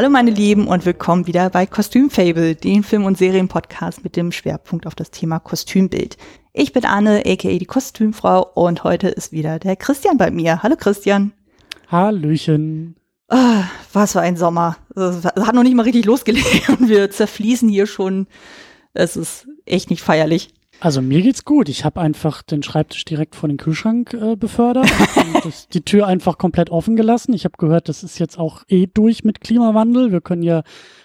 Hallo meine Lieben und willkommen wieder bei Kostümfable, dem Film- und Serienpodcast mit dem Schwerpunkt auf das Thema Kostümbild. Ich bin Anne, aka die Kostümfrau und heute ist wieder der Christian bei mir. Hallo Christian. Hallöchen. Ah, was für ein Sommer. Es hat noch nicht mal richtig losgelegt und wir zerfließen hier schon. Es ist echt nicht feierlich. Also mir geht's gut. Ich habe einfach den Schreibtisch direkt vor den Kühlschrank äh, befördert und das, die Tür einfach komplett offen gelassen. Ich habe gehört, das ist jetzt auch eh durch mit Klimawandel. Wir können ja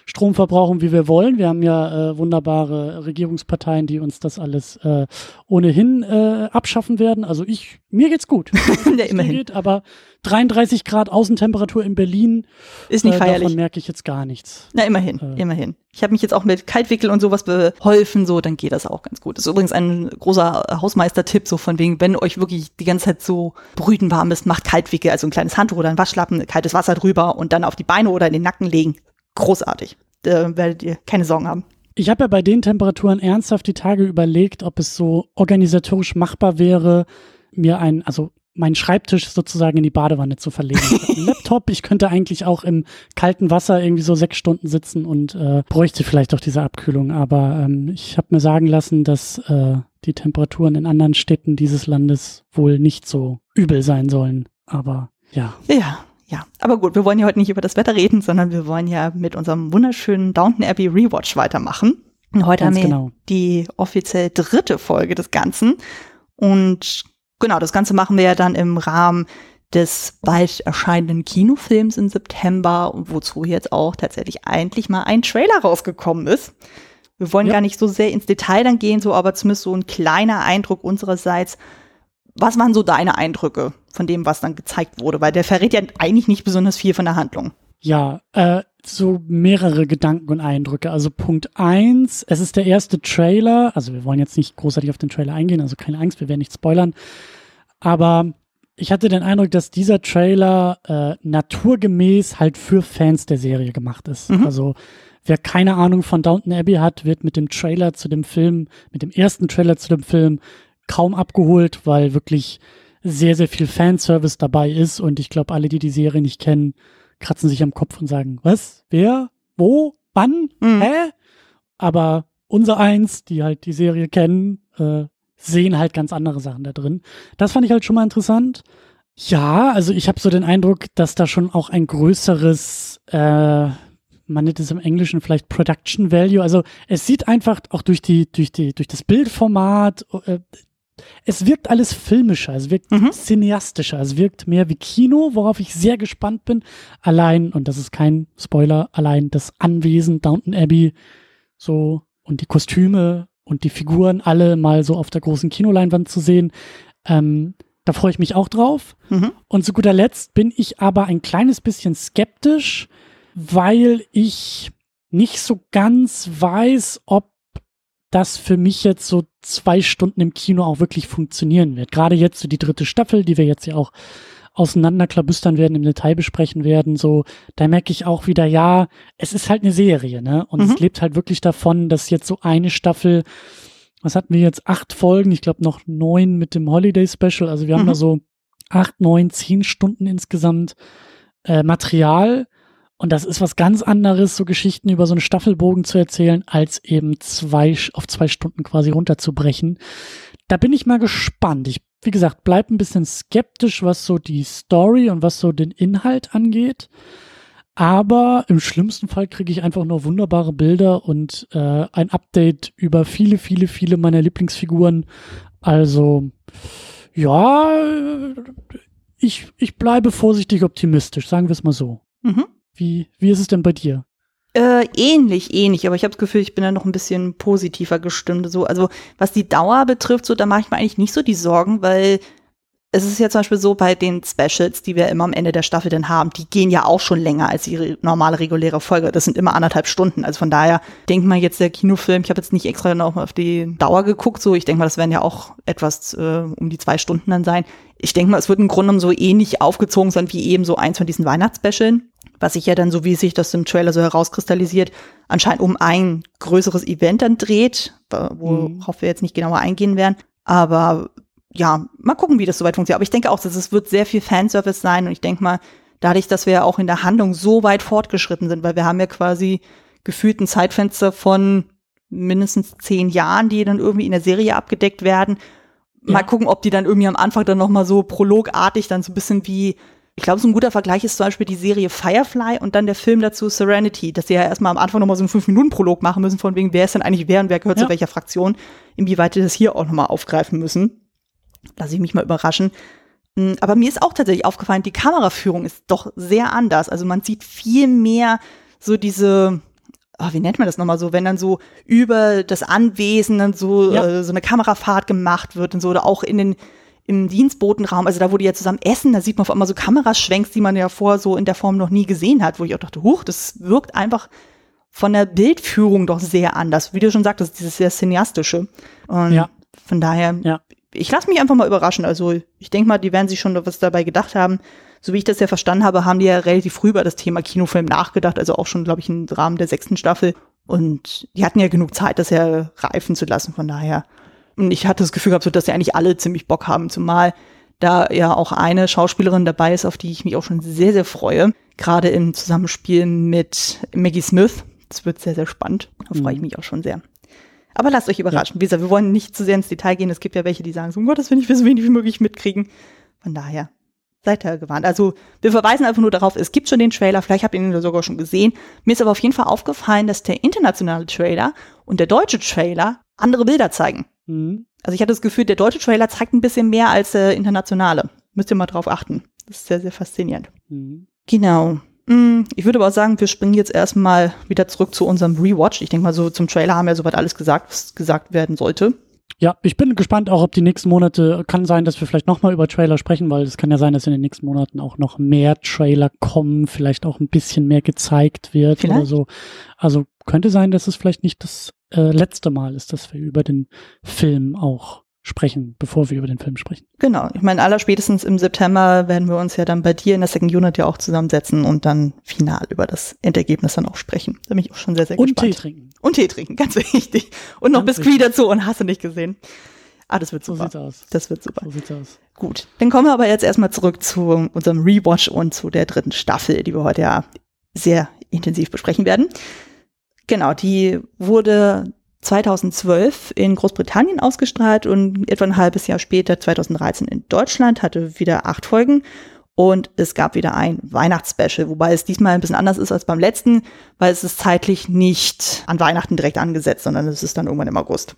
Strom verbrauchen, wie wir wollen. Wir haben ja äh, wunderbare Regierungsparteien, die uns das alles äh, ohnehin äh, abschaffen werden. Also ich, mir geht's gut. ja, immerhin. Geht, aber 33 Grad Außentemperatur in Berlin Ist nicht äh, feierlich. Davon merke ich jetzt gar nichts. Na, immerhin, Äh. immerhin. Ich habe mich jetzt auch mit Kaltwickel und sowas beholfen, so, dann geht das auch ganz gut. Das ist übrigens ein großer Hausmeistertipp, so von wegen, wenn euch wirklich die ganze Zeit so brütend warm ist, macht Kaltwickel, also ein kleines Handtuch oder ein Waschlappen, kaltes Wasser drüber und dann auf die Beine oder in den Nacken legen. Großartig. Da werdet ihr keine Sorgen haben. Ich habe ja bei den Temperaturen ernsthaft die Tage überlegt, ob es so organisatorisch machbar wäre, mir ein, also meinen Schreibtisch sozusagen in die Badewanne zu verlegen. Ich einen Laptop, ich könnte eigentlich auch im kalten Wasser irgendwie so sechs Stunden sitzen und äh, bräuchte vielleicht auch diese Abkühlung. Aber ähm, ich habe mir sagen lassen, dass äh, die Temperaturen in anderen Städten dieses Landes wohl nicht so übel sein sollen. Aber ja. Ja, ja. Aber gut, wir wollen ja heute nicht über das Wetter reden, sondern wir wollen ja mit unserem wunderschönen Downton Abbey Rewatch weitermachen. Und heute Ganz haben wir genau. die offiziell dritte Folge des Ganzen. Und genau, das Ganze machen wir ja dann im Rahmen des bald erscheinenden Kinofilms im September, und wozu jetzt auch tatsächlich eigentlich mal ein Trailer rausgekommen ist. Wir wollen Ja. gar nicht so sehr ins Detail dann gehen, so aber zumindest so ein kleiner Eindruck unsererseits. Was waren so deine Eindrücke von dem, was dann gezeigt wurde? Weil der verrät ja eigentlich nicht besonders viel von der Handlung. Ja, äh, so mehrere Gedanken und Eindrücke. Also Punkt eins, es ist der erste Trailer. Also wir wollen jetzt nicht großartig auf den Trailer eingehen, also keine Angst, wir werden nicht spoilern. Aber ich hatte den Eindruck, dass dieser Trailer äh, naturgemäß halt für Fans der Serie gemacht ist. Mhm. Also wer keine Ahnung von Downton Abbey hat, wird mit dem Trailer zu dem Film, mit dem ersten Trailer zu dem Film kaum abgeholt, weil wirklich sehr, sehr viel Fanservice dabei ist. Und ich glaube, alle, die die Serie nicht kennen, kratzen sich am Kopf und sagen, was, wer, wo, wann, Mhm. hä? Aber unser eins, die halt die Serie kennen, äh, sehen halt ganz andere Sachen da drin. Das fand ich halt schon mal interessant. Ja, also ich habe so den Eindruck, dass da schon auch ein größeres, äh, man nennt es im Englischen vielleicht Production Value. Also es sieht einfach auch durch die, durch die, durch das Bildformat, äh, es wirkt alles filmischer, es wirkt Mhm. cineastischer, es wirkt mehr wie Kino, worauf ich sehr gespannt bin. Allein, und das ist kein Spoiler, allein das Anwesen Downton Abbey, so, und die Kostüme und die Figuren alle mal so auf der großen Kinoleinwand zu sehen, ähm, da freue ich mich auch drauf. Mhm. Und zu guter Letzt bin ich aber ein kleines bisschen skeptisch, weil ich nicht so ganz weiß, ob das für mich jetzt so zwei Stunden im Kino auch wirklich funktionieren wird. Gerade jetzt so die dritte Staffel, die wir jetzt ja auch auseinanderklabüstern werden, im Detail besprechen werden, so, da merke ich auch wieder, ja, es ist halt eine Serie, ne? Und Mhm. es lebt halt wirklich davon, dass jetzt so eine Staffel, was hatten wir jetzt, acht Folgen, ich glaube noch neun mit dem Holiday Special, also wir haben Mhm. da so acht, neun, zehn Stunden insgesamt äh, Material. Und das ist was ganz anderes, so Geschichten über so einen Staffelbogen zu erzählen, als eben zwei, auf zwei Stunden quasi runterzubrechen. Da bin ich mal gespannt. Ich, wie gesagt, bleib ein bisschen skeptisch, was so die Story und was so den Inhalt angeht. Aber im schlimmsten Fall kriege ich einfach nur wunderbare Bilder und äh, ein Update über viele, viele, viele meiner Lieblingsfiguren. Also, ja, ich, ich bleibe vorsichtig optimistisch, sagen wir es mal so. Mhm. Wie, wie ist es denn bei dir? Äh, ähnlich, ähnlich, aber ich habe das Gefühl, ich bin da noch ein bisschen positiver gestimmt. So, also was die Dauer betrifft, so da mache ich mir eigentlich nicht so die Sorgen, weil es ist ja zum Beispiel so bei den Specials, die wir immer am Ende der Staffel dann haben, die gehen ja auch schon länger als ihre normale reguläre Folge. Das sind immer anderthalb Stunden. Also von daher denkt man jetzt der Kinofilm, ich habe jetzt nicht extra noch auf die Dauer geguckt, so ich denke mal, das werden ja auch etwas äh, um die zwei Stunden dann sein. Ich denke mal, es wird im Grunde genommen so ähnlich aufgezogen sein wie eben so eins von diesen Weihnachtsspecialen was sich ja dann, so wie sich das im Trailer so herauskristallisiert, anscheinend um ein größeres Event dann dreht, worauf wir jetzt nicht genauer eingehen werden. Aber ja, mal gucken, wie das soweit funktioniert. Aber ich denke auch, dass es wird sehr viel Fanservice sein und ich denke mal, dadurch, dass wir ja auch in der Handlung so weit fortgeschritten sind, weil wir haben ja quasi gefühlt ein Zeitfenster von mindestens zehn Jahren, die dann irgendwie in der Serie abgedeckt werden. Mal ja. gucken, ob die dann irgendwie am Anfang dann nochmal so prologartig dann so ein bisschen wie, ich glaube, so ein guter Vergleich ist zum Beispiel die Serie Firefly und dann der Film dazu Serenity, dass sie ja erstmal am Anfang nochmal so einen Fünf-Minuten-Prolog machen müssen, von wegen, wer ist denn eigentlich wer und wer gehört ja. zu welcher Fraktion, inwieweit die das hier auch nochmal aufgreifen müssen. Lass ich mich mal überraschen. Hm, aber mir ist auch tatsächlich aufgefallen, die Kameraführung ist doch sehr anders. Also man sieht viel mehr so diese, oh, wie nennt man das nochmal so, wenn dann so über das Anwesen dann so, ja. äh, so eine Kamerafahrt gemacht wird und so, oder auch in den, im Dienstbotenraum, also da, wo die ja zusammen essen, da sieht man auf einmal so Kameraschwenks, die man ja vorher so in der Form noch nie gesehen hat, wo ich auch dachte, huch, das wirkt einfach von der Bildführung doch sehr anders. Wie du schon sagtest, dieses sehr cineastische. Und ja. von daher, ja. ich lasse mich einfach mal überraschen. Also ich denke mal, die werden sich schon was dabei gedacht haben so wie ich das ja verstanden habe, haben die ja relativ früh über das Thema Kinofilm nachgedacht, also auch schon, glaube ich, im Rahmen der sechsten Staffel. Und die hatten ja genug Zeit, das ja reifen zu lassen, von daher. Und ich hatte das Gefühl gehabt, so, dass ja eigentlich alle ziemlich Bock haben, zumal da ja auch eine Schauspielerin dabei ist, auf die ich mich auch schon sehr, sehr freue. Gerade im Zusammenspiel mit Maggie Smith. Das wird sehr, sehr spannend. Da freue ich mhm. mich auch schon sehr. Aber lasst euch überraschen. Ja. Wie gesagt, wir wollen nicht zu sehr ins Detail gehen. Es gibt ja welche, die sagen so, um Gottes Willen, ich will so wenig wie möglich mitkriegen. Von daher seid ihr gewarnt. Also wir verweisen einfach nur darauf, es gibt schon den Trailer, vielleicht habt ihr ihn sogar schon gesehen. Mir ist aber auf jeden Fall aufgefallen, dass der internationale Trailer und der deutsche Trailer andere Bilder zeigen. Mhm. Also ich hatte das Gefühl, der deutsche Trailer zeigt ein bisschen mehr als der internationale. Müsst ihr mal drauf achten. Das ist sehr, sehr faszinierend. Mhm. Genau. Mm, ich würde aber auch sagen, wir springen jetzt erstmal wieder zurück zu unserem Rewatch. Ich denke mal, so zum Trailer haben wir soweit alles gesagt, was gesagt werden sollte. Ja, ich bin gespannt auch, ob die nächsten Monate, kann sein, dass wir vielleicht nochmal über Trailer sprechen, weil es kann ja sein, dass in den nächsten Monaten auch noch mehr Trailer kommen, vielleicht auch ein bisschen mehr gezeigt wird vielleicht? oder so. Also könnte sein, dass es vielleicht nicht das äh, letzte Mal ist, dass wir über den Film auch sprechen, bevor wir über den Film sprechen. Genau. Ich meine, allerspätestens im September werden wir uns ja dann bei dir in der Second Unit ja auch zusammensetzen und dann final über das Endergebnis dann auch sprechen. Da bin ich auch schon sehr, sehr und gespannt. Und Tee trinken. Und Tee trinken, ganz wichtig. Und noch ganz Biscuit dazu und hast du nicht gesehen. Ah, das wird super. So sieht's aus. Das wird super. So sieht's aus. Gut. Dann kommen wir aber jetzt erstmal zurück zu unserem Rewatch und zu der dritten Staffel, die wir heute ja sehr intensiv besprechen werden. Genau, die wurde 2012 in Großbritannien ausgestrahlt und etwa ein halbes Jahr später, 2013 in Deutschland, hatte wieder acht Folgen und es gab wieder ein Weihnachtsspecial, wobei es diesmal ein bisschen anders ist als beim letzten, weil es ist zeitlich nicht an Weihnachten direkt angesetzt, sondern es ist dann irgendwann im August.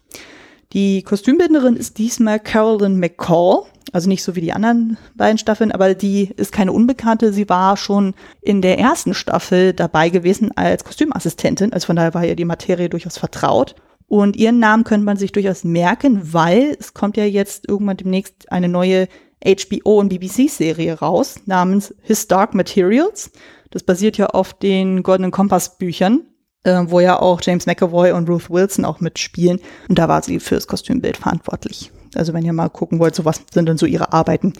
Die Kostümbinderin ist diesmal Carolyn McCall, also nicht so wie die anderen beiden Staffeln, aber die ist keine Unbekannte. Sie war schon in der ersten Staffel dabei gewesen als Kostümassistentin, also von daher war ihr die Materie durchaus vertraut. Und ihren Namen könnte man sich durchaus merken, weil es kommt ja jetzt irgendwann demnächst eine neue HBO- und BBC-Serie raus namens His Dark Materials. Das basiert ja auf den Goldenen Kompass-Büchern, äh, wo ja auch James McAvoy und Ruth Wilson auch mitspielen. Und da war sie fürs Kostümbild verantwortlich. Also wenn ihr mal gucken wollt, so was sind denn so ihre Arbeiten,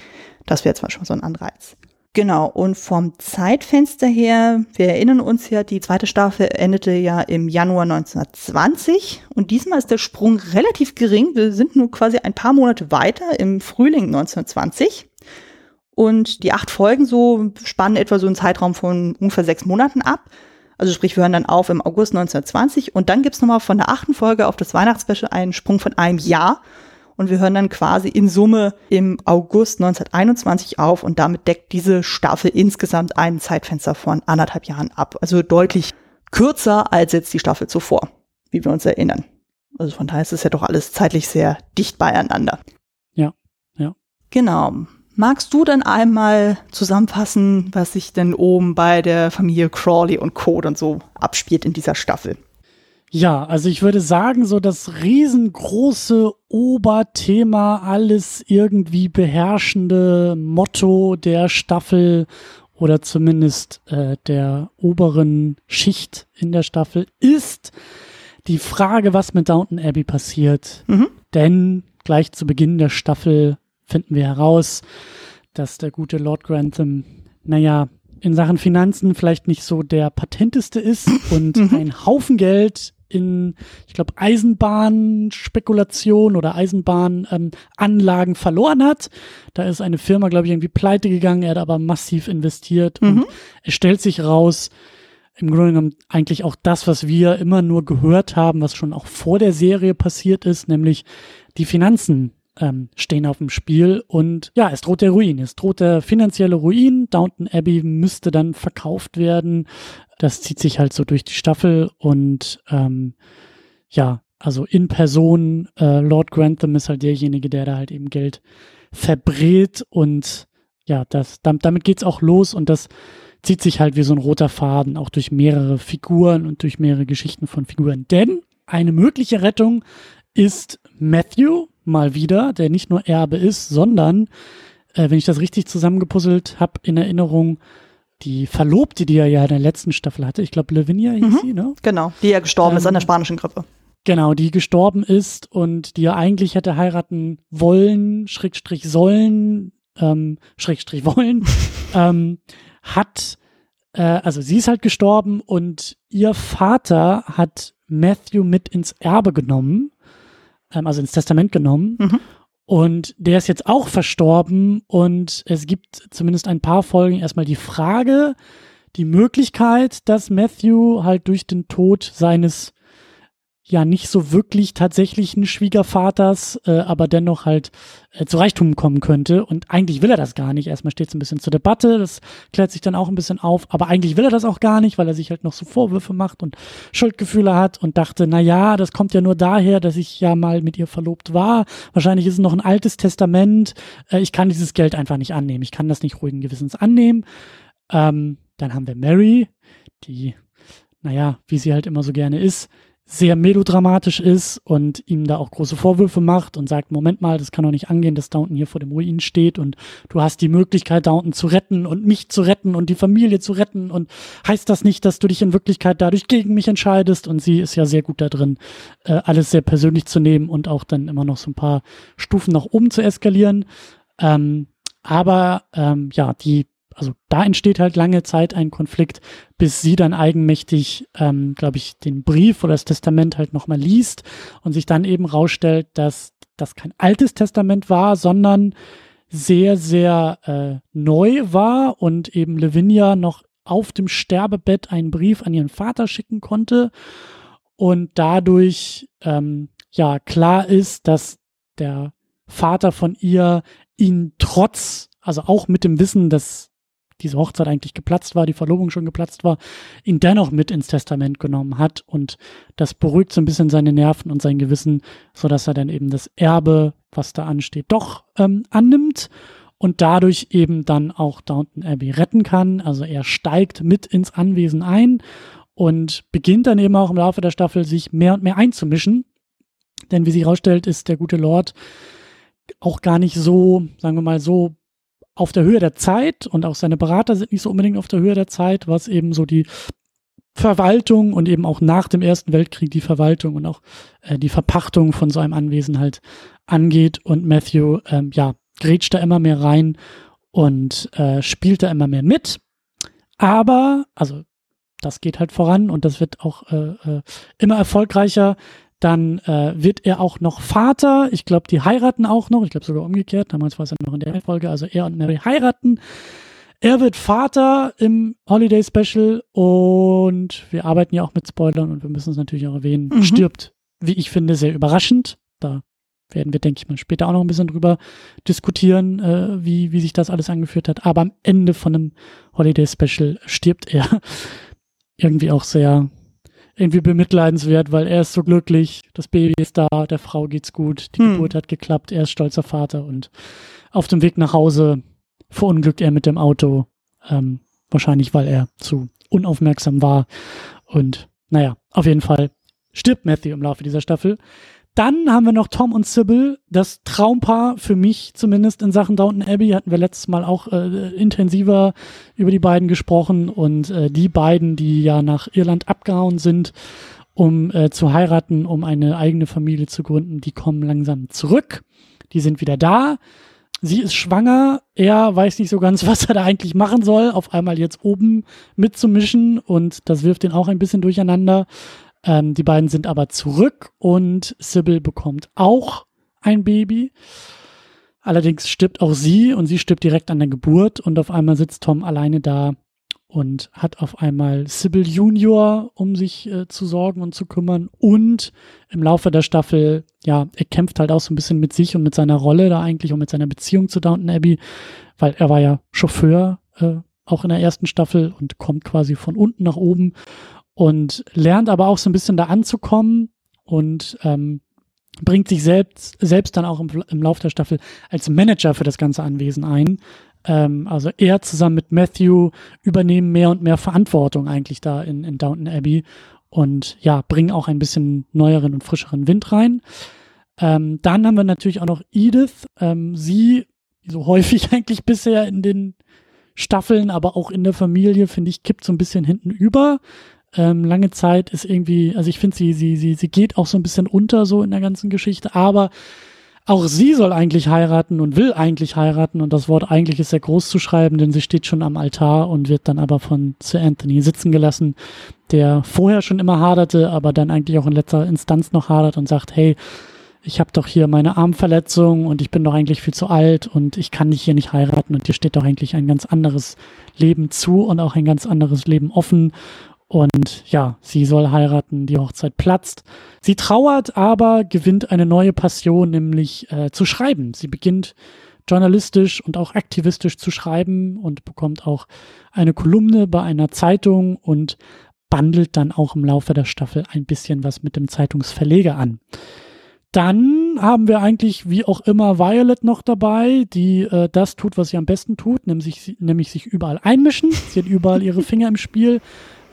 das wäre zwar schon so ein Anreiz. Genau, und vom Zeitfenster her, wir erinnern uns ja, die zweite Staffel endete ja im Januar 1920 und diesmal ist der Sprung relativ gering. Wir sind nur quasi ein paar Monate weiter im Frühling 1920. Und die acht Folgen so spannen etwa so einen Zeitraum von ungefähr sechs Monaten ab. Also sprich, wir hören dann auf im August 1920 und dann gibt's nochmal von der achten Folge auf das Weihnachtsspecial einen Sprung von einem Jahr und wir hören dann quasi in Summe im August 1921 auf und damit deckt diese Staffel insgesamt ein Zeitfenster von anderthalb Jahren ab. Also deutlich kürzer als jetzt die Staffel zuvor, wie wir uns erinnern. Also von daher ist es ja doch alles zeitlich sehr dicht beieinander. Ja, ja. Genau. Magst du dann einmal zusammenfassen, was sich denn oben bei der Familie Crawley und Code und so abspielt in dieser Staffel? Ja, also ich würde sagen, so das riesengroße Oberthema, alles irgendwie beherrschende Motto der Staffel oder zumindest äh, der oberen Schicht in der Staffel ist die Frage, was mit Downton Abbey passiert. Mhm. Denn gleich zu Beginn der Staffel finden wir heraus, dass der gute Lord Grantham, naja, in Sachen Finanzen vielleicht nicht so der patenteste ist und mhm. ein Haufen Geld in, ich glaube, Eisenbahnspekulation oder Eisenbahnanlagen ähm, verloren hat. Da ist eine Firma, glaube ich, irgendwie pleite gegangen, er hat aber massiv investiert mhm. und es stellt sich raus, im Grunde genommen eigentlich auch das, was wir immer nur gehört haben, was schon auch vor der Serie passiert ist, nämlich die Finanzen ähm, stehen auf dem Spiel und ja, es droht der Ruin, es droht der finanzielle Ruin. Downton Abbey müsste dann verkauft werden. Das zieht sich halt so durch die Staffel und ähm, ja, also in Person, äh, Lord Grantham ist halt derjenige, der da halt eben Geld verbrät und ja, das, damit, geht's auch los und das zieht sich halt wie so ein roter Faden auch durch mehrere Figuren und durch mehrere Geschichten von Figuren. Denn eine mögliche Rettung ist Matthew mal wieder, der nicht nur Erbe ist, sondern, äh, wenn ich das richtig zusammengepuzzelt habe, in Erinnerung, die Verlobte, die er ja in der letzten Staffel hatte, ich glaube Lavinia hieß mhm, sie, ne? Genau, die ja gestorben ähm, ist an der ähm, spanischen Grippe. Genau, die gestorben ist und die er eigentlich hätte heiraten wollen, Schrägstrich sollen, ähm, Schrägstrich wollen, ähm, hat, äh, also sie ist halt gestorben und ihr Vater hat Matthew mit ins Erbe genommen, ähm, also ins Testament genommen. Mhm. Und der ist jetzt auch verstorben und es gibt zumindest ein paar Folgen erstmal die Frage, die Möglichkeit, dass Matthew halt durch den Tod seines ja nicht so wirklich tatsächlichen Schwiegervaters, äh, aber dennoch halt äh, zu Reichtum kommen könnte. Und eigentlich will er das gar nicht. Erstmal steht es ein bisschen zur Debatte, das klärt sich dann auch ein bisschen auf, aber eigentlich will er das auch gar nicht, weil er sich halt noch so Vorwürfe macht und Schuldgefühle hat und dachte, na ja, das kommt ja nur daher, dass ich ja mal mit ihr verlobt war. Wahrscheinlich ist es noch ein altes Testament. Äh, ich kann dieses Geld einfach nicht annehmen. Ich kann das nicht ruhigen Gewissens annehmen. Ähm, dann haben wir Mary, die, naja, wie sie halt immer so gerne ist, sehr melodramatisch ist und ihm da auch große Vorwürfe macht und sagt, Moment mal, das kann doch nicht angehen, dass Downton hier vor dem Ruin steht und du hast die Möglichkeit, Downton zu retten und mich zu retten und die Familie zu retten und heißt das nicht, dass du dich in Wirklichkeit dadurch gegen mich entscheidest und sie ist ja sehr gut da drin, äh, alles sehr persönlich zu nehmen und auch dann immer noch so ein paar Stufen nach oben zu eskalieren. Ähm, aber ähm, ja, die also da entsteht halt lange Zeit ein Konflikt, bis sie dann eigenmächtig, ähm, glaube ich, den Brief oder das Testament halt nochmal liest und sich dann eben rausstellt, dass das kein altes Testament war, sondern sehr, sehr äh, neu war und eben Lavinia noch auf dem Sterbebett einen Brief an ihren Vater schicken konnte und dadurch ähm, ja klar ist, dass der Vater von ihr ihn trotz, also auch mit dem Wissen, dass diese Hochzeit eigentlich geplatzt war, die Verlobung schon geplatzt war, ihn dennoch mit ins Testament genommen hat und das beruhigt so ein bisschen seine Nerven und sein Gewissen, so dass er dann eben das Erbe, was da ansteht, doch ähm, annimmt und dadurch eben dann auch Downton Abbey retten kann. Also er steigt mit ins Anwesen ein und beginnt dann eben auch im Laufe der Staffel sich mehr und mehr einzumischen. Denn wie sich herausstellt, ist der gute Lord auch gar nicht so, sagen wir mal, so auf der Höhe der Zeit und auch seine Berater sind nicht so unbedingt auf der Höhe der Zeit, was eben so die Verwaltung und eben auch nach dem Ersten Weltkrieg die Verwaltung und auch äh, die Verpachtung von so einem Anwesen halt angeht. Und Matthew, ähm, ja, grätscht da immer mehr rein und äh, spielt da immer mehr mit. Aber, also das geht halt voran und das wird auch äh, äh, immer erfolgreicher. Dann äh, wird er auch noch Vater. Ich glaube, die heiraten auch noch. Ich glaube sogar umgekehrt. Damals war es ja noch in der Folge. Also er und Mary heiraten. Er wird Vater im Holiday Special und wir arbeiten ja auch mit Spoilern und wir müssen es natürlich auch erwähnen. Mhm. Stirbt, wie ich finde, sehr überraschend. Da werden wir, denke ich mal, später auch noch ein bisschen drüber diskutieren, äh, wie, wie sich das alles angeführt hat. Aber am Ende von einem Holiday Special stirbt er irgendwie auch sehr irgendwie bemitleidenswert, weil er ist so glücklich, das Baby ist da, der Frau geht's gut, die hm. Geburt hat geklappt, er ist stolzer Vater und auf dem Weg nach Hause verunglückt er mit dem Auto, ähm, wahrscheinlich weil er zu unaufmerksam war und naja, auf jeden Fall stirbt Matthew im Laufe dieser Staffel. Dann haben wir noch Tom und Sybil, das Traumpaar für mich zumindest in Sachen Downton Abbey. Hatten wir letztes Mal auch äh, intensiver über die beiden gesprochen und äh, die beiden, die ja nach Irland abgehauen sind, um äh, zu heiraten, um eine eigene Familie zu gründen, die kommen langsam zurück. Die sind wieder da. Sie ist schwanger. Er weiß nicht so ganz, was er da eigentlich machen soll. Auf einmal jetzt oben mitzumischen und das wirft ihn auch ein bisschen durcheinander. Ähm, die beiden sind aber zurück und Sybil bekommt auch ein Baby. Allerdings stirbt auch sie und sie stirbt direkt an der Geburt und auf einmal sitzt Tom alleine da und hat auf einmal Sybil Junior, um sich äh, zu sorgen und zu kümmern. Und im Laufe der Staffel, ja, er kämpft halt auch so ein bisschen mit sich und mit seiner Rolle da eigentlich und mit seiner Beziehung zu Downton Abbey, weil er war ja Chauffeur, äh, auch in der ersten Staffel und kommt quasi von unten nach oben und lernt aber auch so ein bisschen da anzukommen und ähm, bringt sich selbst, selbst dann auch im, im Lauf der Staffel als Manager für das ganze Anwesen ein ähm, also er zusammen mit Matthew übernehmen mehr und mehr Verantwortung eigentlich da in, in Downton Abbey und ja, bringen auch ein bisschen neueren und frischeren Wind rein. Ähm, dann haben wir natürlich auch noch Edith. Ähm, sie, so häufig eigentlich bisher in den Staffeln, aber auch in der Familie, finde ich, kippt so ein bisschen hinten über. Ähm, lange Zeit ist irgendwie, also ich finde, sie, sie, sie, sie geht auch so ein bisschen unter so in der ganzen Geschichte, aber auch sie soll eigentlich heiraten und will eigentlich heiraten und das Wort eigentlich ist sehr groß zu schreiben, denn sie steht schon am Altar und wird dann aber von Sir Anthony sitzen gelassen, der vorher schon immer haderte, aber dann eigentlich auch in letzter Instanz noch hadert und sagt, hey, ich habe doch hier meine Armverletzung und ich bin doch eigentlich viel zu alt und ich kann dich hier nicht heiraten und dir steht doch eigentlich ein ganz anderes Leben zu und auch ein ganz anderes Leben offen und ja, sie soll heiraten, die Hochzeit platzt. Sie trauert, aber gewinnt eine neue Passion, nämlich äh, zu schreiben. Sie beginnt journalistisch und auch aktivistisch zu schreiben und bekommt auch eine Kolumne bei einer Zeitung und bandelt dann auch im Laufe der Staffel ein bisschen was mit dem Zeitungsverleger an. Dann haben wir eigentlich wie auch immer Violet noch dabei, die äh, das tut, was sie am besten tut, nämlich, nämlich sich überall einmischen. Sie hat überall ihre Finger im Spiel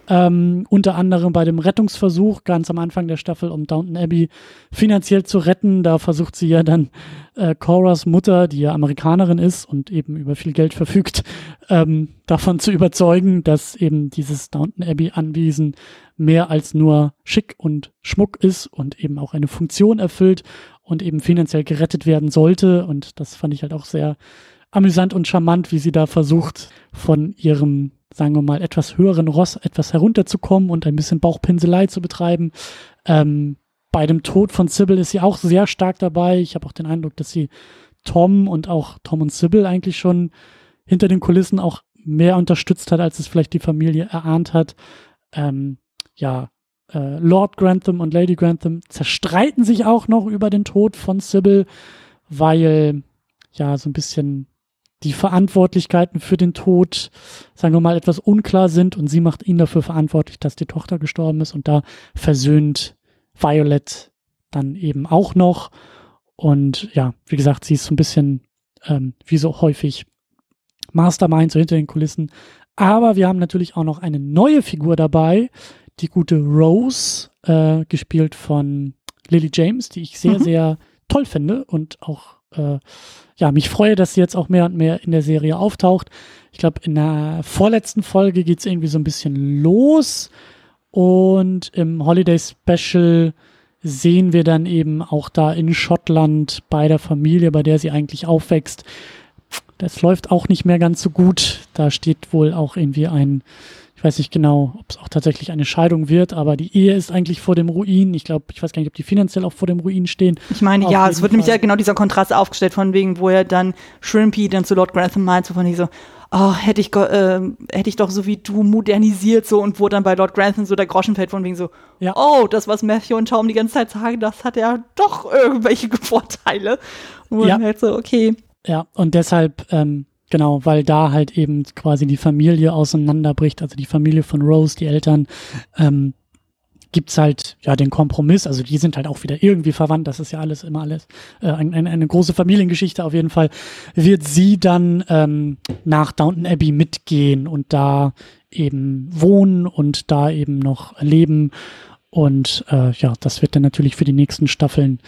ähm, unter anderem bei dem Rettungsversuch ganz am Anfang der Staffel, um Downton Abbey finanziell zu retten. Da versucht sie ja dann äh, Coras Mutter, die ja Amerikanerin ist und eben über viel Geld verfügt, ähm, davon zu überzeugen, dass eben dieses Downton Abbey Anwesen mehr als nur schick und Schmuck ist und eben auch eine Funktion erfüllt und eben finanziell gerettet werden sollte. Und das fand ich halt auch sehr amüsant und charmant, wie sie da versucht, von ihrem sagen wir mal, etwas höheren Ross etwas herunterzukommen und ein bisschen Bauchpinselei zu betreiben. Ähm, bei dem Tod von Sybil ist sie auch sehr stark dabei. Ich habe auch den Eindruck, dass sie Tom und auch Tom und Sybil eigentlich schon hinter den Kulissen auch mehr unterstützt hat, als es vielleicht die Familie erahnt hat. Ähm, ja, äh, Lord Grantham und Lady Grantham zerstreiten sich auch noch über den Tod von Sybil, weil ja so ein bisschen die Verantwortlichkeiten für den Tod, sagen wir mal, etwas unklar sind und sie macht ihn dafür verantwortlich, dass die Tochter gestorben ist und da versöhnt Violet dann eben auch noch. Und ja, wie gesagt, sie ist so ein bisschen ähm, wie so häufig Mastermind, so hinter den Kulissen. Aber wir haben natürlich auch noch eine neue Figur dabei, die gute Rose, äh, gespielt von Lily James, die ich sehr, mhm. sehr toll finde und auch äh, ja, mich freue, dass sie jetzt auch mehr und mehr in der Serie auftaucht. Ich glaube, in der vorletzten Folge geht es irgendwie so ein bisschen los. Und im Holiday Special sehen wir dann eben auch da in Schottland bei der Familie, bei der sie eigentlich aufwächst. Das läuft auch nicht mehr ganz so gut. Da steht wohl auch irgendwie ein weiß nicht genau, ob es auch tatsächlich eine Scheidung wird, aber die Ehe ist eigentlich vor dem Ruin. Ich glaube, ich weiß gar nicht, ob die finanziell auch vor dem Ruin stehen. Ich meine, ja, es wird Fall. nämlich ja genau dieser Kontrast aufgestellt, von wegen, wo er dann Shrimpy dann zu Lord Grantham meint, so von so, oh, hätte ich, äh, hätte ich doch so wie du modernisiert so und wo dann bei Lord Grantham so der Groschen fällt von wegen so, ja. oh, das, was Matthew und Tom die ganze Zeit sagen, das hat ja doch irgendwelche Vorteile. Und ja. halt so, okay. Ja, und deshalb, ähm, Genau, weil da halt eben quasi die Familie auseinanderbricht, also die Familie von Rose, die Eltern, ähm, gibt's halt ja den Kompromiss, also die sind halt auch wieder irgendwie verwandt, das ist ja alles immer alles äh, ein, ein, eine große Familiengeschichte auf jeden Fall, wird sie dann ähm, nach Downton Abbey mitgehen und da eben wohnen und da eben noch leben? Und äh, ja, das wird dann natürlich für die nächsten Staffeln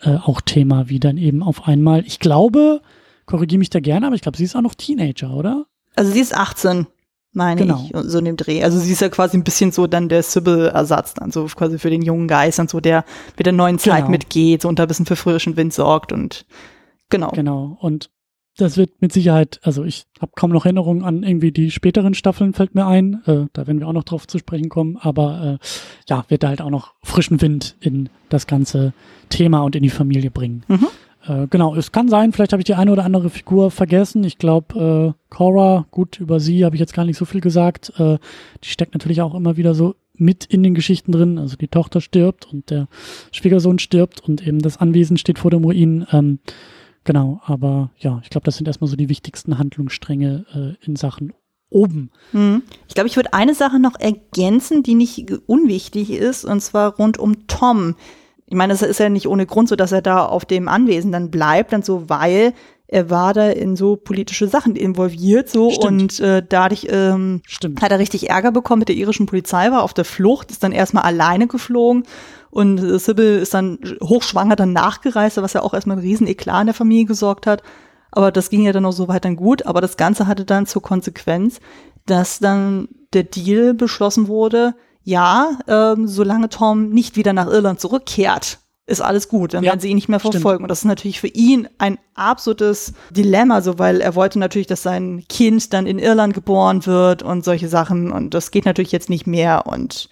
äh, auch Thema, wie dann eben auf einmal, ich glaube, korrigiere mich da gerne, aber ich glaube, sie ist auch noch Teenager, oder? Also sie ist 18, meine genau. ich, so in dem Dreh. Also sie ist ja quasi ein bisschen so dann der Sybil-Ersatz, dann so quasi für den jungen Geist und so, der mit der neuen Zeit genau. mitgeht so und da ein bisschen für frischen Wind sorgt und genau. Genau. Und das wird mit Sicherheit, also ich habe kaum noch Erinnerungen an irgendwie die späteren Staffeln, fällt mir ein. Äh, da werden wir auch noch drauf zu sprechen kommen. Aber äh, ja, wird da halt auch noch frischen Wind in das ganze Thema und in die Familie bringen. Mhm. Äh, genau, es kann sein, vielleicht habe ich die eine oder andere Figur vergessen. Ich glaube, äh, Cora, gut, über sie habe ich jetzt gar nicht so viel gesagt. Äh, die steckt natürlich auch immer wieder so mit in den Geschichten drin. Also die Tochter stirbt und der Schwiegersohn stirbt und eben das Anwesen steht vor dem Ruin. Ähm, Genau, aber ja, ich glaube, das sind erstmal so die wichtigsten Handlungsstränge äh, in Sachen oben. Mhm. Ich glaube, ich würde eine Sache noch ergänzen, die nicht unwichtig ist, und zwar rund um Tom. Ich meine, das ist ja nicht ohne Grund so, dass er da auf dem Anwesen dann bleibt, dann so, weil er war da in so politische Sachen involviert, so Stimmt. und äh, dadurch ähm, hat er richtig Ärger bekommen mit der irischen Polizei, war auf der Flucht, ist dann erstmal alleine geflogen und Sybil ist dann hochschwanger dann nachgereist, was ja auch erstmal ein riesen Eklat in der Familie gesorgt hat. Aber das ging ja dann auch so weit dann gut. Aber das Ganze hatte dann zur Konsequenz, dass dann der Deal beschlossen wurde, ja, ähm, solange Tom nicht wieder nach Irland zurückkehrt, ist alles gut, dann ja, werden sie ihn nicht mehr verfolgen. Stimmt. Und das ist natürlich für ihn ein absolutes Dilemma, so weil er wollte natürlich, dass sein Kind dann in Irland geboren wird und solche Sachen. Und das geht natürlich jetzt nicht mehr. Und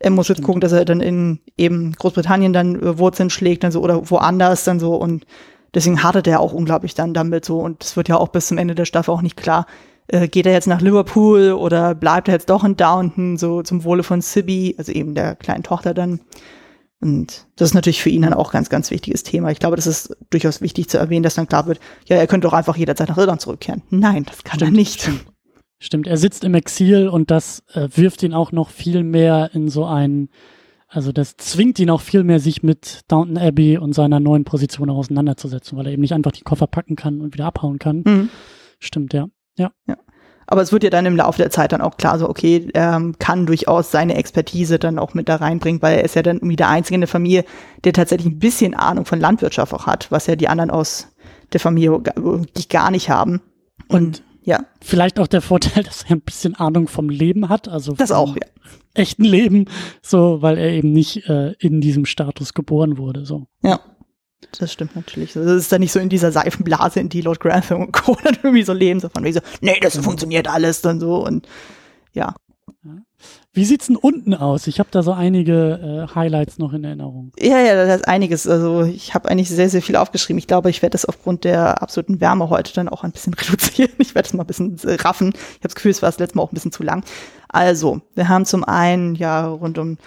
er muss jetzt gucken, dass er dann in eben Großbritannien dann äh, Wurzeln schlägt dann so oder woanders dann so und deswegen hadert er auch unglaublich dann damit so und es wird ja auch bis zum Ende der Staffel auch nicht klar, äh, geht er jetzt nach Liverpool oder bleibt er jetzt doch in Downton so zum Wohle von Sibby, also eben der kleinen Tochter dann. Und das ist natürlich für ihn dann auch ganz, ganz wichtiges Thema. Ich glaube, das ist durchaus wichtig zu erwähnen, dass dann klar wird, ja, er könnte doch einfach jederzeit nach Irland zurückkehren. Nein, das kann stimmt, er nicht. Stimmt. Stimmt, er sitzt im Exil und das äh, wirft ihn auch noch viel mehr in so ein, also das zwingt ihn auch viel mehr, sich mit Downton Abbey und seiner neuen Position auseinanderzusetzen, weil er eben nicht einfach die Koffer packen kann und wieder abhauen kann. Mhm. Stimmt, ja. Ja. Ja. Aber es wird ja dann im Laufe der Zeit dann auch klar, so okay, er kann durchaus seine Expertise dann auch mit da reinbringen, weil er ist ja dann irgendwie der Einzige in der Familie, der tatsächlich ein bisschen Ahnung von Landwirtschaft auch hat, was ja die anderen aus der Familie wirklich gar nicht haben. Und ja. Vielleicht auch der Vorteil, dass er ein bisschen Ahnung vom Leben hat, also das auch, ja. echten Leben, so, weil er eben nicht äh, in diesem Status geboren wurde, so. Ja. Das stimmt natürlich. Das ist dann nicht so in dieser Seifenblase, in die Lord Grantham und Co. dann irgendwie so leben, so von wie so, nee, das funktioniert alles dann so und ja. Wie sieht's denn unten aus? Ich habe da so einige äh, Highlights noch in Erinnerung. Ja, ja, das ist einiges. Also ich habe eigentlich sehr, sehr viel aufgeschrieben. Ich glaube, ich werde das aufgrund der absoluten Wärme heute dann auch ein bisschen reduzieren. Ich werde es mal ein bisschen äh, raffen. Ich habe das Gefühl, es war das letzte Mal auch ein bisschen zu lang. Also, wir haben zum einen ja rund um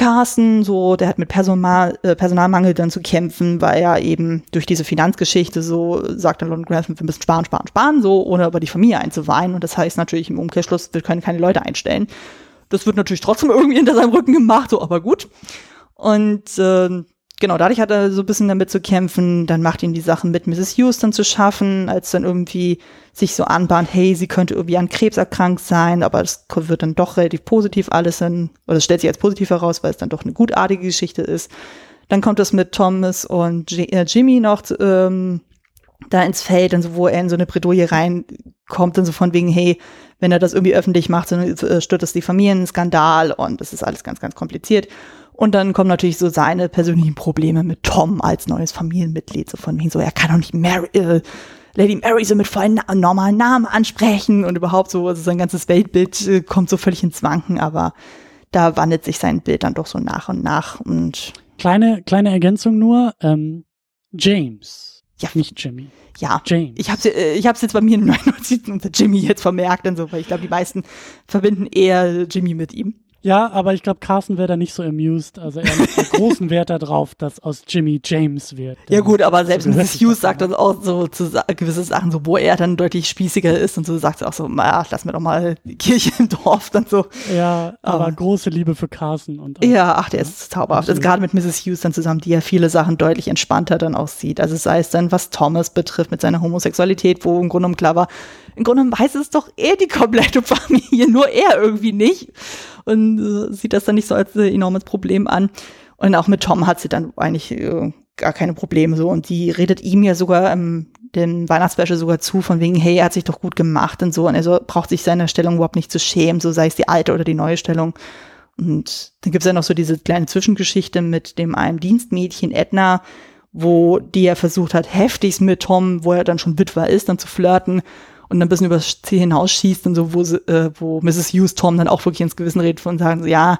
Carsten, so, der hat mit Personal, äh, Personalmangel dann zu kämpfen, weil er eben durch diese Finanzgeschichte so sagt dann London wir müssen sparen, sparen, sparen, so, ohne über die Familie einzuweihen. Und das heißt natürlich im Umkehrschluss, wir können keine Leute einstellen. Das wird natürlich trotzdem irgendwie hinter seinem Rücken gemacht, so, aber gut. Und äh, genau, dadurch hat er so ein bisschen damit zu kämpfen. Dann macht ihn die Sachen mit Mrs. Houston zu schaffen, als dann irgendwie sich so anbahnt, hey, sie könnte irgendwie an Krebs erkrankt sein, aber es wird dann doch relativ positiv alles dann, oder stellt sich als positiv heraus, weil es dann doch eine gutartige Geschichte ist. Dann kommt es mit Thomas und äh, Jimmy noch ähm, da ins Feld, und so, wo er in so eine Bredouille reinkommt und so von wegen, hey, wenn er das irgendwie öffentlich macht, dann äh, stört das die Familienskandal und das ist alles ganz, ganz kompliziert. Und dann kommen natürlich so seine persönlichen Probleme mit Tom als neues Familienmitglied, so von wegen so, er kann doch nicht Mary, äh, Lady Mary so mit vollen na normalen Namen ansprechen. Und überhaupt so, also sein ganzes Weltbild äh, kommt so völlig ins Wanken, aber da wandelt sich sein Bild dann doch so nach und nach. Und kleine kleine Ergänzung nur ähm, James. Ja. Nicht Jimmy. Ja, James. Ich habe äh, ich hab's jetzt bei mir in meinen Notizen unter Jimmy jetzt vermerkt und so, weil ich glaube, die meisten verbinden eher Jimmy mit ihm. Ja, aber ich glaube, Carson wäre da nicht so amused. Also er legt großen Wert darauf, dass aus Jimmy James wird. Ja gut, aber selbst Mrs. Hughes sagt dann auch so zu gewisse Sachen, so wo er dann deutlich spießiger ist und so sagt sie auch so, naja, lass mir doch mal die Kirche im Dorf dann so. Ja, aber, aber große Liebe für Carson und. Ja, ach, der ist zauberhaft. Also gerade mit Mrs. Hughes dann zusammen, die ja viele Sachen deutlich entspannter dann auch sieht. Also sei es dann, was Thomas betrifft mit seiner Homosexualität, wo im Grunde genommen klar war, im Grunde genommen weiß es doch eh die komplette Familie, nur er irgendwie nicht und äh, sieht das dann nicht so als äh, enormes Problem an. Und auch mit Tom hat sie dann eigentlich äh, gar keine Probleme so. Und die redet ihm ja sogar im den Weihnachtsspecial sogar zu, von wegen, hey, er hat sich doch gut gemacht und so. Und er so, braucht sich seiner Stellung überhaupt nicht zu schämen, so sei es die alte oder die neue Stellung. Und dann gibt's ja noch so diese kleine Zwischengeschichte mit dem einem Dienstmädchen Edna, wo die er versucht hat, heftigst mit Tom, wo er dann schon Witwer ist, dann zu flirten und dann ein bisschen übers Ziel hinausschießt und so, wo, sie, äh, wo Mrs. Hughes Tom dann auch wirklich ins Gewissen redet und sagen, so, ja,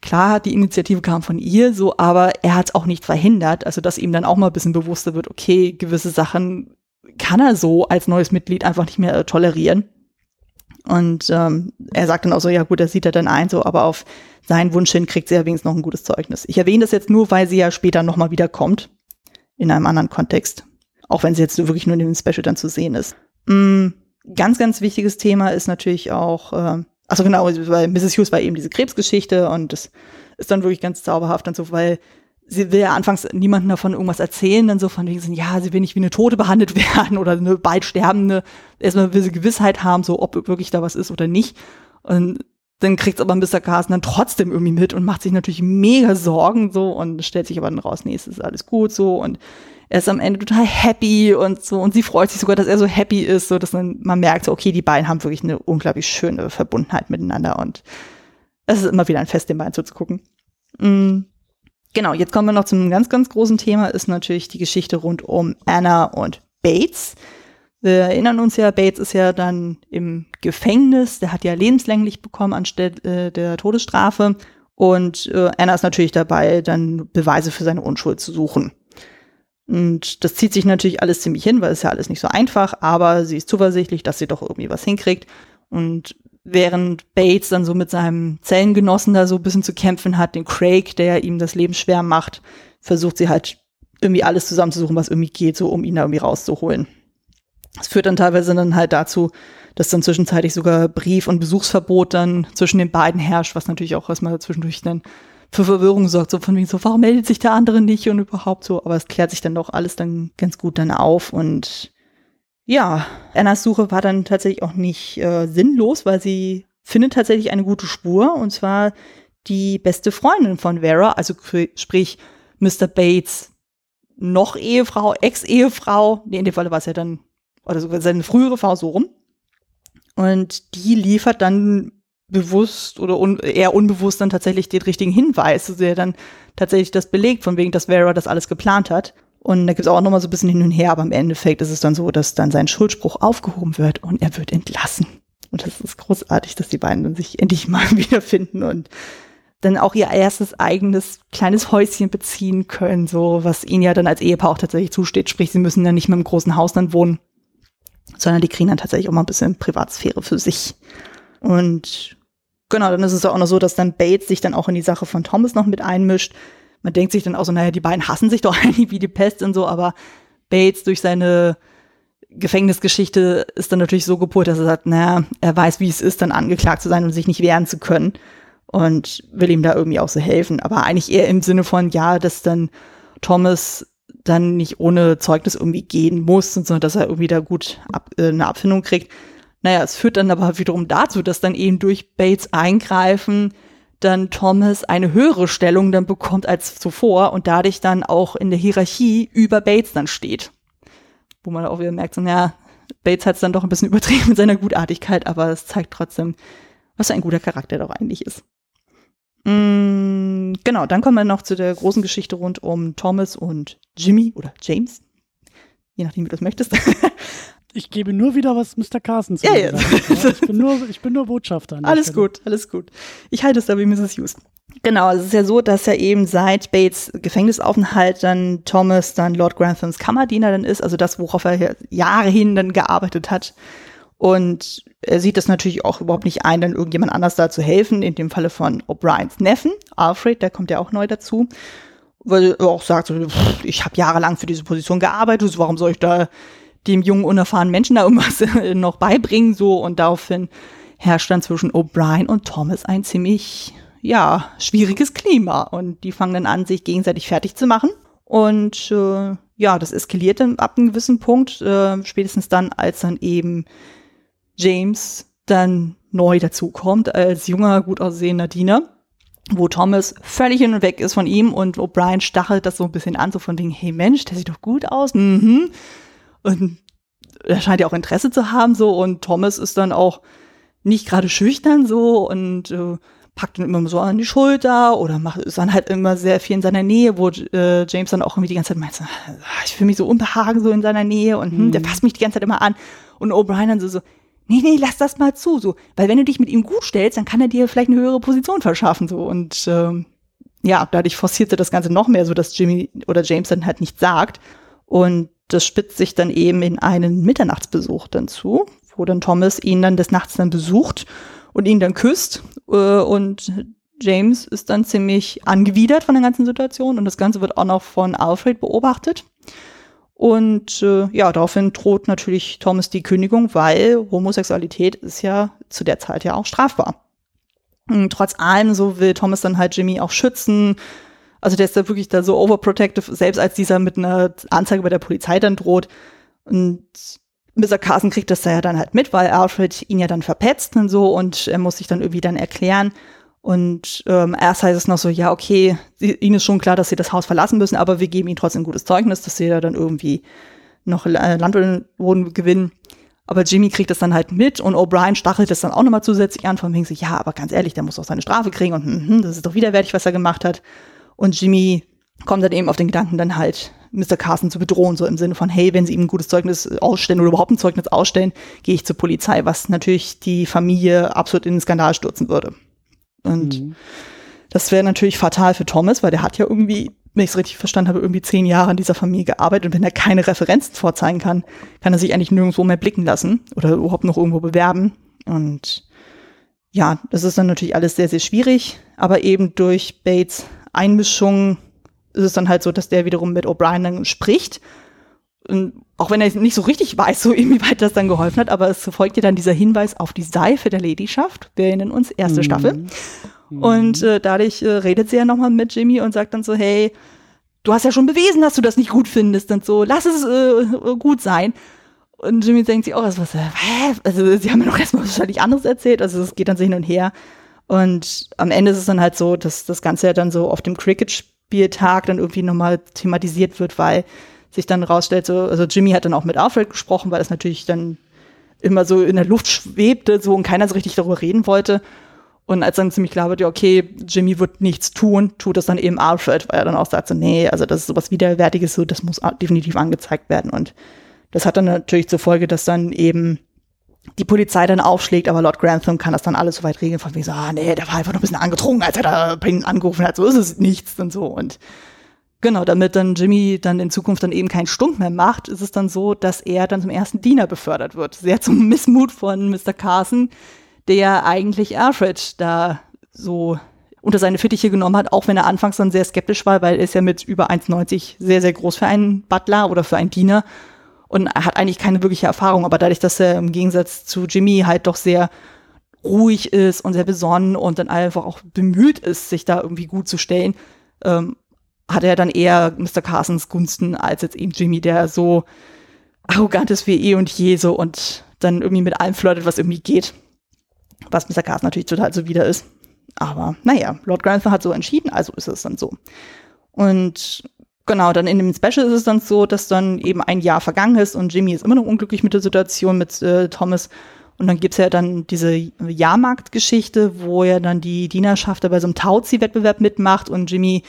klar, die Initiative kam von ihr, so, aber er hat es auch nicht verhindert, also dass ihm dann auch mal ein bisschen bewusster wird, okay, gewisse Sachen kann er so als neues Mitglied einfach nicht mehr äh, tolerieren. Und ähm, er sagt dann auch so, ja gut, das sieht er dann ein, so, aber auf seinen Wunsch hin kriegt sie ja wenigstens noch ein gutes Zeugnis. Ich erwähne das jetzt nur, weil sie ja später nochmal wiederkommt, in einem anderen Kontext. Auch wenn sie jetzt wirklich nur in dem Special dann zu sehen ist. Mm, ganz, ganz wichtiges Thema ist natürlich auch, äh, also genau, weil Mrs. Hughes war eben diese Krebsgeschichte und das ist dann wirklich ganz zauberhaft und so, weil sie will ja anfangs niemandem davon irgendwas erzählen, dann so von wegen, ja, sie will nicht wie eine Tote behandelt werden oder eine bald Sterbende. Erstmal will sie Gewissheit haben, so ob wirklich da was ist oder nicht. Und dann kriegt aber Mr. Carson dann trotzdem irgendwie mit und macht sich natürlich mega Sorgen so und stellt sich aber dann raus, nee, es ist alles gut so und er ist am Ende total happy und so und sie freut sich sogar, dass er so happy ist, so dass man, man merkt, so, okay, die beiden haben wirklich eine unglaublich schöne Verbundenheit miteinander und es ist immer wieder ein Fest, den beiden zuzugucken. Mhm. Genau, jetzt kommen wir noch zum ganz, ganz großen Thema, ist natürlich die Geschichte rund um Anna und Bates. Wir erinnern uns ja, Bates ist ja dann im Gefängnis, der hat ja lebenslänglich bekommen anstelle äh, der Todesstrafe. Und äh, Anna ist natürlich dabei, dann Beweise für seine Unschuld zu suchen. Und das zieht sich natürlich alles ziemlich hin, weil es ja alles nicht so einfach, aber sie ist zuversichtlich, dass sie doch irgendwie was hinkriegt. Und während Bates dann so mit seinem Zellengenossen da so ein bisschen zu kämpfen hat, den Craig, der ihm das Leben schwer macht, versucht sie halt irgendwie alles zusammenzusuchen, was irgendwie geht, so um ihn da irgendwie rauszuholen. Das führt dann teilweise dann halt dazu, dass dann zwischenzeitlich sogar Brief- und Besuchsverbot dann zwischen den beiden herrscht, was natürlich auch erstmal zwischendurch dann für Verwirrung sorgt, so von wegen so, warum meldet sich der andere nicht und überhaupt so, aber es klärt sich dann doch alles dann ganz gut dann auf und ja, Annas Suche war dann tatsächlich auch nicht äh, sinnlos, weil sie findet tatsächlich eine gute Spur und zwar die beste Freundin von Vera, also sprich Mr. Bates noch Ehefrau, Ex-Ehefrau, nee, in dem Fall war es ja dann, oder sogar seine frühere Frau so rum. Und die liefert dann bewusst oder un eher unbewusst dann tatsächlich den richtigen Hinweis, also der dann tatsächlich das belegt, von wegen, dass Vera das alles geplant hat. Und da gibt es auch noch mal so ein bisschen hin und her, aber im Endeffekt ist es dann so, dass dann sein Schuldspruch aufgehoben wird und er wird entlassen. Und das ist großartig, dass die beiden dann sich endlich mal wiederfinden und dann auch ihr erstes eigenes kleines Häuschen beziehen können, so was ihnen ja dann als Ehepaar auch tatsächlich zusteht. Sprich, sie müssen dann nicht mehr im großen Haus dann wohnen, sondern die kriegen dann tatsächlich auch mal ein bisschen Privatsphäre für sich. Und genau, dann ist es auch noch so, dass dann Bates sich dann auch in die Sache von Thomas noch mit einmischt man denkt sich dann auch so, naja, die beiden hassen sich doch eigentlich wie die Pest und so, aber Bates durch seine Gefängnisgeschichte ist dann natürlich so gepolt, dass er sagt, naja, er weiß, wie es ist, dann angeklagt zu sein und sich nicht wehren zu können und will ihm da irgendwie auch so helfen. Aber eigentlich eher im Sinne von, ja, dass dann Thomas dann nicht ohne Zeugnis irgendwie gehen muss, sondern dass er irgendwie da gut ab, äh, eine Abfindung kriegt. Naja, es führt dann aber wiederum dazu, dass dann eben durch Bates Eingreifen dann Thomas eine höhere Stellung dann bekommt als zuvor und dadurch dann auch in der Hierarchie über Bates dann steht. Wo man auch wieder merkt, so, ja, Bates hat es dann doch ein bisschen übertrieben mit seiner Gutartigkeit, aber es zeigt trotzdem, was ein guter Charakter doch eigentlich ist. Mm, genau, dann kommen wir noch zu der großen Geschichte rund um Thomas und Jimmy oder James. Je nachdem, wie du das möchtest. Ich gebe nur wieder, was Mr. Carson zu ja, ja. ja. Ich bin nur, ich bin nur Botschafter. Alles Stelle. gut, alles gut. Ich halte es da wie Mrs. Hughes. Genau, es ist ja so, dass er eben seit Bates Gefängnisaufenthalt dann Thomas dann Lord Granthams Kammerdiener dann ist, also das, worauf er Jahre hin dann gearbeitet hat. Und er sieht das natürlich auch überhaupt nicht ein, dann irgendjemand anders da zu helfen, in dem Falle von O'Briens Neffen, Alfred, der kommt ja auch neu dazu, weil er auch sagt, ich habe jahrelang für diese Position gearbeitet, warum soll ich da dem jungen, unerfahrenen Menschen da irgendwas noch beibringen, so und daraufhin herrscht dann zwischen O'Brien und Thomas ein ziemlich, ja, schwieriges Klima und die fangen dann an, sich gegenseitig fertig zu machen und äh, ja, das eskaliert dann ab einem gewissen Punkt, äh, spätestens dann, als dann eben James dann neu dazukommt als junger, gut aussehender Diener wo Thomas völlig hin und weg ist von ihm und O'Brien stachelt das so ein bisschen an, so von wegen, hey Mensch, der sieht doch gut aus. Mhm. Und er scheint ja auch Interesse zu haben, so. Und Thomas ist dann auch nicht gerade schüchtern, so. Und äh, packt ihn immer so an die Schulter oder macht ist dann halt immer sehr viel in seiner Nähe, wo äh, James dann auch irgendwie die ganze Zeit meint, ah, ich fühle mich so unbehagen so in seiner Nähe und hm, der mhm. fasst mich die ganze Zeit immer an und O'Brien dann so, so nee, nee, lass das mal zu, so, weil wenn du dich mit ihm gut stellst, dann kann er dir vielleicht eine höhere Position verschaffen, so und ähm, ja, dadurch forcierte das Ganze noch mehr, so dass Jimmy oder James dann halt nichts sagt und das spitzt sich dann eben in einen Mitternachtsbesuch dann zu, wo dann Thomas ihn dann des Nachts dann besucht und ihn dann küsst. Äh, und James ist dann ziemlich angewidert von der ganzen Situation und das Ganze wird auch noch von Alfred beobachtet. Und äh, ja, daraufhin droht natürlich Thomas die Kündigung, weil Homosexualität ist ja zu der Zeit ja auch strafbar. Und trotz allem so will Thomas dann halt Jimmy auch schützen. Also der ist da wirklich da so overprotective, selbst als dieser mit einer Anzeige bei der Polizei dann droht. Und Mr. Carson kriegt das da ja dann halt mit, weil Alfred ihn ja dann verpetzt und so und er muss sich dann irgendwie dann erklären. Und ähm, erst heißt es noch so, ja, okay, sie, ihnen ist schon klar, dass sie das Haus verlassen müssen, aber wir geben ihnen trotzdem gutes Zeugnis, dass sie da dann irgendwie noch äh, Land und Boden gewinnen. Aber Jimmy kriegt das dann halt mit und O'Brien stachelt das dann auch nochmal zusätzlich an, von wegen so, ja, aber ganz ehrlich, der muss auch seine Strafe kriegen und hm, das ist doch widerwärtig, was er gemacht hat. Und Jimmy kommt dann eben auf den Gedanken, dann halt Mr. Carson zu bedrohen, so im Sinne von, hey, wenn sie ihm ein gutes Zeugnis ausstellen oder überhaupt ein Zeugnis ausstellen, gehe ich zur Polizei, was natürlich die Familie absolut in den Skandal stürzen würde. Und mhm. das wäre natürlich fatal für Thomas, weil der hat ja irgendwie, wenn ich es richtig verstanden habe, irgendwie zehn Jahre an dieser Familie gearbeitet und wenn er keine Referenzen vorzeigen kann, kann er sich eigentlich nirgendwo mehr blicken lassen oder überhaupt noch irgendwo bewerben. Und ja, das ist dann natürlich alles sehr, sehr schwierig, aber eben durch Bates Einmischung ist es dann halt so, dass der wiederum mit O'Brien dann spricht. Und auch wenn er nicht so richtig weiß, so inwieweit das dann geholfen hat, aber es folgt ja dann dieser Hinweis auf die Seife der Ladyschaft. Wir erinnern uns, erste mhm. Staffel. Und äh, dadurch äh, redet sie ja nochmal mit Jimmy und sagt dann so, hey, du hast ja schon bewiesen, dass du das nicht gut findest und so, lass es äh, gut sein. Und Jimmy denkt sich auch, was, was, hä? Also sie haben mir doch erstmal wahrscheinlich anderes erzählt, also es geht dann so hin und her. Und am Ende ist es dann halt so, dass das Ganze ja dann so auf dem Cricket Spieltag dann irgendwie nochmal thematisiert wird, weil sich dann rausstellt, so, also Jimmy hat dann auch mit Alfred gesprochen, weil das natürlich dann immer so in der Luft schwebte, so und keiner so richtig darüber reden wollte. Und als dann ziemlich klar wird, ja, okay, Jimmy wird nichts tun, tut das dann eben Alfred, weil er dann auch sagt, so, nee, also das ist sowas Widerwärtiges, so, das muss definitiv angezeigt werden. Und das hat dann natürlich zur Folge, dass dann eben die Polizei dann aufschlägt, aber Lord Grantham kann das dann alles so weit regeln, von wegen so, ah, nee, der war einfach nur ein bisschen angetrunken, als er da Payne angerufen hat, so ist es nichts und so. Und genau, damit dann Jimmy dann in Zukunft dann eben keinen Stunk mehr macht, ist es dann so, dass er dann zum ersten Diener befördert wird. Sehr zum Missmut von Mr. Carson, der eigentlich Alfred da so unter seine Fittiche genommen hat, auch wenn er anfangs dann sehr skeptisch war, weil er ist ja mit über 1,90 sehr, sehr groß für einen Butler oder für einen Diener und hat eigentlich keine wirkliche Erfahrung, aber dadurch, dass er im Gegensatz zu Jimmy halt doch sehr ruhig ist und sehr besonnen und dann einfach auch bemüht ist, sich da irgendwie gut zu stellen, ähm, hat er dann eher Mr. Carsons Gunsten als jetzt eben Jimmy, der so arrogant ist wie eh und je so und dann irgendwie mit allem flirtet, was irgendwie geht. Was Mr. Carson natürlich total so wieder ist. Aber naja, Lord Grantham hat so entschieden, also ist es dann so. Und Genau, dann in dem Special ist es dann so, dass dann eben ein Jahr vergangen ist und Jimmy ist immer noch unglücklich mit der Situation mit äh, Thomas. Und dann gibt's ja dann diese Jahrmarktgeschichte, wo er dann die Dienerschaft bei so einem Tauzi-Wettbewerb mitmacht und Jimmy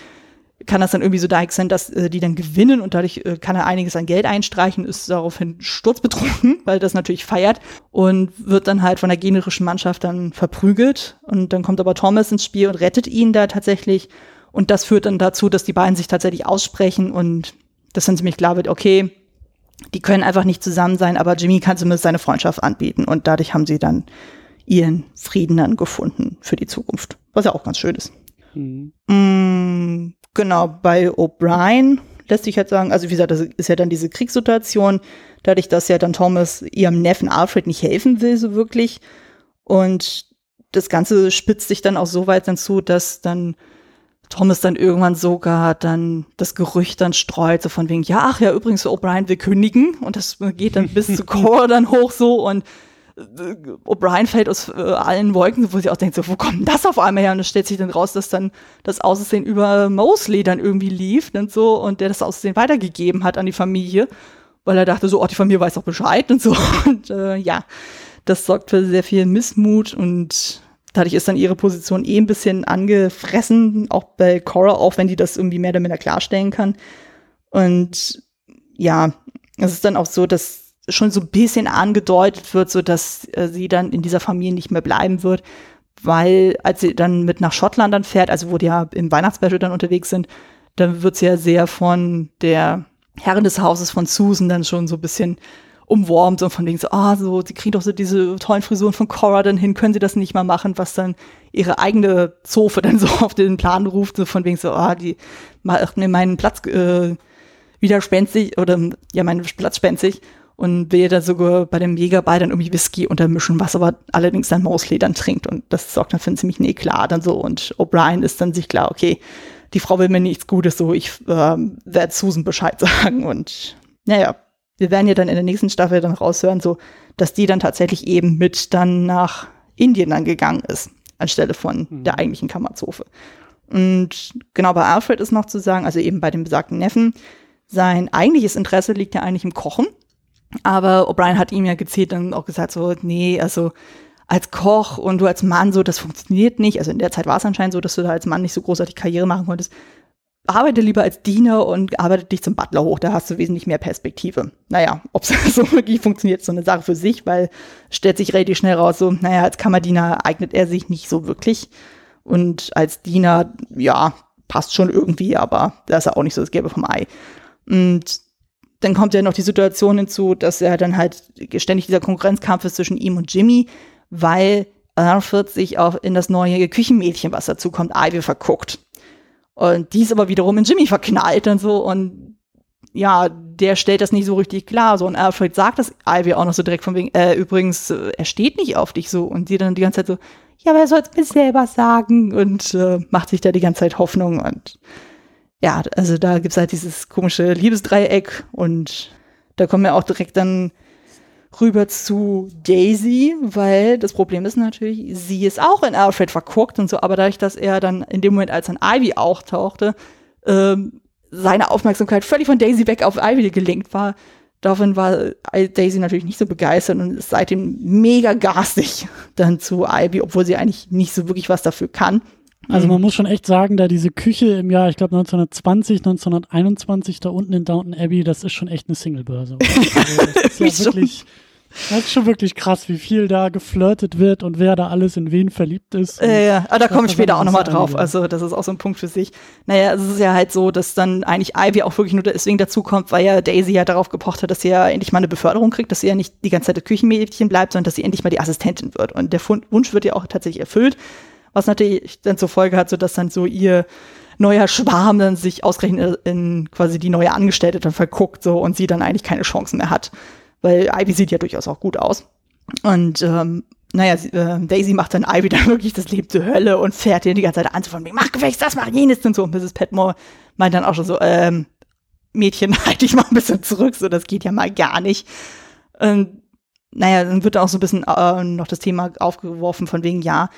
kann das dann irgendwie so deichsen, dass äh, die dann gewinnen und dadurch äh, kann er einiges an Geld einstreichen, ist daraufhin sturzbetrunken, weil das natürlich feiert und wird dann halt von der generischen Mannschaft dann verprügelt und dann kommt aber Thomas ins Spiel und rettet ihn da tatsächlich und das führt dann dazu, dass die beiden sich tatsächlich aussprechen und das dann ziemlich klar wird, okay, die können einfach nicht zusammen sein, aber Jimmy kann zumindest seine Freundschaft anbieten und dadurch haben sie dann ihren Frieden dann gefunden für die Zukunft, was ja auch ganz schön ist. Mhm. Mm, genau, bei O'Brien lässt sich halt sagen, also wie gesagt, das ist ja dann diese Kriegssituation, dadurch, dass ja dann Thomas ihrem Neffen Alfred nicht helfen will, so wirklich. Und das Ganze spitzt sich dann auch so weit dann zu, dass dann Thomas dann irgendwann sogar dann das Gerücht dann streut, so von wegen, ja, ach ja, übrigens, O'Brien will kündigen und das geht dann bis zu Core dann hoch so und äh, O'Brien fällt aus äh, allen Wolken, wo sie auch denkt, so, wo kommt das auf einmal her? Und es stellt sich dann raus, dass dann das Aussehen über Mosley dann irgendwie lief und so und der das Aussehen weitergegeben hat an die Familie, weil er dachte so, oh, die Familie weiß doch Bescheid und so. Und äh, ja, das sorgt für sehr viel Missmut und dadurch ist dann ihre Position eh ein bisschen angefressen, auch bei Cora, auch wenn die das irgendwie mehr oder minder klarstellen kann. Und ja, es ist dann auch so, dass schon so ein bisschen angedeutet wird, so dass äh, sie dann in dieser Familie nicht mehr bleiben wird, weil als sie dann mit nach Schottland dann fährt, also wo die ja im Weihnachtsspecial dann unterwegs sind, dann wird sie ja sehr von der Herrin des Hauses von Susan dann schon so ein bisschen umwormt und von wegen so, ah, so, sie kriegen doch so diese tollen Frisuren von Cora dann hin, können sie das nicht mal machen, was dann ihre eigene Zofe dann so auf den Plan ruft, so von wegen so, ah, die macht mir meinen Platz äh, widerspenstig oder ja, meinen Platz spenstig und will da sogar bei dem Jägerball dann irgendwie Whisky untermischen, was aber allerdings dann Mosley dann trinkt und das sorgt dann für einen ziemlichen Eklat dann so und O'Brien ist dann sich klar, okay, die Frau will mir nichts Gutes, so ich äh, werde Susan Bescheid sagen und naja, wir werden ja dann in der nächsten Staffel dann raushören, so, dass die dann tatsächlich eben mit dann nach Indien dann gegangen ist, anstelle von mhm. der eigentlichen Kammerzofe. Und genau bei Alfred ist noch zu sagen, also eben bei dem besagten Neffen, sein eigentliches Interesse liegt ja eigentlich im Kochen. Aber O'Brien hat ihm ja gezielt dann auch gesagt, so, nee, also als Koch und du als Mann so, das funktioniert nicht. Also in der Zeit war es anscheinend so, dass du da als Mann nicht so großartig Karriere machen konntest arbeite lieber als Diener und arbeite dich zum Butler hoch, da hast du wesentlich mehr Perspektive. Naja, ob es so wirklich funktioniert, ist so eine Sache für sich, weil stellt sich relativ schnell raus, so, naja, als Kammerdiener eignet er sich nicht so wirklich. Und als Diener, ja, passt schon irgendwie, aber da ist er auch nicht so das Gelbe vom Ei. Und dann kommt ja noch die Situation hinzu, dass er dann halt ständig dieser Konkurrenzkampf ist zwischen ihm und Jimmy, weil Alfred sich auch in das neue Küchenmädchen, was dazu kommt, Ivy verguckt. Und die ist aber wiederum in Jimmy verknallt und so und ja, der stellt das nicht so richtig klar. So, und Alfred sagt das Ivy auch noch so direkt von wegen, äh, übrigens, äh, er steht nicht auf dich so. Und sie dann die ganze Zeit so, ja, aber er soll es mir selber sagen und äh, macht sich da die ganze Zeit Hoffnung. Und ja, also da gibt's halt dieses komische Liebesdreieck und da kommen wir auch direkt dann rüber zu Daisy, weil das Problem ist natürlich, sie ist auch in Alfred verguckt und so, aber dadurch, dass er dann in dem Moment, als dann Ivy auch tauchte, ähm, seine Aufmerksamkeit völlig von Daisy weg auf Ivy gelenkt war, davon war Daisy natürlich nicht so begeistert und ist seitdem mega garstig dann zu Ivy, obwohl sie eigentlich nicht so wirklich was dafür kann. Also man muss schon echt sagen, da diese Küche im Jahr, ich glaube 1920, 1921 da unten in Downton Abbey, das ist schon echt eine Singlebörse. Also das ist ja wirklich, das ist schon wirklich krass, wie viel da geflirtet wird und wer da alles in wen verliebt ist. Äh, ja, aber da komme ich später auch nochmal drauf. Also das ist auch so ein Punkt für sich. Naja, es ist ja halt so, dass dann eigentlich Ivy auch wirklich nur deswegen dazukommt, weil ja Daisy ja darauf gepocht hat, dass sie ja endlich mal eine Beförderung kriegt, dass sie ja nicht die ganze Zeit das Küchenmädchen bleibt, sondern dass sie endlich mal die Assistentin wird. Und der Wunsch wird ja auch tatsächlich erfüllt, was natürlich dann zur Folge hat, so dass dann so ihr neuer Schwarm dann sich ausgerechnet in quasi die neue Angestellte dann verguckt so und sie dann eigentlich keine Chancen mehr hat weil Ivy sieht ja durchaus auch gut aus. Und ähm, naja, äh, Daisy macht dann Ivy dann wirklich das Leben zur Hölle und fährt ihr die ganze Zeit an, so von wegen, mach Gefecht, das, mach jenes und so. Und Mrs. Petmore meint dann auch schon so, ähm, Mädchen, halt dich mal ein bisschen zurück, so, das geht ja mal gar nicht. Und naja, dann wird auch so ein bisschen äh, noch das Thema aufgeworfen von wegen, ja,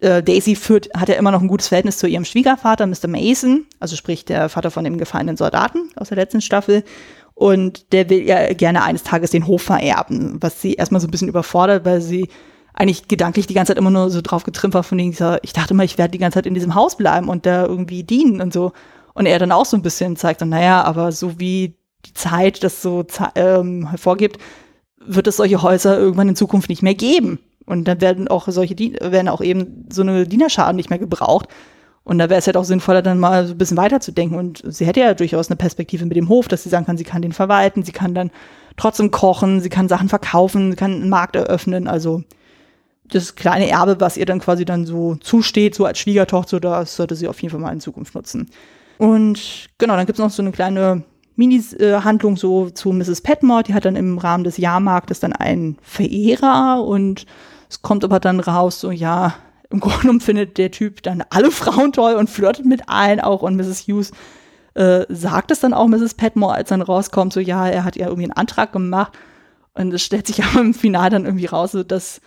äh, Daisy führt, hat ja immer noch ein gutes Verhältnis zu ihrem Schwiegervater, Mr. Mason, also sprich der Vater von dem gefallenen Soldaten aus der letzten Staffel. Und der will ja gerne eines Tages den Hof vererben, was sie erstmal so ein bisschen überfordert, weil sie eigentlich gedanklich die ganze Zeit immer nur so drauf getrimmt war von dieser, ich dachte immer, ich werde die ganze Zeit in diesem Haus bleiben und da irgendwie dienen und so. Und er dann auch so ein bisschen zeigt, dann, naja, aber so wie die Zeit das so ähm, hervorgibt, wird es solche Häuser irgendwann in Zukunft nicht mehr geben. Und dann werden auch solche, werden auch eben so eine Dienerschaden nicht mehr gebraucht. Und da wäre es halt auch sinnvoller, dann mal so ein bisschen weiterzudenken. Und sie hätte ja durchaus eine Perspektive mit dem Hof, dass sie sagen kann, sie kann den verwalten, sie kann dann trotzdem kochen, sie kann Sachen verkaufen, sie kann einen Markt eröffnen. Also das kleine Erbe, was ihr dann quasi dann so zusteht, so als Schwiegertochter, das sollte sie auf jeden Fall mal in Zukunft nutzen. Und genau, dann gibt's noch so eine kleine Mini-Handlung so zu Mrs. Petmore, die hat dann im Rahmen des Jahrmarktes dann einen Verehrer und es kommt aber dann raus, so ja, im Grunde genommen findet der Typ dann alle Frauen toll und flirtet mit allen auch und Mrs. Hughes äh, sagt es dann auch Mrs. Petmore, als dann rauskommt, so ja, er hat ja irgendwie einen Antrag gemacht und es stellt sich aber im Final dann irgendwie raus, so, dass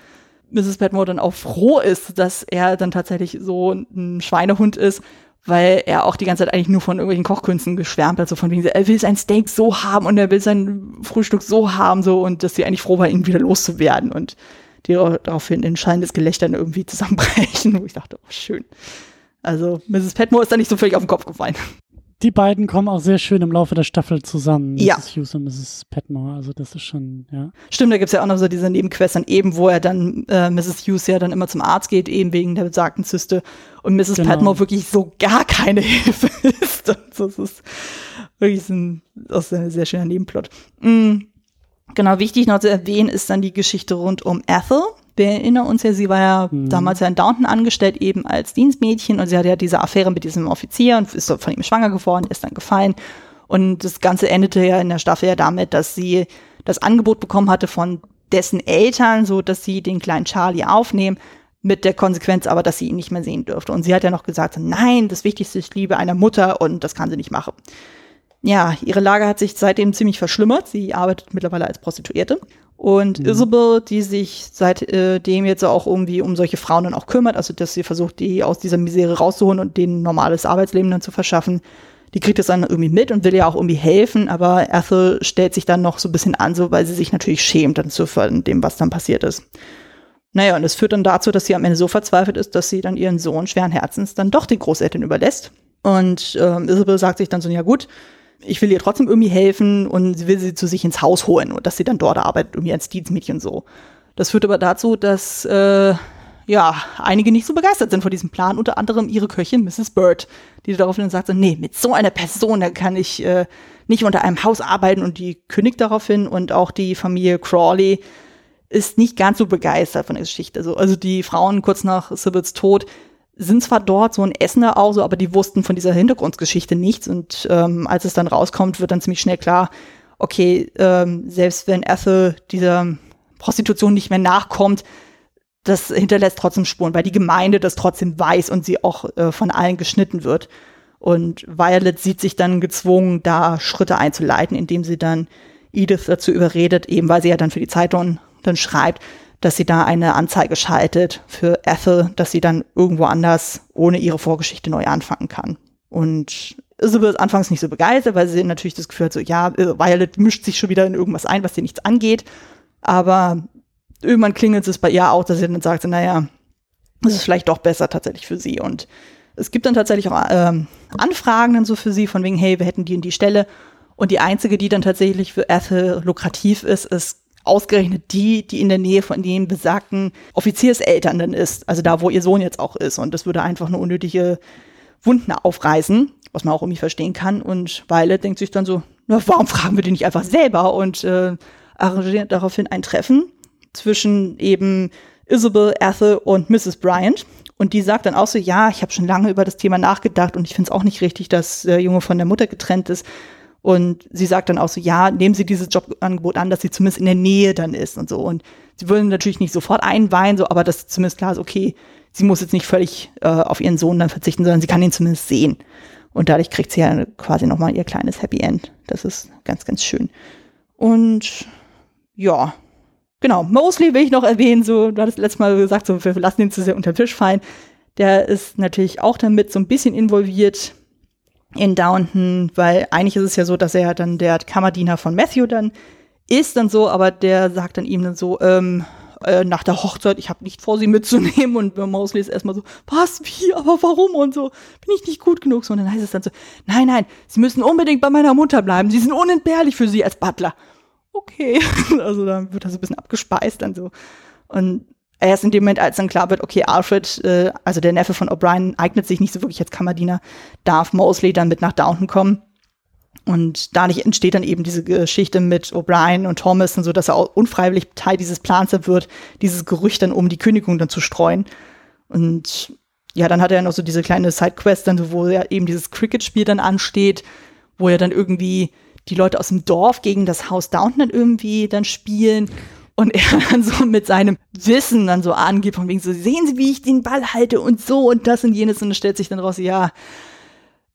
Mrs. Petmore dann auch froh ist, dass er dann tatsächlich so ein Schweinehund ist, weil er auch die ganze Zeit eigentlich nur von irgendwelchen Kochkünsten geschwärmt hat, so von wegen, er will sein Steak so haben und er will sein Frühstück so haben, so und dass sie eigentlich froh war, ihn wieder loszuwerden und die daraufhin in schallendes Gelächter irgendwie zusammenbrechen, wo ich dachte, oh, schön. Also Mrs. Petmore ist da nicht so völlig auf den Kopf gefallen. Die beiden kommen auch sehr schön im Laufe der Staffel zusammen, Ja. Mrs. Hughes und Mrs. Petmore. Also das ist schon, ja. Stimmt, da gibt's ja auch noch so diese Nebenquests dann eben, wo er dann, äh, Mrs. Hughes ja dann immer zum Arzt geht, eben wegen der besagten Zyste und Mrs. Genau. Patmore wirklich so gar keine Hilfe ist. Das ist wirklich ein, auch ein sehr schöner Nebenplot. Mm. Genau, wichtig noch zu erwähnen ist dann die Geschichte rund um Ethel. Wir erinnern uns ja, sie war ja Mhm. damals ja in Downton angestellt, eben als Dienstmädchen und sie hatte ja diese Affäre mit diesem Offizier und ist von ihm schwanger geworden, ist dann gefallen. Und das Ganze endete ja in der Staffel ja damit, dass sie das Angebot bekommen hatte von dessen Eltern, so dass sie den kleinen Charlie aufnehmen, mit der Konsequenz aber, dass sie ihn nicht mehr sehen dürfte. Und sie hat ja noch gesagt, nein, das Wichtigste ist Liebe einer Mutter und das kann sie nicht machen. Ja, ihre Lage hat sich seitdem ziemlich verschlimmert. Sie arbeitet mittlerweile als Prostituierte. Und Isabel, die sich seitdem jetzt auch irgendwie um solche Frauen dann auch kümmert, also dass sie versucht, die aus dieser Misere rauszuholen und denen ein normales Arbeitsleben dann zu verschaffen, die kriegt es dann irgendwie mit und will ja auch irgendwie helfen, aber Ethel stellt sich dann noch so ein bisschen an, so weil sie sich natürlich schämt dann zu von dem, was dann passiert ist. Naja, und es führt dann dazu, dass sie am Ende so verzweifelt ist, dass sie dann ihren Sohn schweren Herzens dann doch den Großeltern überlässt. Und ähm, Isabel sagt sich dann so, ja gut, ich will ihr trotzdem irgendwie helfen und sie will sie zu sich ins Haus holen und dass sie dann dort arbeitet, irgendwie als Dienstmädchen so. Das führt aber dazu, dass äh, ja einige nicht so begeistert sind von diesem Plan, unter anderem ihre Köchin Mrs. Bird, die daraufhin sagt, so, nee, mit so einer Person, da kann ich äh, nicht unter einem Haus arbeiten und die kündigt daraufhin und auch die Familie Crawley ist nicht ganz so begeistert von der Geschichte. Also, also die Frauen kurz nach Sibyls Tod sind zwar dort so ein Essener auch so, aber die wussten von dieser Hintergrundgeschichte nichts. Und ähm, als es dann rauskommt, wird dann ziemlich schnell klar, okay, ähm, selbst wenn Ethel dieser Prostitution nicht mehr nachkommt, das hinterlässt trotzdem Spuren, weil die Gemeinde das trotzdem weiß und sie auch äh, von allen geschnitten wird. Und Violet sieht sich dann gezwungen, da Schritte einzuleiten, indem sie dann Edith dazu überredet, eben weil sie ja dann für die Zeitung dann schreibt, dass sie da eine Anzeige schaltet für Ethel, dass sie dann irgendwo anders ohne ihre Vorgeschichte neu anfangen kann. Und Isabel ist anfangs nicht so begeistert, weil sie natürlich das Gefühl hat, so, ja, äh, Violet mischt sich schon wieder in irgendwas ein, was ihr nichts angeht. Aber irgendwann klingelt es bei ihr auch, dass sie dann sagt, naja, es ist vielleicht doch besser tatsächlich für sie. Und es gibt dann tatsächlich auch ähm, Anfragen dann so für sie, von wegen, hey, wir hätten die und die Stelle. Und die einzige, die dann tatsächlich für Ethel lukrativ ist, ist ausgerechnet die, die in der Nähe von den besagten Offizierseltern dann ist. Also da, wo ihr Sohn jetzt auch ist. Und das würde einfach eine unnötige Wunden aufreißen, was man auch irgendwie verstehen kann. Und Violet denkt sich dann so, na, warum fragen wir die nicht einfach selber? Und äh, arrangiert daraufhin ein Treffen zwischen eben Isabel, Ethel und Mrs. Bryant. Und die sagt dann auch so, ja, ich habe schon lange über das Thema nachgedacht und ich finde es auch nicht richtig, dass der Junge von der Mutter getrennt ist. Und sie sagt dann auch so, ja, nehmen Sie dieses Jobangebot an, dass sie zumindest in der Nähe dann ist und so. Und sie würden natürlich nicht sofort einweihen, so, aber das zumindest klar ist, okay, sie muss jetzt nicht völlig äh, auf ihren Sohn dann verzichten, sondern sie kann ihn zumindest sehen. Und dadurch kriegt sie ja quasi nochmal ihr kleines Happy End. Das ist ganz, ganz schön. Und ja, genau, Mosley will ich noch erwähnen, so, du hattest letztes Mal gesagt, so, wir lassen ihn zu sehr unter den Tisch fallen. Der ist natürlich auch damit so ein bisschen involviert in Downton, weil eigentlich ist es ja so, dass er dann der Kammerdiener von Matthew dann ist dann so, aber der sagt dann ihm dann so, ähm, äh, nach der Hochzeit, ich habe nicht vor, sie mitzunehmen. Und Mosley ist erstmal so, was, wie, aber warum und so, bin ich nicht gut genug? So und dann heißt es dann so, nein, nein, sie müssen unbedingt bei meiner Mutter bleiben, sie sind unentbehrlich für sie als Butler. Okay, also dann wird er so ein bisschen abgespeist dann so. Und erst in dem Moment, als dann klar wird, okay, Alfred, äh, also der Neffe von O'Brien, eignet sich nicht so wirklich als Kammerdiener, darf Mosley dann mit nach Downton kommen. Und dadurch entsteht dann eben diese Geschichte mit O'Brien und Thomas und so, dass er auch unfreiwillig Teil dieses Plans wird, dieses Gerücht dann um die Kündigung dann zu streuen. Und ja, dann hat er noch so diese kleine Sidequest dann, wo ja eben dieses Cricket-Spiel dann ansteht, wo er dann irgendwie die Leute aus dem Dorf gegen das Haus Downton dann irgendwie dann spielen und er dann so mit seinem Wissen dann so angibt, von wegen so, sehen Sie, wie ich den Ball halte und so und das und jenes und es stellt sich dann raus, ja,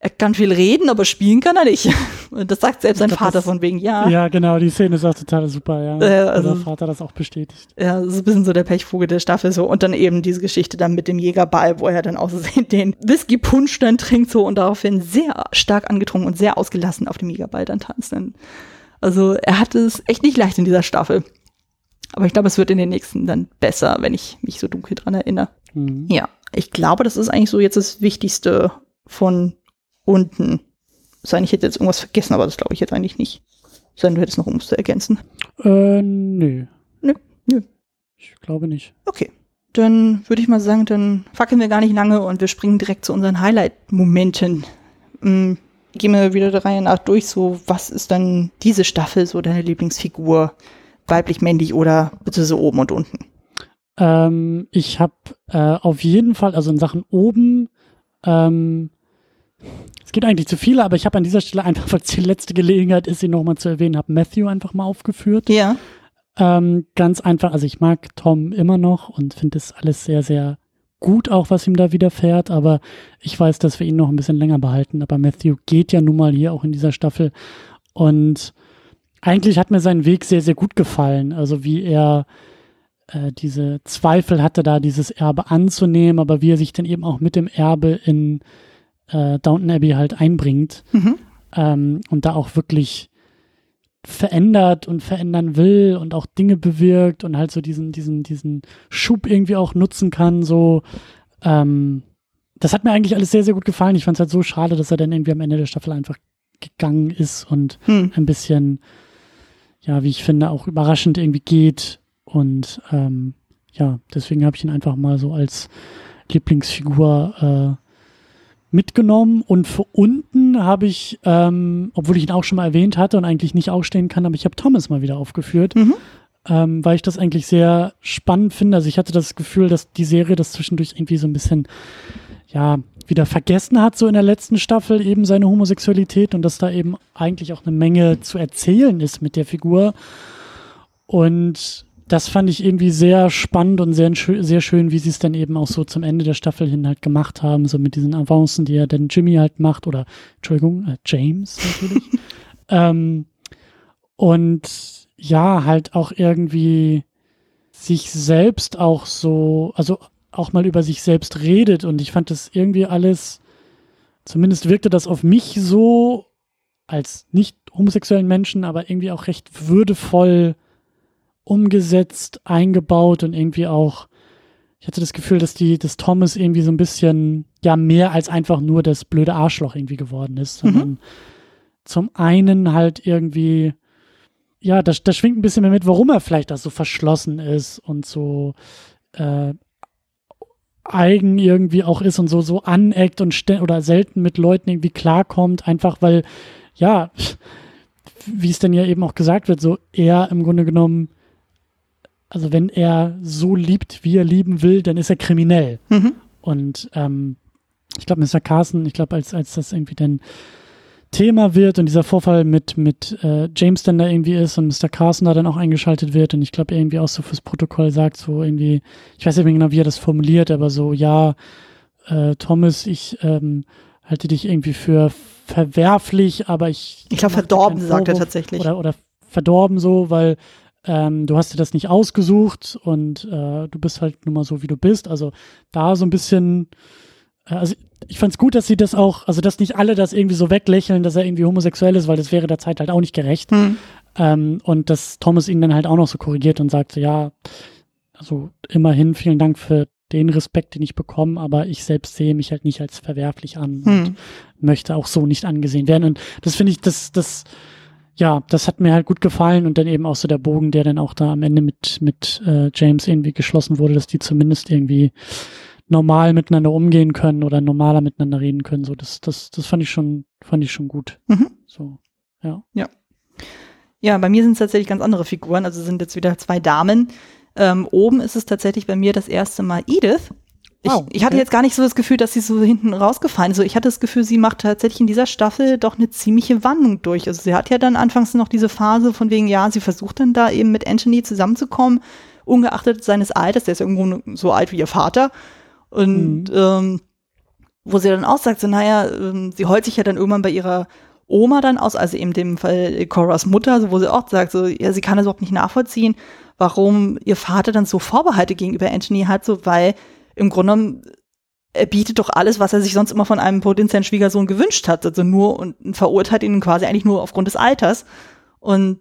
er kann viel reden, aber spielen kann er nicht. Und das sagt selbst sein glaub, Vater das- von wegen, ja. Ja, genau, die Szene ist auch total super, ja. Äh, also- der Vater das auch bestätigt. Ja, das ist ein bisschen so der Pechvogel der Staffel so. Und dann eben diese Geschichte dann mit dem Jägerball, wo er dann aussehen den Whisky-Punsch dann trinkt so und daraufhin sehr stark angetrunken und sehr ausgelassen auf dem Jägerball dann tanzt. Dann. Also er hat es echt nicht leicht in dieser Staffel. Aber ich glaube, es wird in den nächsten dann besser, wenn ich mich so dunkel dran erinnere. Mhm. Ja, ich glaube, das ist eigentlich so jetzt das Wichtigste von unten. Sein, ich hätte jetzt irgendwas vergessen, aber das glaube ich jetzt eigentlich nicht. Sein, du hättest noch irgendwas zu ergänzen. Äh, nö. Nö, nö. Ich glaube nicht. Okay. Dann würde ich mal sagen, dann fackeln wir gar nicht lange und wir springen direkt zu unseren Highlight-Momenten. Ähm, gehen wir wieder der Reihe nach durch, so was ist dann diese Staffel so deine Lieblingsfigur? Weiblich, männlich oder bitte so oben und unten? Ähm, ich habe äh, auf jeden Fall, also in Sachen oben, ähm, es gibt eigentlich zu viele, aber ich habe an dieser Stelle einfach, weil es die letzte Gelegenheit ist, ihn nochmal zu erwähnen, habe Matthew einfach mal aufgeführt. Ja. Ähm, ganz einfach, also ich mag Tom immer noch und finde das alles sehr, sehr gut, auch was ihm da widerfährt, aber ich weiß, dass wir ihn noch ein bisschen länger behalten. Aber Matthew geht ja nun mal hier auch in dieser Staffel und eigentlich hat mir sein Weg sehr, sehr gut gefallen. Also wie er äh, diese Zweifel hatte, da dieses Erbe anzunehmen, aber wie er sich dann eben auch mit dem Erbe in äh, Downton Abbey halt einbringt mhm. ähm, und da auch wirklich verändert und verändern will und auch Dinge bewirkt und halt so diesen, diesen, diesen Schub irgendwie auch nutzen kann, so, ähm, das hat mir eigentlich alles sehr, sehr gut gefallen. Ich fand es halt so schade, dass er dann irgendwie am Ende der Staffel einfach gegangen ist und hm. ein bisschen, ja, wie ich finde, auch überraschend irgendwie geht. Und ähm, ja, deswegen habe ich ihn einfach mal so als Lieblingsfigur äh, mitgenommen und für unten habe ich, ähm, obwohl ich ihn auch schon mal erwähnt hatte und eigentlich nicht aufstehen kann, aber ich habe Thomas mal wieder aufgeführt, mhm. ähm, weil ich das eigentlich sehr spannend finde. Also ich hatte das Gefühl, dass die Serie das zwischendurch irgendwie so ein bisschen, ja, wieder vergessen hat, so in der letzten Staffel eben seine Homosexualität und dass da eben eigentlich auch eine Menge zu erzählen ist mit der Figur. Und das fand ich irgendwie sehr spannend und sehr, sehr schön, wie sie es dann eben auch so zum Ende der Staffel hin halt gemacht haben, so mit diesen Avancen, die ja dann Jimmy halt macht oder, Entschuldigung, äh, James natürlich. ähm, und ja, halt auch irgendwie sich selbst auch so, also auch mal über sich selbst redet und ich fand das irgendwie alles, zumindest wirkte das auf mich so als nicht homosexuellen Menschen, aber irgendwie auch recht würdevoll umgesetzt, eingebaut und irgendwie auch, ich hatte das Gefühl, dass die, dass Thomas irgendwie so ein bisschen, ja, mehr als einfach nur das blöde Arschloch irgendwie geworden ist, mhm. sondern mhm. zum einen halt irgendwie, ja, da, da schwingt ein bisschen mehr mit, warum er vielleicht da so verschlossen ist und so äh, eigen irgendwie auch ist und so, so aneckt und oder selten mit Leuten irgendwie klarkommt, einfach weil, ja, wie es denn ja eben auch gesagt wird, so er im Grunde genommen also wenn er so liebt, wie er lieben will, dann ist er kriminell. Mhm. Und ähm, ich glaube, Mr. Carson, ich glaube, als, als das irgendwie dann Thema wird und dieser Vorfall mit, mit äh, James dann da irgendwie ist und Mr. Carson da dann auch eingeschaltet wird und ich glaube, irgendwie auch so fürs Protokoll sagt, so irgendwie, ich weiß nicht mehr genau, wie er das formuliert, aber so, ja, äh, Thomas, ich ähm, halte dich irgendwie für verwerflich, aber ich. Ich glaube, verdorben, sagt er tatsächlich. Oder, oder verdorben so, weil ähm, du hast dir das nicht ausgesucht und äh, du bist halt nun mal so, wie du bist. Also da so ein bisschen, also ich fand es gut, dass sie das auch, also dass nicht alle das irgendwie so weglächeln, dass er irgendwie homosexuell ist, weil das wäre der Zeit halt auch nicht gerecht. Hm. Ähm, und dass Thomas ihn dann halt auch noch so korrigiert und sagt so, ja, also immerhin vielen Dank für den Respekt, den ich bekomme, aber ich selbst sehe mich halt nicht als verwerflich an hm. und möchte auch so nicht angesehen werden. Und das finde ich, das, das, ja, das hat mir halt gut gefallen und dann eben auch so der Bogen, der dann auch da am Ende mit, mit äh, James irgendwie geschlossen wurde, dass die zumindest irgendwie normal miteinander umgehen können oder normaler miteinander reden können. So, das, das, das fand ich schon, fand ich schon gut. Mhm. So, ja. Ja. Ja, bei mir sind es tatsächlich ganz andere Figuren. Also sind jetzt wieder zwei Damen. Ähm, oben ist es tatsächlich bei mir das erste Mal Edith. Wow, ich, ich hatte jetzt gar nicht so das Gefühl, dass sie so hinten rausgefallen ist. Also ich hatte das Gefühl, sie macht tatsächlich in dieser Staffel doch eine ziemliche Wandlung durch. Also sie hat ja dann anfangs noch diese Phase von wegen, ja, sie versucht dann da eben mit Anthony zusammenzukommen, ungeachtet seines Alters, der ist irgendwo so alt wie ihr Vater. Und mhm. ähm, wo sie dann auch sagt, so, naja, ähm, sie heult sich ja dann irgendwann bei ihrer Oma dann aus, also eben dem Fall Coras Mutter, so, wo sie auch sagt, so, ja, sie kann das überhaupt nicht nachvollziehen, warum ihr Vater dann so Vorbehalte gegenüber Anthony hat, so, weil im Grunde genommen, er bietet doch alles, was er sich sonst immer von einem potenziellen Schwiegersohn gewünscht hat. Also nur und verurteilt ihn quasi eigentlich nur aufgrund des Alters. Und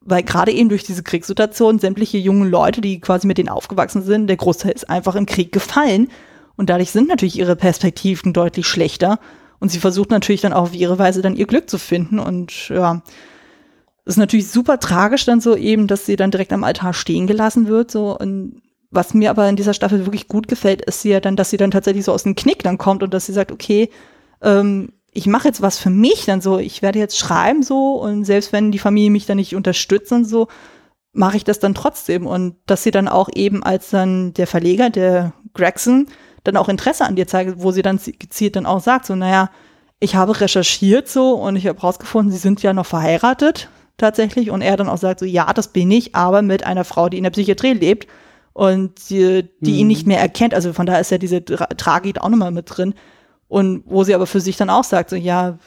weil gerade eben durch diese Kriegssituation sämtliche jungen Leute, die quasi mit denen aufgewachsen sind, der Großteil ist einfach im Krieg gefallen und dadurch sind natürlich ihre Perspektiven deutlich schlechter. Und sie versucht natürlich dann auch auf ihre Weise dann ihr Glück zu finden. Und ja, ist natürlich super tragisch dann so eben, dass sie dann direkt am Altar stehen gelassen wird so. Und was mir aber in dieser Staffel wirklich gut gefällt, ist sie ja dann, dass sie dann tatsächlich so aus dem Knick dann kommt und dass sie sagt, okay, ähm, ich mache jetzt was für mich, dann so, ich werde jetzt schreiben so und selbst wenn die Familie mich dann nicht unterstützt und so, mache ich das dann trotzdem. Und dass sie dann auch eben als dann der Verleger, der Gregson, dann auch Interesse an dir zeigt, wo sie dann gezielt dann auch sagt, so, naja, ich habe recherchiert so und ich habe rausgefunden, sie sind ja noch verheiratet tatsächlich. Und er dann auch sagt so, ja, das bin ich, aber mit einer Frau, die in der Psychiatrie lebt und die, die mhm. ihn nicht mehr erkennt, also von da ist ja diese Tra Tragik auch nochmal mit drin. Und wo sie aber für sich dann auch sagt, so ja,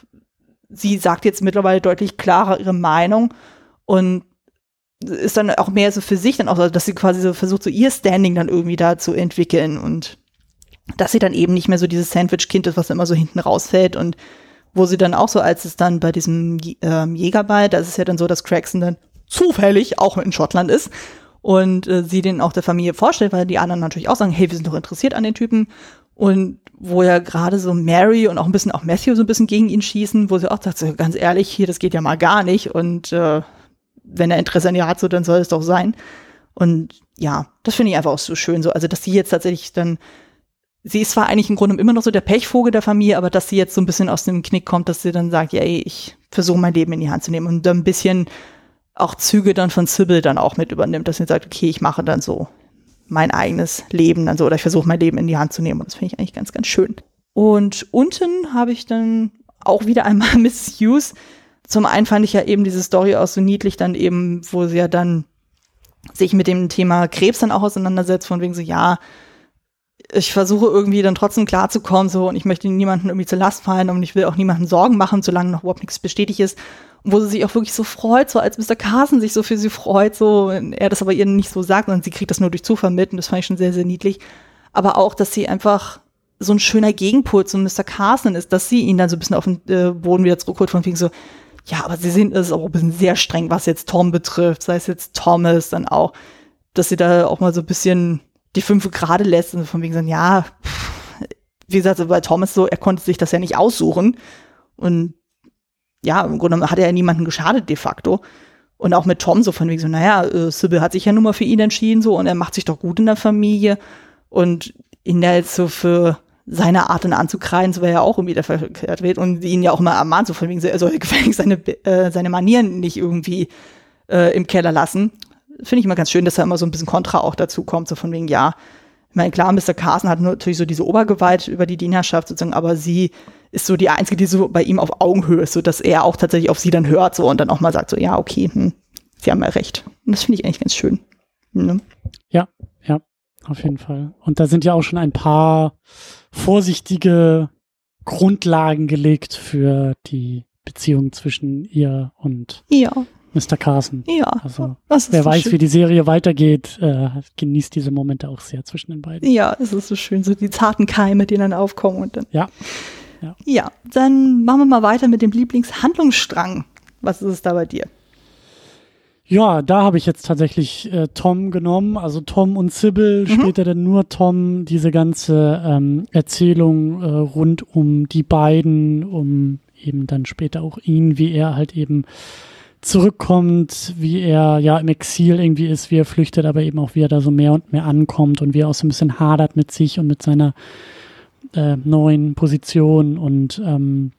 sie sagt jetzt mittlerweile deutlich klarer ihre Meinung und ist dann auch mehr so für sich dann auch, dass sie quasi so versucht, so ihr Standing dann irgendwie da zu entwickeln und dass sie dann eben nicht mehr so dieses Sandwich-Kind ist, was immer so hinten rausfällt und wo sie dann auch so, als es dann bei diesem ähm, Jägerball, da ist es ja dann so, dass Craxton dann zufällig auch in Schottland ist und äh, sie den auch der Familie vorstellt, weil die anderen natürlich auch sagen, hey, wir sind doch interessiert an den Typen und wo ja gerade so Mary und auch ein bisschen auch Matthew so ein bisschen gegen ihn schießen, wo sie auch sagt, so, ganz ehrlich, hier, das geht ja mal gar nicht. Und äh, wenn er Interesse an ihr hat, so, dann soll es doch sein. Und ja, das finde ich einfach auch so schön, so, also dass sie jetzt tatsächlich dann, sie ist zwar eigentlich im Grunde immer noch so der Pechvogel der Familie, aber dass sie jetzt so ein bisschen aus dem Knick kommt, dass sie dann sagt, ja, ey, ich versuche mein Leben in die Hand zu nehmen und dann ein bisschen auch Züge dann von Sybil dann auch mit übernimmt, dass sie sagt, okay, ich mache dann so mein eigenes Leben dann so oder ich versuche mein Leben in die Hand zu nehmen und das finde ich eigentlich ganz, ganz schön. Und unten habe ich dann auch wieder einmal Miss Hughes. Zum einen fand ich ja eben diese Story auch so niedlich dann eben, wo sie ja dann sich mit dem Thema Krebs dann auch auseinandersetzt, von wegen so, ja, ich versuche irgendwie dann trotzdem klarzukommen, so, und ich möchte niemanden irgendwie zur Last fallen und ich will auch niemanden Sorgen machen, solange noch überhaupt nichts bestätigt ist wo sie sich auch wirklich so freut, so als Mr. Carson sich so für sie freut, so er das aber ihr nicht so sagt, sondern sie kriegt das nur durch Zufall mit und das fand ich schon sehr, sehr niedlich. Aber auch, dass sie einfach so ein schöner Gegenpol zu Mr. Carson ist, dass sie ihn dann so ein bisschen auf den äh, Boden wieder zurückholt, von wegen so, ja, aber sie sind es auch ein bisschen sehr streng, was jetzt Tom betrifft, sei es jetzt Thomas, dann auch, dass sie da auch mal so ein bisschen die fünf gerade lässt und von wegen so, ja, wie gesagt, bei Thomas so, er konnte sich das ja nicht aussuchen und ja, im Grunde hat er ja niemanden geschadet de facto. Und auch mit Tom so von wegen so, naja, äh, Sybil hat sich ja nun mal für ihn entschieden so und er macht sich doch gut in der Familie. Und ihn da jetzt so für seine Art in anzukreien, so wäre ja auch irgendwie der verkehrt wird und ihn ja auch mal ermahnt, so von wegen, so, er soll gefälligst seine, äh, seine Manieren nicht irgendwie äh, im Keller lassen. Finde ich immer ganz schön, dass da immer so ein bisschen Kontra auch dazu kommt, so von wegen, ja, ich meine, klar, Mr. Carson hat natürlich so diese Obergewalt über die Dienerschaft sozusagen, aber sie ist so die einzige, die so bei ihm auf Augenhöhe ist, so dass er auch tatsächlich auf sie dann hört so und dann auch mal sagt so, ja, okay, hm, sie haben ja recht. Und das finde ich eigentlich ganz schön. Ne? Ja, ja, auf jeden Fall. Und da sind ja auch schon ein paar vorsichtige Grundlagen gelegt für die Beziehung zwischen ihr und ja. Mr. Carson. Ja. Also, wer so weiß, schön. wie die Serie weitergeht, äh, genießt diese Momente auch sehr zwischen den beiden. Ja, es ist so schön, so die zarten Keime, die dann aufkommen und dann. Ja. Ja. ja, dann machen wir mal weiter mit dem Lieblingshandlungsstrang. Was ist es da bei dir? Ja, da habe ich jetzt tatsächlich äh, Tom genommen, also Tom und Sybil, mhm. später dann nur Tom, diese ganze ähm, Erzählung äh, rund um die beiden, um eben dann später auch ihn, wie er halt eben zurückkommt, wie er ja im Exil irgendwie ist, wie er flüchtet, aber eben auch wie er da so mehr und mehr ankommt und wie er auch so ein bisschen hadert mit sich und mit seiner äh, neuen Position und ähm,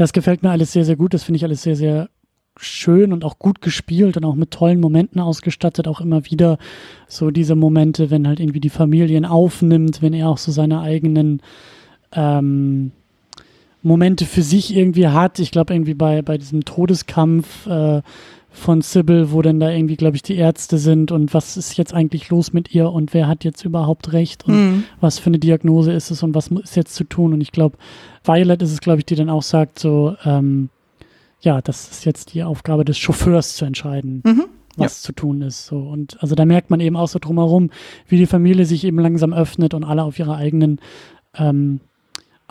das gefällt mir alles sehr, sehr gut. Das finde ich alles sehr, sehr schön und auch gut gespielt und auch mit tollen Momenten ausgestattet. Auch immer wieder so diese Momente, wenn halt irgendwie die Familien aufnimmt, wenn er auch so seine eigenen ähm, Momente für sich irgendwie hat. Ich glaube, irgendwie bei, bei diesem Todeskampf äh, von Sybil, wo dann da irgendwie, glaube ich, die Ärzte sind und was ist jetzt eigentlich los mit ihr und wer hat jetzt überhaupt recht und mhm. was für eine Diagnose ist es und was ist jetzt zu tun. Und ich glaube, Violet ist es, glaube ich, die dann auch sagt, so, ähm, ja, das ist jetzt die Aufgabe des Chauffeurs zu entscheiden. Mhm. Was ja. zu tun ist. So. Und also da merkt man eben auch so drumherum, wie die Familie sich eben langsam öffnet und alle auf ihre eigenen ähm,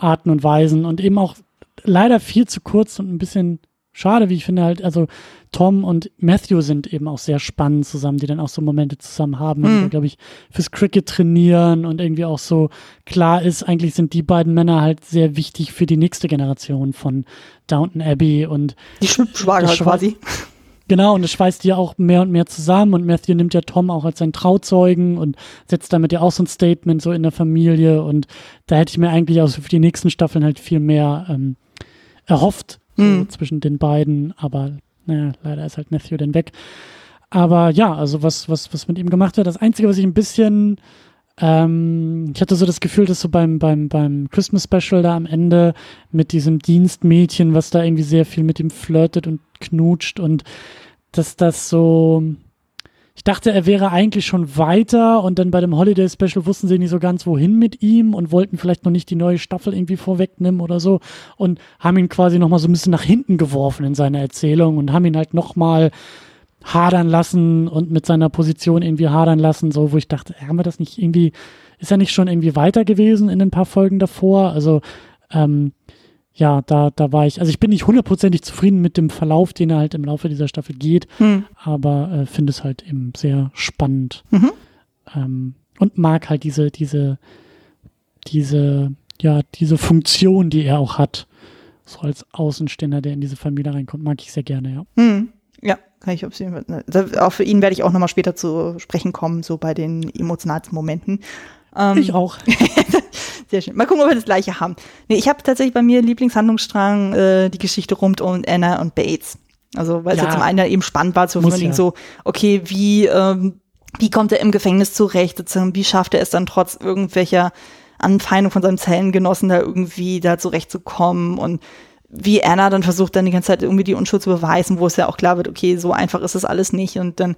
Arten und Weisen und eben auch leider viel zu kurz und ein bisschen schade, wie ich finde halt, also Tom und Matthew sind eben auch sehr spannend zusammen, die dann auch so Momente zusammen haben, mhm. glaube ich, fürs Cricket trainieren und irgendwie auch so klar ist, eigentlich sind die beiden Männer halt sehr wichtig für die nächste Generation von Downton Abbey und die Schwager quasi. Genau, und das schweißt die ja auch mehr und mehr zusammen und Matthew nimmt ja Tom auch als seinen Trauzeugen und setzt damit ja auch so ein Statement so in der Familie und da hätte ich mir eigentlich auch so für die nächsten Staffeln halt viel mehr ähm, erhofft so mhm. zwischen den beiden, aber naja, leider ist halt Matthew dann weg. Aber ja, also was, was, was mit ihm gemacht wird, das Einzige, was ich ein bisschen ähm, ich hatte so das Gefühl, dass so beim, beim, beim Christmas Special da am Ende mit diesem Dienstmädchen, was da irgendwie sehr viel mit ihm flirtet und knutscht und dass das so, ich dachte, er wäre eigentlich schon weiter und dann bei dem Holiday Special wussten sie nicht so ganz, wohin mit ihm und wollten vielleicht noch nicht die neue Staffel irgendwie vorwegnehmen oder so und haben ihn quasi nochmal so ein bisschen nach hinten geworfen in seiner Erzählung und haben ihn halt nochmal mal hadern lassen und mit seiner Position irgendwie hadern lassen, so wo ich dachte, haben wir das nicht irgendwie, ist er nicht schon irgendwie weiter gewesen in ein paar Folgen davor? Also ähm, ja, da, da war ich, also ich bin nicht hundertprozentig zufrieden mit dem Verlauf, den er halt im Laufe dieser Staffel geht, hm. aber äh, finde es halt eben sehr spannend mhm. ähm, und mag halt diese, diese, diese, ja, diese Funktion, die er auch hat, so als Außenstehender, der in diese Familie reinkommt, mag ich sehr gerne, ja. Hm. Ja, kann ich auf jeden Fall. Ne, auch für ihn werde ich auch nochmal später zu sprechen kommen, so bei den emotionalsten Momenten. Ähm, ich auch. sehr schön. Mal gucken, ob wir das gleiche haben. Nee, ich habe tatsächlich bei mir Lieblingshandlungsstrang äh, die Geschichte rund um Anna und Bates. Also, weil es ja. ja zum einen eben spannend war, zu ja. so, okay, wie, ähm, wie kommt er im Gefängnis zurecht, wie schafft er es dann trotz irgendwelcher Anfeindung von seinem Zellengenossen da irgendwie da zurechtzukommen und wie Anna dann versucht, dann die ganze Zeit irgendwie die Unschuld zu beweisen, wo es ja auch klar wird, okay, so einfach ist das alles nicht. Und dann,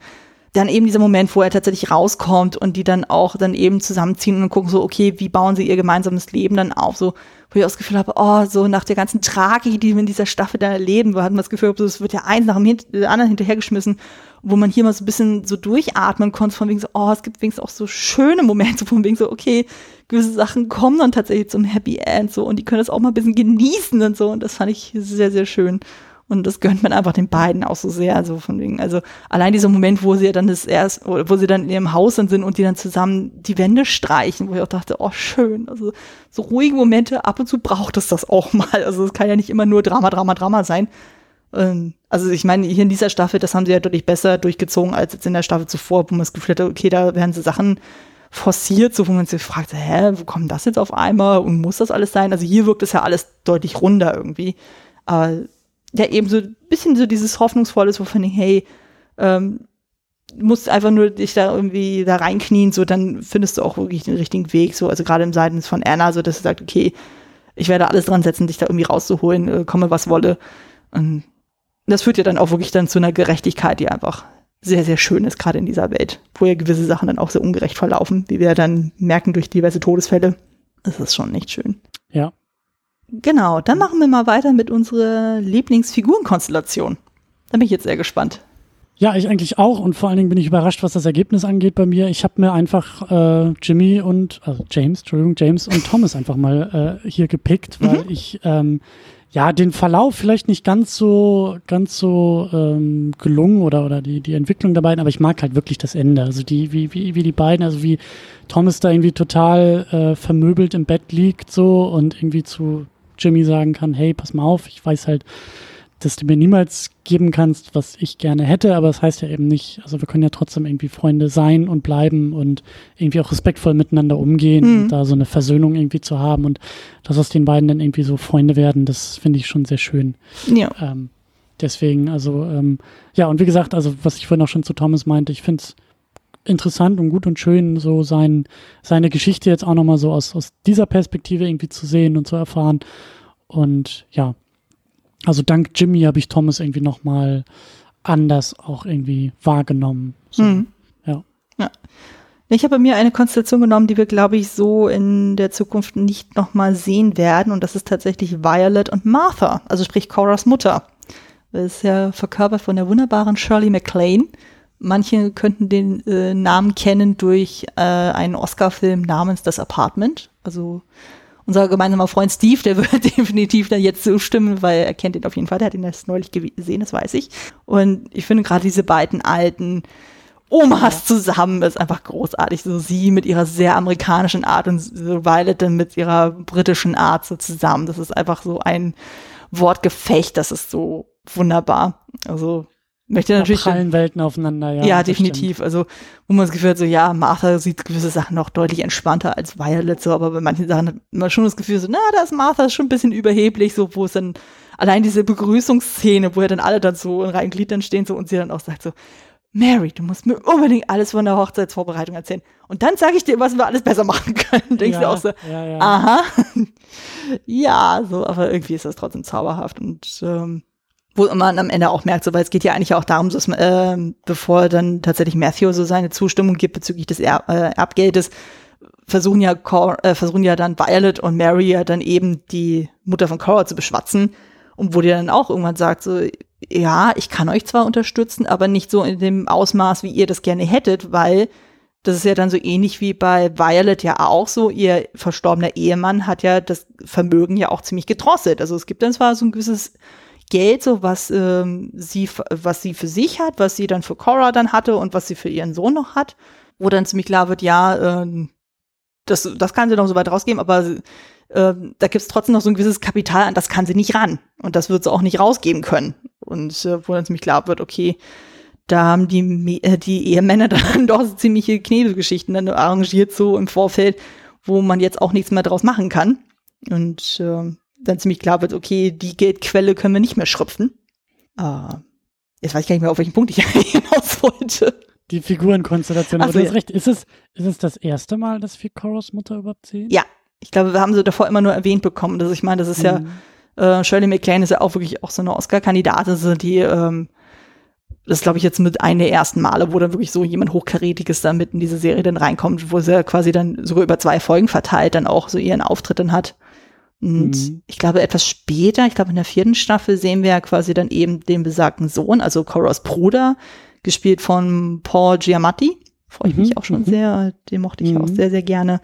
dann eben dieser Moment, wo er tatsächlich rauskommt und die dann auch dann eben zusammenziehen und gucken so, okay, wie bauen sie ihr gemeinsames Leben dann auf? So, wo ich auch das Gefühl habe, oh, so nach der ganzen Tragik, die wir in dieser Staffel da erleben, wo hatten wir das Gefühl, es wird ja eins nach dem anderen hinterhergeschmissen, wo man hier mal so ein bisschen so durchatmen konnte, von wegen so, oh, es gibt wenigstens auch so schöne Momente, von wegen so, okay, gewisse Sachen kommen dann tatsächlich zum Happy End so und die können das auch mal ein bisschen genießen und so und das fand ich sehr, sehr schön. Und das gönnt man einfach den beiden auch so sehr. Also von wegen, also allein dieser Moment, wo sie dann das erst, wo sie dann in ihrem Haus dann sind und die dann zusammen die Wände streichen, wo ich auch dachte, oh schön. Also so ruhige Momente, ab und zu braucht es das auch mal. Also es kann ja nicht immer nur Drama, Drama, Drama sein. Ähm, also ich meine, hier in dieser Staffel, das haben sie ja deutlich besser durchgezogen als jetzt in der Staffel zuvor, wo man das Gefühl hatte, okay, da werden sie Sachen forciert, so wo man sich fragt, hä, wo kommt das jetzt auf einmal und muss das alles sein? Also hier wirkt es ja alles deutlich runder irgendwie. Aber ja, eben so ein bisschen so dieses Hoffnungsvolle, so von, hey, ähm, musst einfach nur dich da irgendwie da reinknien, so dann findest du auch wirklich den richtigen Weg, so, also gerade im Seiten von Anna, so dass sie sagt, okay, ich werde alles dran setzen, dich da irgendwie rauszuholen, äh, komme was wolle. Und das führt ja dann auch wirklich dann zu einer Gerechtigkeit, die einfach sehr, sehr schön ist, gerade in dieser Welt, wo ja gewisse Sachen dann auch sehr ungerecht verlaufen, wie wir dann merken durch diverse Todesfälle. Das ist schon nicht schön. Ja. Genau, dann machen wir mal weiter mit unserer Lieblingsfigurenkonstellation. Da bin ich jetzt sehr gespannt. Ja, ich eigentlich auch und vor allen Dingen bin ich überrascht, was das Ergebnis angeht bei mir. Ich habe mir einfach äh, Jimmy und also James, Entschuldigung, James und Thomas einfach mal äh, hier gepickt, weil mhm. ich ähm, ja, den Verlauf vielleicht nicht ganz so, ganz so ähm, gelungen oder, oder die, die Entwicklung der beiden, aber ich mag halt wirklich das Ende. Also die, wie, wie, wie die beiden, also wie Thomas da irgendwie total äh, vermöbelt im Bett liegt so und irgendwie zu Jimmy sagen kann, hey, pass mal auf, ich weiß halt, dass du mir niemals geben kannst, was ich gerne hätte, aber das heißt ja eben nicht, also wir können ja trotzdem irgendwie Freunde sein und bleiben und irgendwie auch respektvoll miteinander umgehen mhm. und da so eine Versöhnung irgendwie zu haben und dass aus den beiden dann irgendwie so Freunde werden, das finde ich schon sehr schön. Ja. Ähm, deswegen, also, ähm, ja, und wie gesagt, also was ich vorhin auch schon zu Thomas meinte, ich finde es interessant und gut und schön, so sein, seine Geschichte jetzt auch nochmal so aus, aus dieser Perspektive irgendwie zu sehen und zu erfahren. Und ja, also dank Jimmy habe ich Thomas irgendwie nochmal anders auch irgendwie wahrgenommen. So, mhm. ja. ja. Ich habe mir eine Konstellation genommen, die wir, glaube ich, so in der Zukunft nicht nochmal sehen werden. Und das ist tatsächlich Violet und Martha, also sprich Coras Mutter. Das ist ja verkörpert von der wunderbaren Shirley MacLaine. Manche könnten den äh, Namen kennen durch äh, einen Oscar-Film namens Das Apartment. Also unser gemeinsamer Freund Steve, der würde definitiv dann jetzt zustimmen, weil er kennt ihn auf jeden Fall, der hat ihn erst neulich gesehen, das weiß ich. Und ich finde gerade diese beiden alten Omas zusammen ist einfach großartig. So sie mit ihrer sehr amerikanischen Art und so Violet dann mit ihrer britischen Art so zusammen. Das ist einfach so ein Wortgefecht, das ist so wunderbar. Also möchte natürlich. Da prallen Welten aufeinander, ja. Ja, definitiv. Stimmt. Also, wo man das Gefühl hat, so, ja, Martha sieht gewisse Sachen noch deutlich entspannter als Violet, so, aber bei manchen Sachen hat man schon das Gefühl, so, na, da ist Martha schon ein bisschen überheblich, so, wo es dann, allein diese Begrüßungsszene, wo ja dann alle dann so in Reihen Gliedern stehen, so, und sie dann auch sagt, so, Mary, du musst mir unbedingt alles von der Hochzeitsvorbereitung erzählen. Und dann sage ich dir, was wir alles besser machen können. Denkst ja, du auch so, ja, ja. aha. ja, so, aber irgendwie ist das trotzdem zauberhaft und ähm, wo man am Ende auch merkt, so, weil es geht ja eigentlich auch darum, dass äh, bevor dann tatsächlich Matthew so seine Zustimmung gibt bezüglich des er äh, Erbgeldes, versuchen ja Cor äh, versuchen ja dann Violet und Mary ja dann eben die Mutter von Cora zu beschwatzen und wo die dann auch irgendwann sagt so ja, ich kann euch zwar unterstützen, aber nicht so in dem Ausmaß, wie ihr das gerne hättet, weil das ist ja dann so ähnlich wie bei Violet ja auch so. Ihr verstorbener Ehemann hat ja das Vermögen ja auch ziemlich gedrosselt. Also es gibt dann zwar so ein gewisses Geld, so was ähm, sie, was sie für sich hat, was sie dann für Cora dann hatte und was sie für ihren Sohn noch hat, wo dann ziemlich klar wird, ja, ähm, das, das kann sie noch so weit rausgeben, aber äh, da gibt es trotzdem noch so ein gewisses Kapital, an das kann sie nicht ran. Und das wird sie auch nicht rausgeben können. Und äh, wo dann ziemlich klar wird, okay, da haben die, äh, die Ehemänner dann doch ziemliche Knebelgeschichten dann arrangiert, so im Vorfeld, wo man jetzt auch nichts mehr draus machen kann. Und äh, dann ziemlich klar wird, okay, die Geldquelle können wir nicht mehr schröpfen. Äh, jetzt weiß ich gar nicht mehr, auf welchen Punkt ich hinaus wollte. Die Figurenkonstellation. Aber so, du hast recht. Ist es, ist es das erste Mal, dass wir Coros Mutter überhaupt sehen? Ja. Ich glaube, wir haben sie davor immer nur erwähnt bekommen. Also ich meine, das ist mhm. ja, äh, Shirley MacLaine ist ja auch wirklich auch so eine Oscar-Kandidatin, die, ähm, das glaube ich jetzt mit einem der ersten Male, wo dann wirklich so jemand Hochkarätiges da mit in diese Serie dann reinkommt, wo sie ja quasi dann sogar über zwei Folgen verteilt dann auch so ihren Auftritt dann hat. Und mhm. ich glaube, etwas später, ich glaube in der vierten Staffel sehen wir ja quasi dann eben den besagten Sohn, also Coras Bruder, gespielt von Paul Giamatti. Freue ich mhm. mich auch schon mhm. sehr. Den mochte ich auch mhm. sehr, sehr gerne.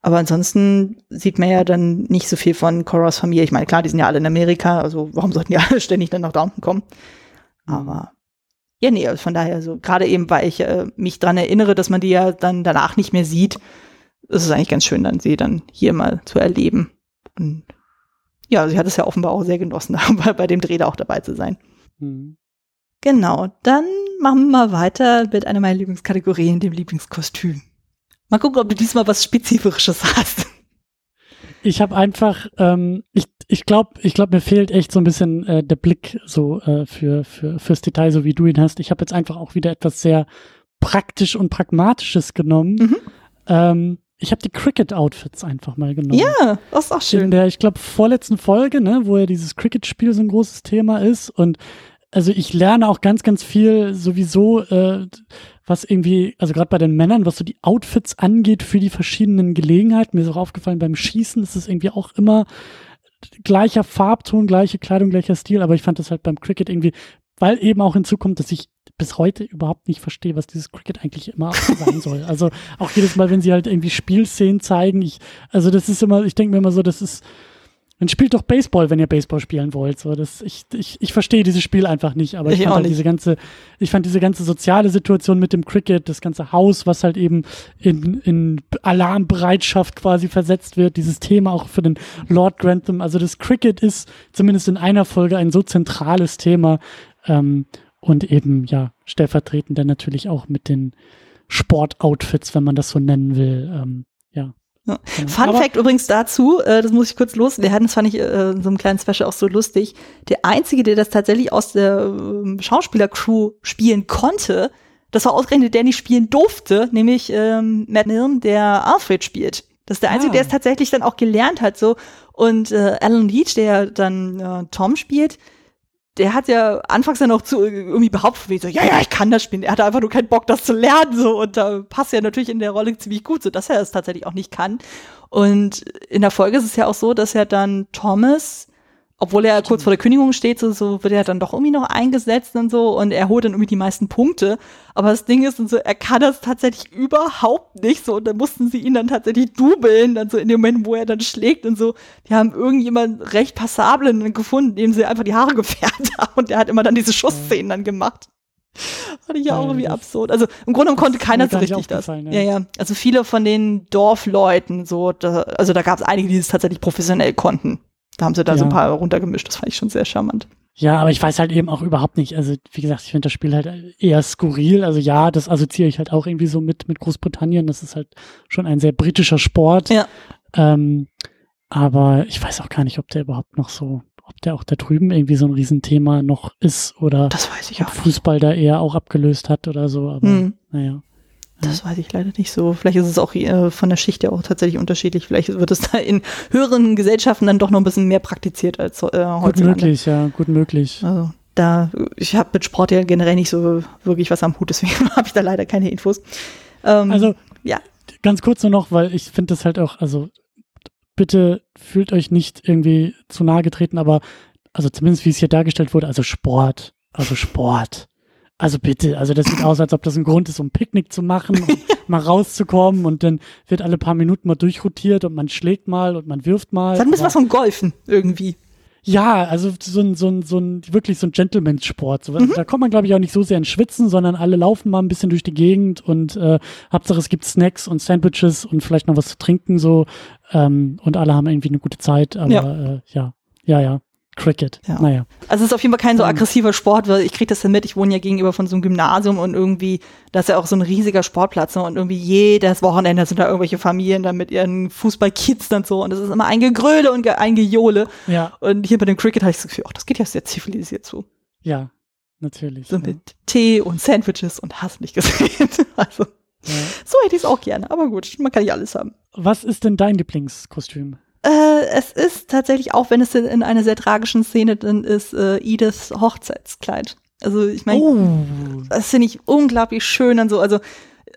Aber ansonsten sieht man ja dann nicht so viel von Coras Familie. Ich meine, klar, die sind ja alle in Amerika, also warum sollten die alle ständig dann nach unten kommen? Mhm. Aber ja, nee, also von daher so, gerade eben, weil ich äh, mich dran erinnere, dass man die ja dann danach nicht mehr sieht, ist es eigentlich ganz schön, dann sie dann hier mal zu erleben. Und ja, sie hat es ja offenbar auch sehr genossen, bei, bei dem Dreh da auch dabei zu sein. Mhm. Genau, dann machen wir mal weiter mit einer meiner Lieblingskategorien, dem Lieblingskostüm. Mal gucken, ob du diesmal was Spezifisches hast. Ich habe einfach, ähm, ich ich glaube, ich glaube, mir fehlt echt so ein bisschen äh, der Blick so äh, für, für fürs Detail, so wie du ihn hast. Ich habe jetzt einfach auch wieder etwas sehr praktisch und pragmatisches genommen. Mhm. Ähm, ich habe die Cricket-Outfits einfach mal genommen. Ja, das ist auch schön. In der, ich glaube, vorletzten Folge, ne, wo ja dieses Cricket-Spiel so ein großes Thema ist und also ich lerne auch ganz, ganz viel sowieso, äh, was irgendwie, also gerade bei den Männern, was so die Outfits angeht für die verschiedenen Gelegenheiten. Mir ist auch aufgefallen, beim Schießen ist es irgendwie auch immer gleicher Farbton, gleiche Kleidung, gleicher Stil, aber ich fand das halt beim Cricket irgendwie, weil eben auch hinzukommt, dass ich bis heute überhaupt nicht verstehe, was dieses Cricket eigentlich immer sein soll. Also auch jedes Mal, wenn sie halt irgendwie Spielszenen zeigen, ich, also das ist immer, ich denke mir immer so, das ist, dann spielt doch Baseball, wenn ihr Baseball spielen wollt. So, das, ich, ich, ich verstehe dieses Spiel einfach nicht, aber ich, ich fand halt diese ganze, ich fand diese ganze soziale Situation mit dem Cricket, das ganze Haus, was halt eben in, in Alarmbereitschaft quasi versetzt wird, dieses Thema auch für den Lord Grantham. Also das Cricket ist zumindest in einer Folge ein so zentrales Thema ähm, und eben ja stellvertretend dann natürlich auch mit den Sportoutfits, wenn man das so nennen will. Ähm, ja, ja. Genau. Fun Aber Fact übrigens dazu, äh, das muss ich kurz los. Wir hatten, das fand ich äh, in so einem kleinen Special auch so lustig. Der einzige, der das tatsächlich aus der äh, Schauspielercrew spielen konnte, das war ausgerechnet der nicht spielen durfte, nämlich ähm, Matt Milne, der Alfred spielt. Das ist der einzige, ah. der es tatsächlich dann auch gelernt hat so. Und äh, Alan Leach, der dann äh, Tom spielt, der hat ja anfangs ja noch zu irgendwie behauptet, so, ja, ja, ich kann das spielen. Er hatte einfach nur keinen Bock, das zu lernen, so. Und da passt er natürlich in der Rolle ziemlich gut, so dass er es tatsächlich auch nicht kann. Und in der Folge ist es ja auch so, dass er dann Thomas obwohl er kurz vor der Kündigung steht, so, so wird er dann doch irgendwie noch eingesetzt und so und er holt dann irgendwie die meisten Punkte. Aber das Ding ist, und so, er kann das tatsächlich überhaupt nicht so und dann mussten sie ihn dann tatsächlich dubeln, dann so in dem Moment, wo er dann schlägt und so. Die haben irgendjemanden recht passablen gefunden, dem sie einfach die Haare gefärbt haben und der hat immer dann diese Schussszenen dann gemacht. Fand ich ja auch irgendwie absurd. Also im Grunde konnte keiner so richtig das. Ja. ja, ja. Also viele von den Dorfleuten, so, da, also da gab es einige, die es tatsächlich professionell konnten. Da haben sie da ja. so ein paar runtergemischt. Das fand ich schon sehr charmant. Ja, aber ich weiß halt eben auch überhaupt nicht. Also, wie gesagt, ich finde das Spiel halt eher skurril. Also ja, das assoziiere ich halt auch irgendwie so mit, mit Großbritannien. Das ist halt schon ein sehr britischer Sport. Ja. Ähm, aber ich weiß auch gar nicht, ob der überhaupt noch so, ob der auch da drüben irgendwie so ein Riesenthema noch ist oder das weiß ich ob Fußball da eher auch abgelöst hat oder so. Aber hm. naja. Das weiß ich leider nicht so. Vielleicht ist es auch äh, von der Schicht ja auch tatsächlich unterschiedlich. Vielleicht wird es da in höheren Gesellschaften dann doch noch ein bisschen mehr praktiziert als äh, heutzutage. Gut möglich, ja, gut möglich. Also da, ich habe mit Sport ja generell nicht so wirklich was am Hut, deswegen habe ich da leider keine Infos. Ähm, also, ja. Ganz kurz nur noch, weil ich finde das halt auch, also bitte fühlt euch nicht irgendwie zu nahe getreten, aber also zumindest wie es hier dargestellt wurde, also Sport, also Sport also bitte, also das sieht aus, als ob das ein Grund ist, um Picknick zu machen, um mal rauszukommen und dann wird alle paar Minuten mal durchrotiert und man schlägt mal und man wirft mal. Hat ein bisschen was Golfen irgendwie. Ja, also so ein, so ein, so ein wirklich so ein Gentleman-Sport. So, mhm. Da kommt man, glaube ich, auch nicht so sehr ins Schwitzen, sondern alle laufen mal ein bisschen durch die Gegend und äh, Hauptsache es gibt Snacks und Sandwiches und vielleicht noch was zu trinken so ähm, und alle haben irgendwie eine gute Zeit, aber ja, äh, ja, ja. ja. Cricket. Ja. Naja. Also es ist auf jeden Fall kein so aggressiver Sport, weil ich kriege das ja mit, ich wohne ja gegenüber von so einem Gymnasium und irgendwie, da ist ja auch so ein riesiger Sportplatz ne? und irgendwie jedes Wochenende sind da irgendwelche Familien dann mit ihren Fußballkids dann so und das ist immer ein Gegröle und ein Gejohle. Ja. Und hier bei dem Cricket habe ich so gefühlt, ach, das geht ja sehr zivilisiert zu. Ja, natürlich. So ja. mit Tee und Sandwiches und hast nicht gesehen. also, ja. so hätte ich es auch gerne, aber gut, man kann nicht alles haben. Was ist denn dein Lieblingskostüm? Äh, es ist tatsächlich, auch wenn es in einer sehr tragischen Szene drin ist, äh, Ediths Hochzeitskleid. Also ich meine, oh. das finde ich unglaublich schön und so. Also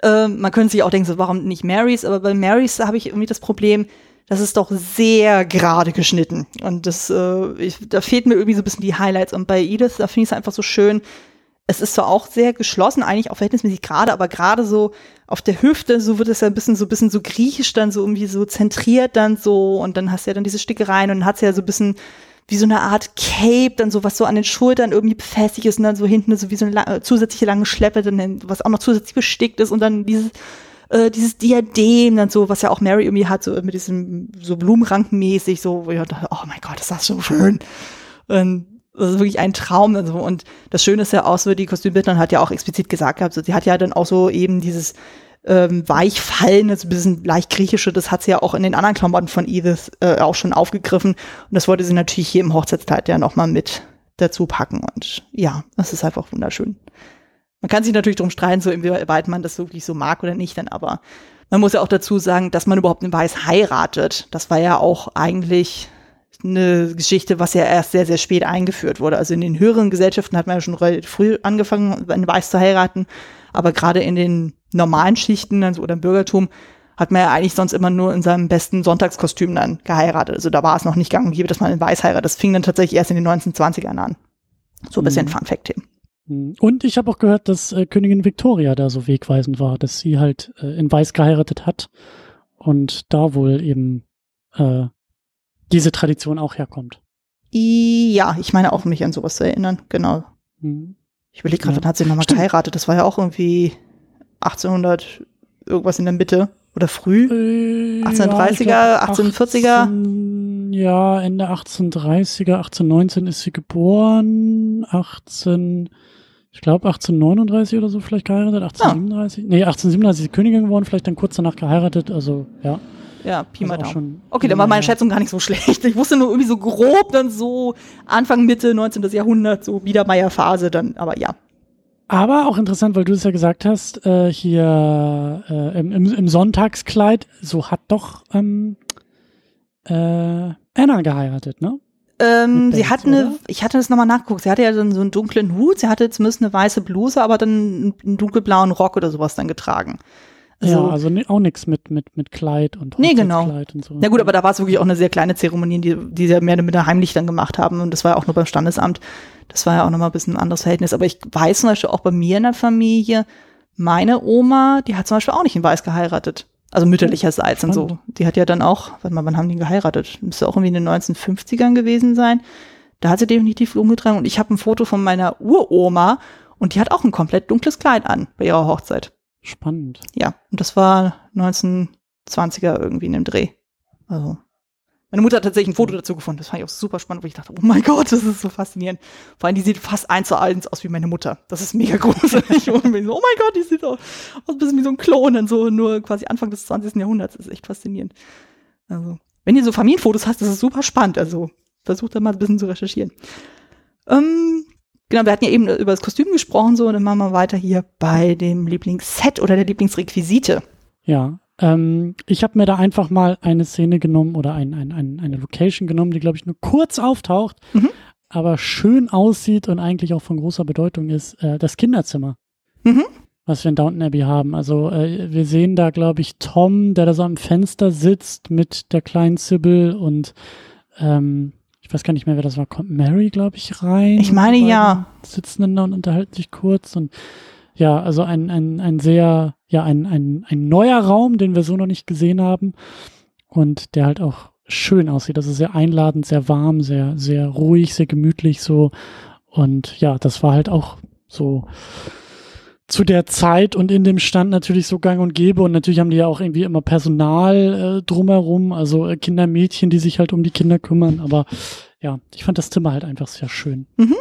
äh, man könnte sich auch denken, so, warum nicht Marys? Aber bei Marys habe ich irgendwie das Problem, das ist doch sehr gerade geschnitten. Und das, äh, ich, da fehlt mir irgendwie so ein bisschen die Highlights. Und bei Edith, da finde ich es einfach so schön, es ist zwar auch sehr geschlossen, eigentlich auch verhältnismäßig gerade, aber gerade so auf der Hüfte, so wird es ja ein bisschen so ein bisschen so griechisch dann so irgendwie so zentriert dann so und dann hast du ja dann diese Stickereien und dann hat sie ja so ein bisschen wie so eine Art Cape, dann so was so an den Schultern irgendwie befestigt ist und dann so hinten so wie so eine la zusätzliche lange Schleppe, dann, was auch noch zusätzlich bestickt ist und dann dieses äh, dieses Diadem dann so, was ja auch Mary irgendwie hat, so mit diesem so Blumenrankenmäßig, so, wo ich dachte, oh mein Gott, ist das so schön. Und das ist wirklich ein Traum. Also, und das Schöne ist ja auch so, die Kostümbildnerin hat ja auch explizit gesagt gehabt, so, sie hat ja dann auch so eben dieses ähm, Weichfallen, das ein bisschen leicht griechische, das hat sie ja auch in den anderen Klamotten von Edith äh, auch schon aufgegriffen. Und das wollte sie natürlich hier im Hochzeitskleid ja nochmal mit dazu packen. Und ja, das ist einfach wunderschön. Man kann sich natürlich drum streiten, so inwieweit man das wirklich so mag oder nicht, dann aber man muss ja auch dazu sagen, dass man überhaupt in Weiß heiratet. Das war ja auch eigentlich eine Geschichte, was ja erst sehr, sehr spät eingeführt wurde. Also in den höheren Gesellschaften hat man ja schon relativ früh angefangen, Weiß zu heiraten. Aber gerade in den normalen Schichten also, oder im Bürgertum hat man ja eigentlich sonst immer nur in seinem besten Sonntagskostüm dann geheiratet. Also da war es noch nicht gang und gäbe, dass man in Weiß heiratet. Das fing dann tatsächlich erst in den 1920ern an. So ein bisschen mhm. Fun Fact hin. Mhm. Und ich habe auch gehört, dass äh, Königin Victoria da so wegweisend war, dass sie halt äh, in Weiß geheiratet hat und da wohl eben äh, diese Tradition auch herkommt. Ja, ich meine auch, mich an sowas zu erinnern, genau. Mhm. Ich überlege gerade, ja. wann hat sie nochmal geheiratet? Das war ja auch irgendwie 1800 irgendwas in der Mitte oder früh? Äh, 1830er, ja, 1840er? 18, ja, Ende 1830er, 1819 ist sie geboren, 18, ich glaube 1839 oder so vielleicht geheiratet, 1837, ah. nee, 1837 ist sie Königin geworden, vielleicht dann kurz danach geheiratet, also ja. Ja, Pi mal Daumen. Okay, dann war meine Schätzung gar nicht so schlecht. Ich wusste nur irgendwie so grob dann so Anfang, Mitte 19. Jahrhundert, so Biedermeier-Phase dann, aber ja. Aber auch interessant, weil du es ja gesagt hast, äh, hier äh, im, im, Sonntagskleid, so hat doch ähm, äh, Anna geheiratet, ne? Ähm, sie hat eine, ich hatte das nochmal nachgeguckt, sie hatte ja dann so einen dunklen Hut, sie hatte zumindest eine weiße Bluse, aber dann einen dunkelblauen Rock oder sowas dann getragen. Also, ja, also auch nichts mit, mit, mit Kleid und Nee, genau. Und so. Na gut, aber da war es wirklich auch eine sehr kleine Zeremonie, die, die sie mehr mit der heimlich dann gemacht haben. Und das war ja auch nur beim Standesamt. Das war ja auch nochmal ein bisschen ein anderes Verhältnis. Aber ich weiß zum Beispiel auch bei mir in der Familie, meine Oma, die hat zum Beispiel auch nicht in Weiß geheiratet. Also mütterlicherseits und so. Die hat ja dann auch, warte mal, wann haben die geheiratet? Müsste auch irgendwie in den 1950ern gewesen sein. Da hat sie definitiv Blumen getragen. Und ich habe ein Foto von meiner Uroma und die hat auch ein komplett dunkles Kleid an bei ihrer Hochzeit. Spannend. Ja, und das war 1920er irgendwie in dem Dreh. Also. Meine Mutter hat tatsächlich ein Foto dazu gefunden. Das fand ich auch super spannend, wo ich dachte, oh mein Gott, das ist so faszinierend. Vor allem, die sieht fast eins zu eins aus wie meine Mutter. Das ist mega gruselig. und so, oh mein Gott, die sieht auch aus ein bisschen wie so ein Klon und so, nur quasi Anfang des 20. Jahrhunderts. Das ist echt faszinierend. Also, wenn ihr so Familienfotos hast, das ist super spannend. Also, versucht da mal ein bisschen zu recherchieren. Ähm, Genau, wir hatten ja eben über das Kostüm gesprochen, so, und dann machen wir weiter hier bei dem Lieblingsset oder der Lieblingsrequisite. Ja, ähm, ich habe mir da einfach mal eine Szene genommen oder ein, ein, ein, eine Location genommen, die, glaube ich, nur kurz auftaucht, mhm. aber schön aussieht und eigentlich auch von großer Bedeutung ist, äh, das Kinderzimmer. Mhm. Was wir in Downton Abbey haben. Also äh, wir sehen da, glaube ich, Tom, der da so am Fenster sitzt mit der kleinen Sybil und ähm, ich weiß gar nicht mehr, wer das war, kommt Mary, glaube ich, rein. Ich meine ja. Sitzen da und unterhalten sich kurz und ja, also ein, ein, ein sehr, ja, ein, ein, ein neuer Raum, den wir so noch nicht gesehen haben und der halt auch schön aussieht. Also sehr einladend, sehr warm, sehr, sehr ruhig, sehr gemütlich so. Und ja, das war halt auch so zu der Zeit und in dem Stand natürlich so gang und gäbe. Und natürlich haben die ja auch irgendwie immer Personal äh, drumherum, also äh, Kinder, Mädchen, die sich halt um die Kinder kümmern. Aber ja, ich fand das Zimmer halt einfach sehr schön. Mhm.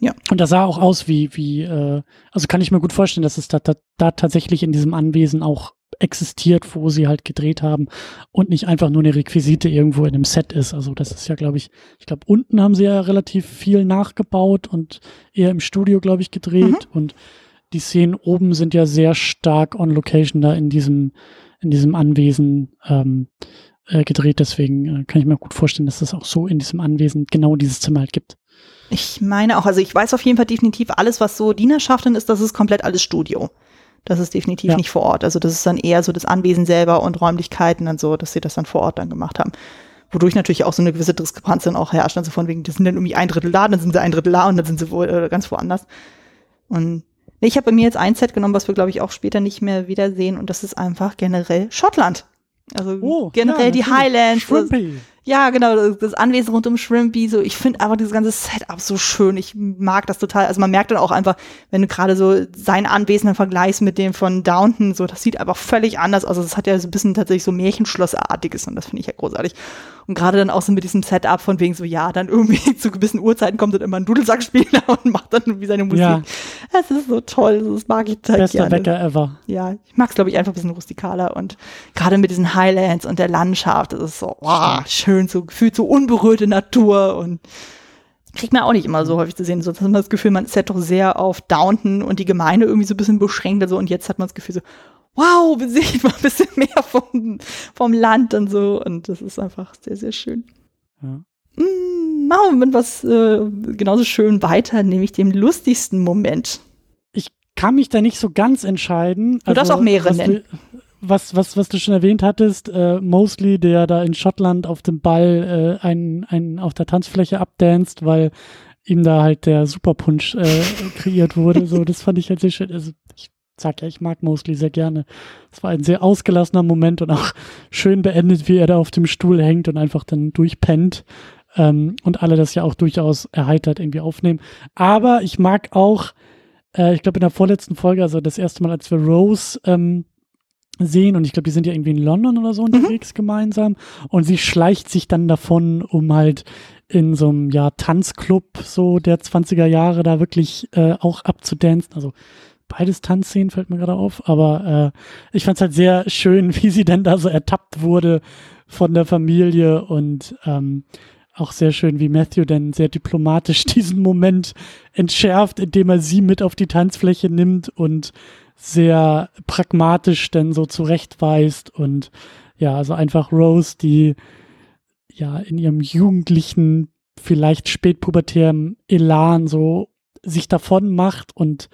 Ja. Und das sah auch aus wie, wie, äh, also kann ich mir gut vorstellen, dass es da, da, da tatsächlich in diesem Anwesen auch existiert, wo sie halt gedreht haben und nicht einfach nur eine Requisite irgendwo in einem Set ist. Also das ist ja, glaube ich, ich glaube, unten haben sie ja relativ viel nachgebaut und eher im Studio, glaube ich, gedreht mhm. und die Szenen oben sind ja sehr stark on location da in diesem, in diesem Anwesen ähm, äh, gedreht. Deswegen äh, kann ich mir gut vorstellen, dass es auch so in diesem Anwesen genau dieses Zimmer halt gibt. Ich meine auch, also ich weiß auf jeden Fall definitiv, alles, was so Dienerschaften ist, das ist komplett alles Studio. Das ist definitiv ja. nicht vor Ort. Also das ist dann eher so das Anwesen selber und Räumlichkeiten und so, dass sie das dann vor Ort dann gemacht haben. Wodurch natürlich auch so eine gewisse Diskrepanz dann auch herrscht. Also von wegen, das sind dann irgendwie ein Drittel da, dann sind sie ein Drittel da und dann sind sie wohl äh, ganz woanders. Und ich habe bei mir jetzt ein Set genommen, was wir, glaube ich, auch später nicht mehr wiedersehen. Und das ist einfach generell Schottland. Also oh, generell ja, die Highlands. Shrimpy. Ja, genau, das Anwesen rund um Shrimpy, so, ich finde einfach dieses ganze Setup so schön. Ich mag das total. Also man merkt dann auch einfach, wenn du gerade so sein Anwesen dann vergleichst mit dem von Downton, so, das sieht einfach völlig anders aus. Also es hat ja so ein bisschen tatsächlich so Märchenschlossartiges und das finde ich ja großartig. Und gerade dann auch so mit diesem Setup von wegen so, ja, dann irgendwie zu gewissen Uhrzeiten kommt dann immer ein Dudelsackspieler und macht dann irgendwie seine Musik. Ja. Das ist so toll, das mag ich total Bester gerne. Bäcker ever. Ja, ich mag es, glaube ich, einfach ein bisschen rustikaler und gerade mit diesen Highlands und der Landschaft, das ist so, wow, schön, so gefühlt so unberührte Natur und kriegt man auch nicht immer so häufig zu sehen. Sonst hat man das Gefühl, man ist ja doch sehr auf Downton und die Gemeinde irgendwie so ein bisschen beschränkt. Also, und jetzt hat man das Gefühl so, wow, wir sehen mal ein bisschen mehr vom, vom Land und so. Und das ist einfach sehr, sehr schön. Ja. Mm, machen wir mit was äh, genauso schön weiter, nämlich dem lustigsten Moment. Ich kann mich da nicht so ganz entscheiden. Du also, darfst auch mehrere nennen. Was, was, was du schon erwähnt hattest, äh, Mosley, der da in Schottland auf dem Ball äh, einen, einen auf der Tanzfläche abdanzt, weil ihm da halt der Superpunch äh, kreiert wurde. So, das fand ich halt sehr schön. Also ich sag ja, ich mag Mosley sehr gerne. Es war ein sehr ausgelassener Moment und auch schön beendet, wie er da auf dem Stuhl hängt und einfach dann durchpennt. Ähm, und alle das ja auch durchaus erheitert irgendwie aufnehmen. Aber ich mag auch, äh, ich glaube in der vorletzten Folge, also das erste Mal, als wir Rose ähm, sehen und ich glaube, die sind ja irgendwie in London oder so mhm. unterwegs mhm. gemeinsam und sie schleicht sich dann davon, um halt in so einem ja Tanzclub so der 20er Jahre da wirklich äh, auch abzudancen. Also beides Tanzszenen, fällt mir gerade auf, aber äh, ich fand es halt sehr schön, wie sie denn da so ertappt wurde von der Familie und ähm, auch sehr schön, wie Matthew dann sehr diplomatisch diesen Moment entschärft, indem er sie mit auf die Tanzfläche nimmt und sehr pragmatisch dann so zurechtweist und ja, also einfach Rose, die ja in ihrem jugendlichen, vielleicht spätpubertären Elan so sich davon macht und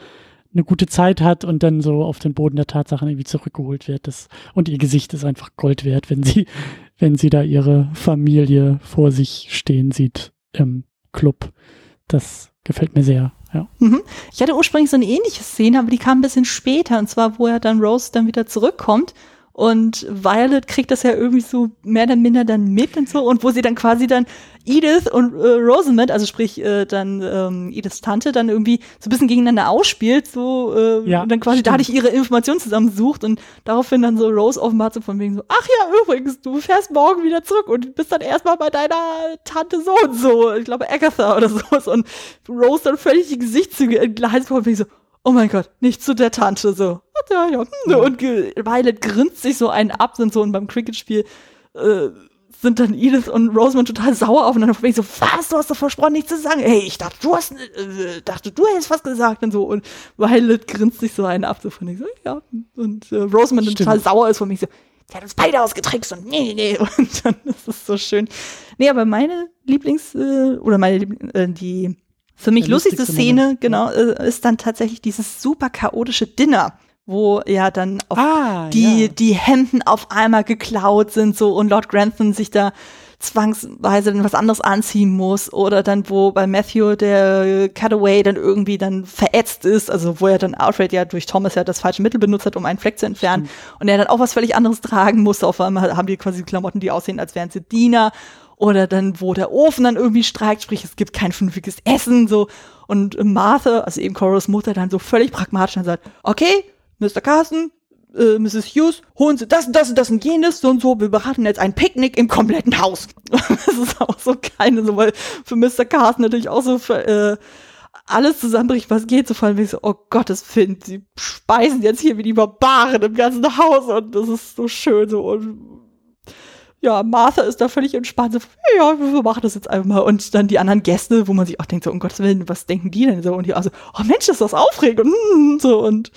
eine gute Zeit hat und dann so auf den Boden der Tatsachen irgendwie zurückgeholt wird. Das, und ihr Gesicht ist einfach Gold wert, wenn sie, wenn sie da ihre Familie vor sich stehen sieht im Club. Das gefällt mir sehr, ja. Mhm. Ich hatte ursprünglich so eine ähnliche Szene, aber die kam ein bisschen später. Und zwar, wo er dann Rose dann wieder zurückkommt und Violet kriegt das ja irgendwie so mehr oder minder dann mit und so. Und wo sie dann quasi dann Edith und äh, Rosamund, also sprich äh, dann ähm, Ediths Tante, dann irgendwie so ein bisschen gegeneinander ausspielt, so äh, ja, und dann quasi stimmt. dadurch ihre Informationen zusammensucht und daraufhin dann so Rose offenbart so von wegen so, ach ja, übrigens, du fährst morgen wieder zurück und bist dann erstmal bei deiner Tante so und so, ich glaube Agatha oder so. Und Rose dann völlig die Gesichtszüge entgleist von wegen so, oh mein Gott, nicht zu der Tante, so. Ja, ja. Und Violet grinst sich so einen ab, sind so und beim Cricket-Spiel äh, sind dann Edith und Rosamund total sauer aufeinander. Und ich so, was, du hast doch versprochen, nichts zu sagen. Hey, ich dachte, du hast, äh, dachte, du hättest was gesagt und so. Und Violet grinst sich so einen ab, so von ich so, ja. Und äh, Rosamund total sauer ist von mir so, der hat uns beide ausgetrickst und nee, nee, nee. Und dann ist es so schön. Nee, aber meine Lieblings, äh, oder meine, äh, die für mich lustigste Szene, Moment. genau, äh, ist dann tatsächlich dieses super chaotische Dinner wo ja dann ah, die, ja. die Hemden auf einmal geklaut sind so und Lord Grantham sich da zwangsweise dann was anderes anziehen muss oder dann wo bei Matthew der Cutaway dann irgendwie dann verätzt ist, also wo er dann Alfred ja durch Thomas ja das falsche Mittel benutzt hat, um einen Fleck zu entfernen mhm. und er dann auch was völlig anderes tragen musste, auf einmal haben die quasi Klamotten, die aussehen, als wären sie Diener oder dann, wo der Ofen dann irgendwie streikt, sprich, es gibt kein vernünftiges Essen, so. Und Martha, also eben Coros Mutter, dann so völlig pragmatisch dann sagt, okay, Mr. Carson, äh, Mrs. Hughes, holen Sie das und das und das und jenes so und so, wir beraten jetzt ein Picknick im kompletten Haus. das ist auch so keine, so, weil für Mr. Carson natürlich auch so für, äh, alles zusammenbricht, was geht, so vor allem, wie so, oh Gottes Find, sie speisen jetzt hier wie die Barbaren im ganzen Haus und das ist so schön so und ja, Martha ist da völlig entspannt, so, ja, wir machen das jetzt einfach mal. Und dann die anderen Gäste, wo man sich auch denkt, so, um Gottes Willen, was denken die denn so? Und die auch so, oh Mensch, ist das aufregend. Und so, und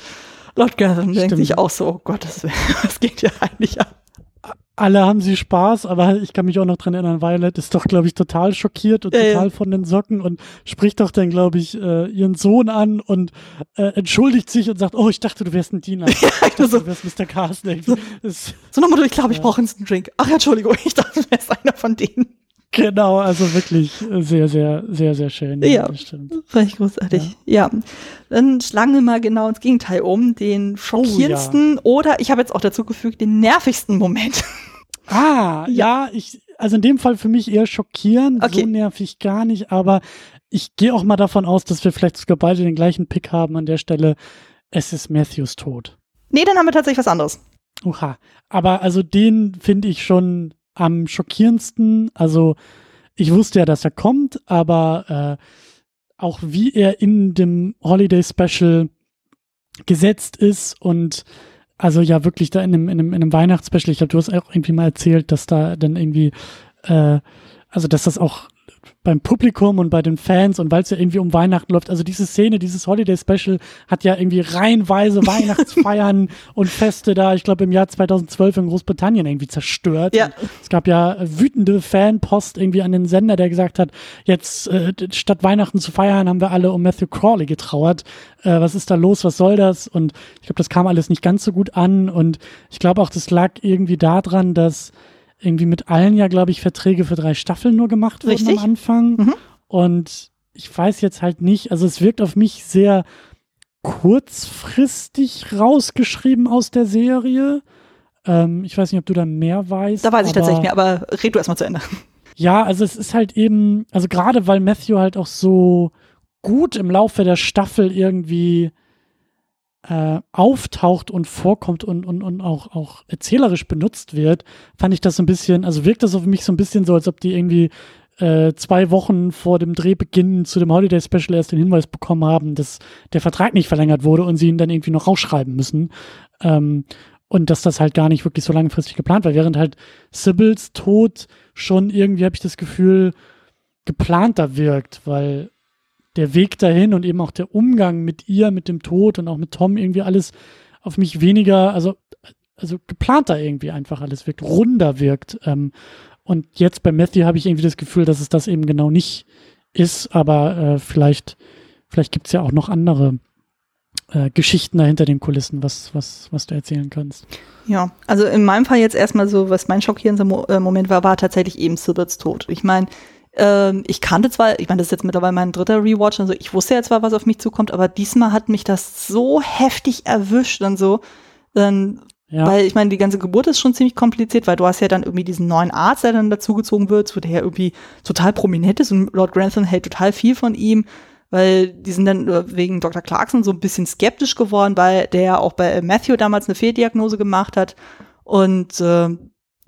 Lord Gerson denkt sich auch so, oh Gottes Willen, was geht hier eigentlich ab? Alle haben sie Spaß, aber ich kann mich auch noch dran erinnern, Violet ist doch, glaube ich, total schockiert und ja, total von den Socken und spricht doch dann, glaube ich, äh, ihren Sohn an und äh, entschuldigt sich und sagt, oh, ich dachte, du wärst ein Diener. Ich dachte, so, du wärst Mr. Carsten. So, so nochmal, ich glaube, ich brauche einen Drink. Ach, Entschuldigung, ich dachte, du wärst einer von denen. Genau, also wirklich sehr, sehr, sehr, sehr schön. Ja, ja stimmt. Ich großartig. Ja. ja. Dann schlagen wir mal genau ins Gegenteil um. Den schockierendsten oh, ja. oder ich habe jetzt auch dazu gefügt, den nervigsten Moment. Ah, ja. ja, ich, also in dem Fall für mich eher schockierend, okay. so nervig gar nicht, aber ich gehe auch mal davon aus, dass wir vielleicht sogar beide den gleichen Pick haben an der Stelle. Es ist Matthews Tod. Nee, dann haben wir tatsächlich was anderes. Oha. Aber also den finde ich schon am schockierendsten. Also ich wusste ja, dass er kommt, aber äh, auch wie er in dem Holiday Special gesetzt ist und also ja wirklich da in einem, in einem, in einem Weihnachtsspecial, ich glaube, du hast auch irgendwie mal erzählt, dass da dann irgendwie, äh, also dass das auch beim Publikum und bei den Fans und weil es ja irgendwie um Weihnachten läuft. Also diese Szene, dieses Holiday Special hat ja irgendwie reihenweise Weihnachtsfeiern und Feste da, ich glaube im Jahr 2012 in Großbritannien irgendwie zerstört. Ja. es gab ja wütende Fanpost irgendwie an den Sender, der gesagt hat, jetzt äh, statt Weihnachten zu feiern, haben wir alle um Matthew Crawley getrauert. Äh, was ist da los? Was soll das? Und ich glaube, das kam alles nicht ganz so gut an und ich glaube auch, das lag irgendwie daran, dass irgendwie mit allen ja, glaube ich, Verträge für drei Staffeln nur gemacht wurden Richtig? am Anfang. Mhm. Und ich weiß jetzt halt nicht, also es wirkt auf mich sehr kurzfristig rausgeschrieben aus der Serie. Ähm, ich weiß nicht, ob du da mehr weißt. Da weiß ich tatsächlich mehr, aber red du erstmal zu Ende. Ja, also es ist halt eben, also gerade weil Matthew halt auch so gut im Laufe der Staffel irgendwie äh, auftaucht und vorkommt und, und, und auch, auch erzählerisch benutzt wird, fand ich das so ein bisschen, also wirkt das auf mich so ein bisschen so, als ob die irgendwie äh, zwei Wochen vor dem Drehbeginn zu dem Holiday Special erst den Hinweis bekommen haben, dass der Vertrag nicht verlängert wurde und sie ihn dann irgendwie noch rausschreiben müssen. Ähm, und dass das halt gar nicht wirklich so langfristig geplant war, während halt Sybils Tod schon irgendwie, habe ich das Gefühl, geplanter wirkt, weil der Weg dahin und eben auch der Umgang mit ihr, mit dem Tod und auch mit Tom irgendwie alles auf mich weniger, also, also geplanter irgendwie einfach alles wirkt, runder wirkt. Ähm, und jetzt bei Matthew habe ich irgendwie das Gefühl, dass es das eben genau nicht ist, aber äh, vielleicht, vielleicht gibt es ja auch noch andere äh, Geschichten dahinter den Kulissen, was, was, was du erzählen kannst. Ja, also in meinem Fall jetzt erstmal so, was mein schockierender Mo äh, Moment war, war tatsächlich eben Silberts Tod. Ich meine, ähm, ich kannte zwar, ich meine, das ist jetzt mittlerweile mein dritter Rewatch, also ich wusste ja zwar, was auf mich zukommt, aber diesmal hat mich das so heftig erwischt und so. Dann ja. Weil ich meine, die ganze Geburt ist schon ziemlich kompliziert, weil du hast ja dann irgendwie diesen neuen Arzt, der dann dazugezogen wird, so der ja irgendwie total prominent ist und Lord Grantham hält total viel von ihm, weil die sind dann äh, wegen Dr. Clarkson so ein bisschen skeptisch geworden, weil der ja auch bei Matthew damals eine Fehldiagnose gemacht hat und äh,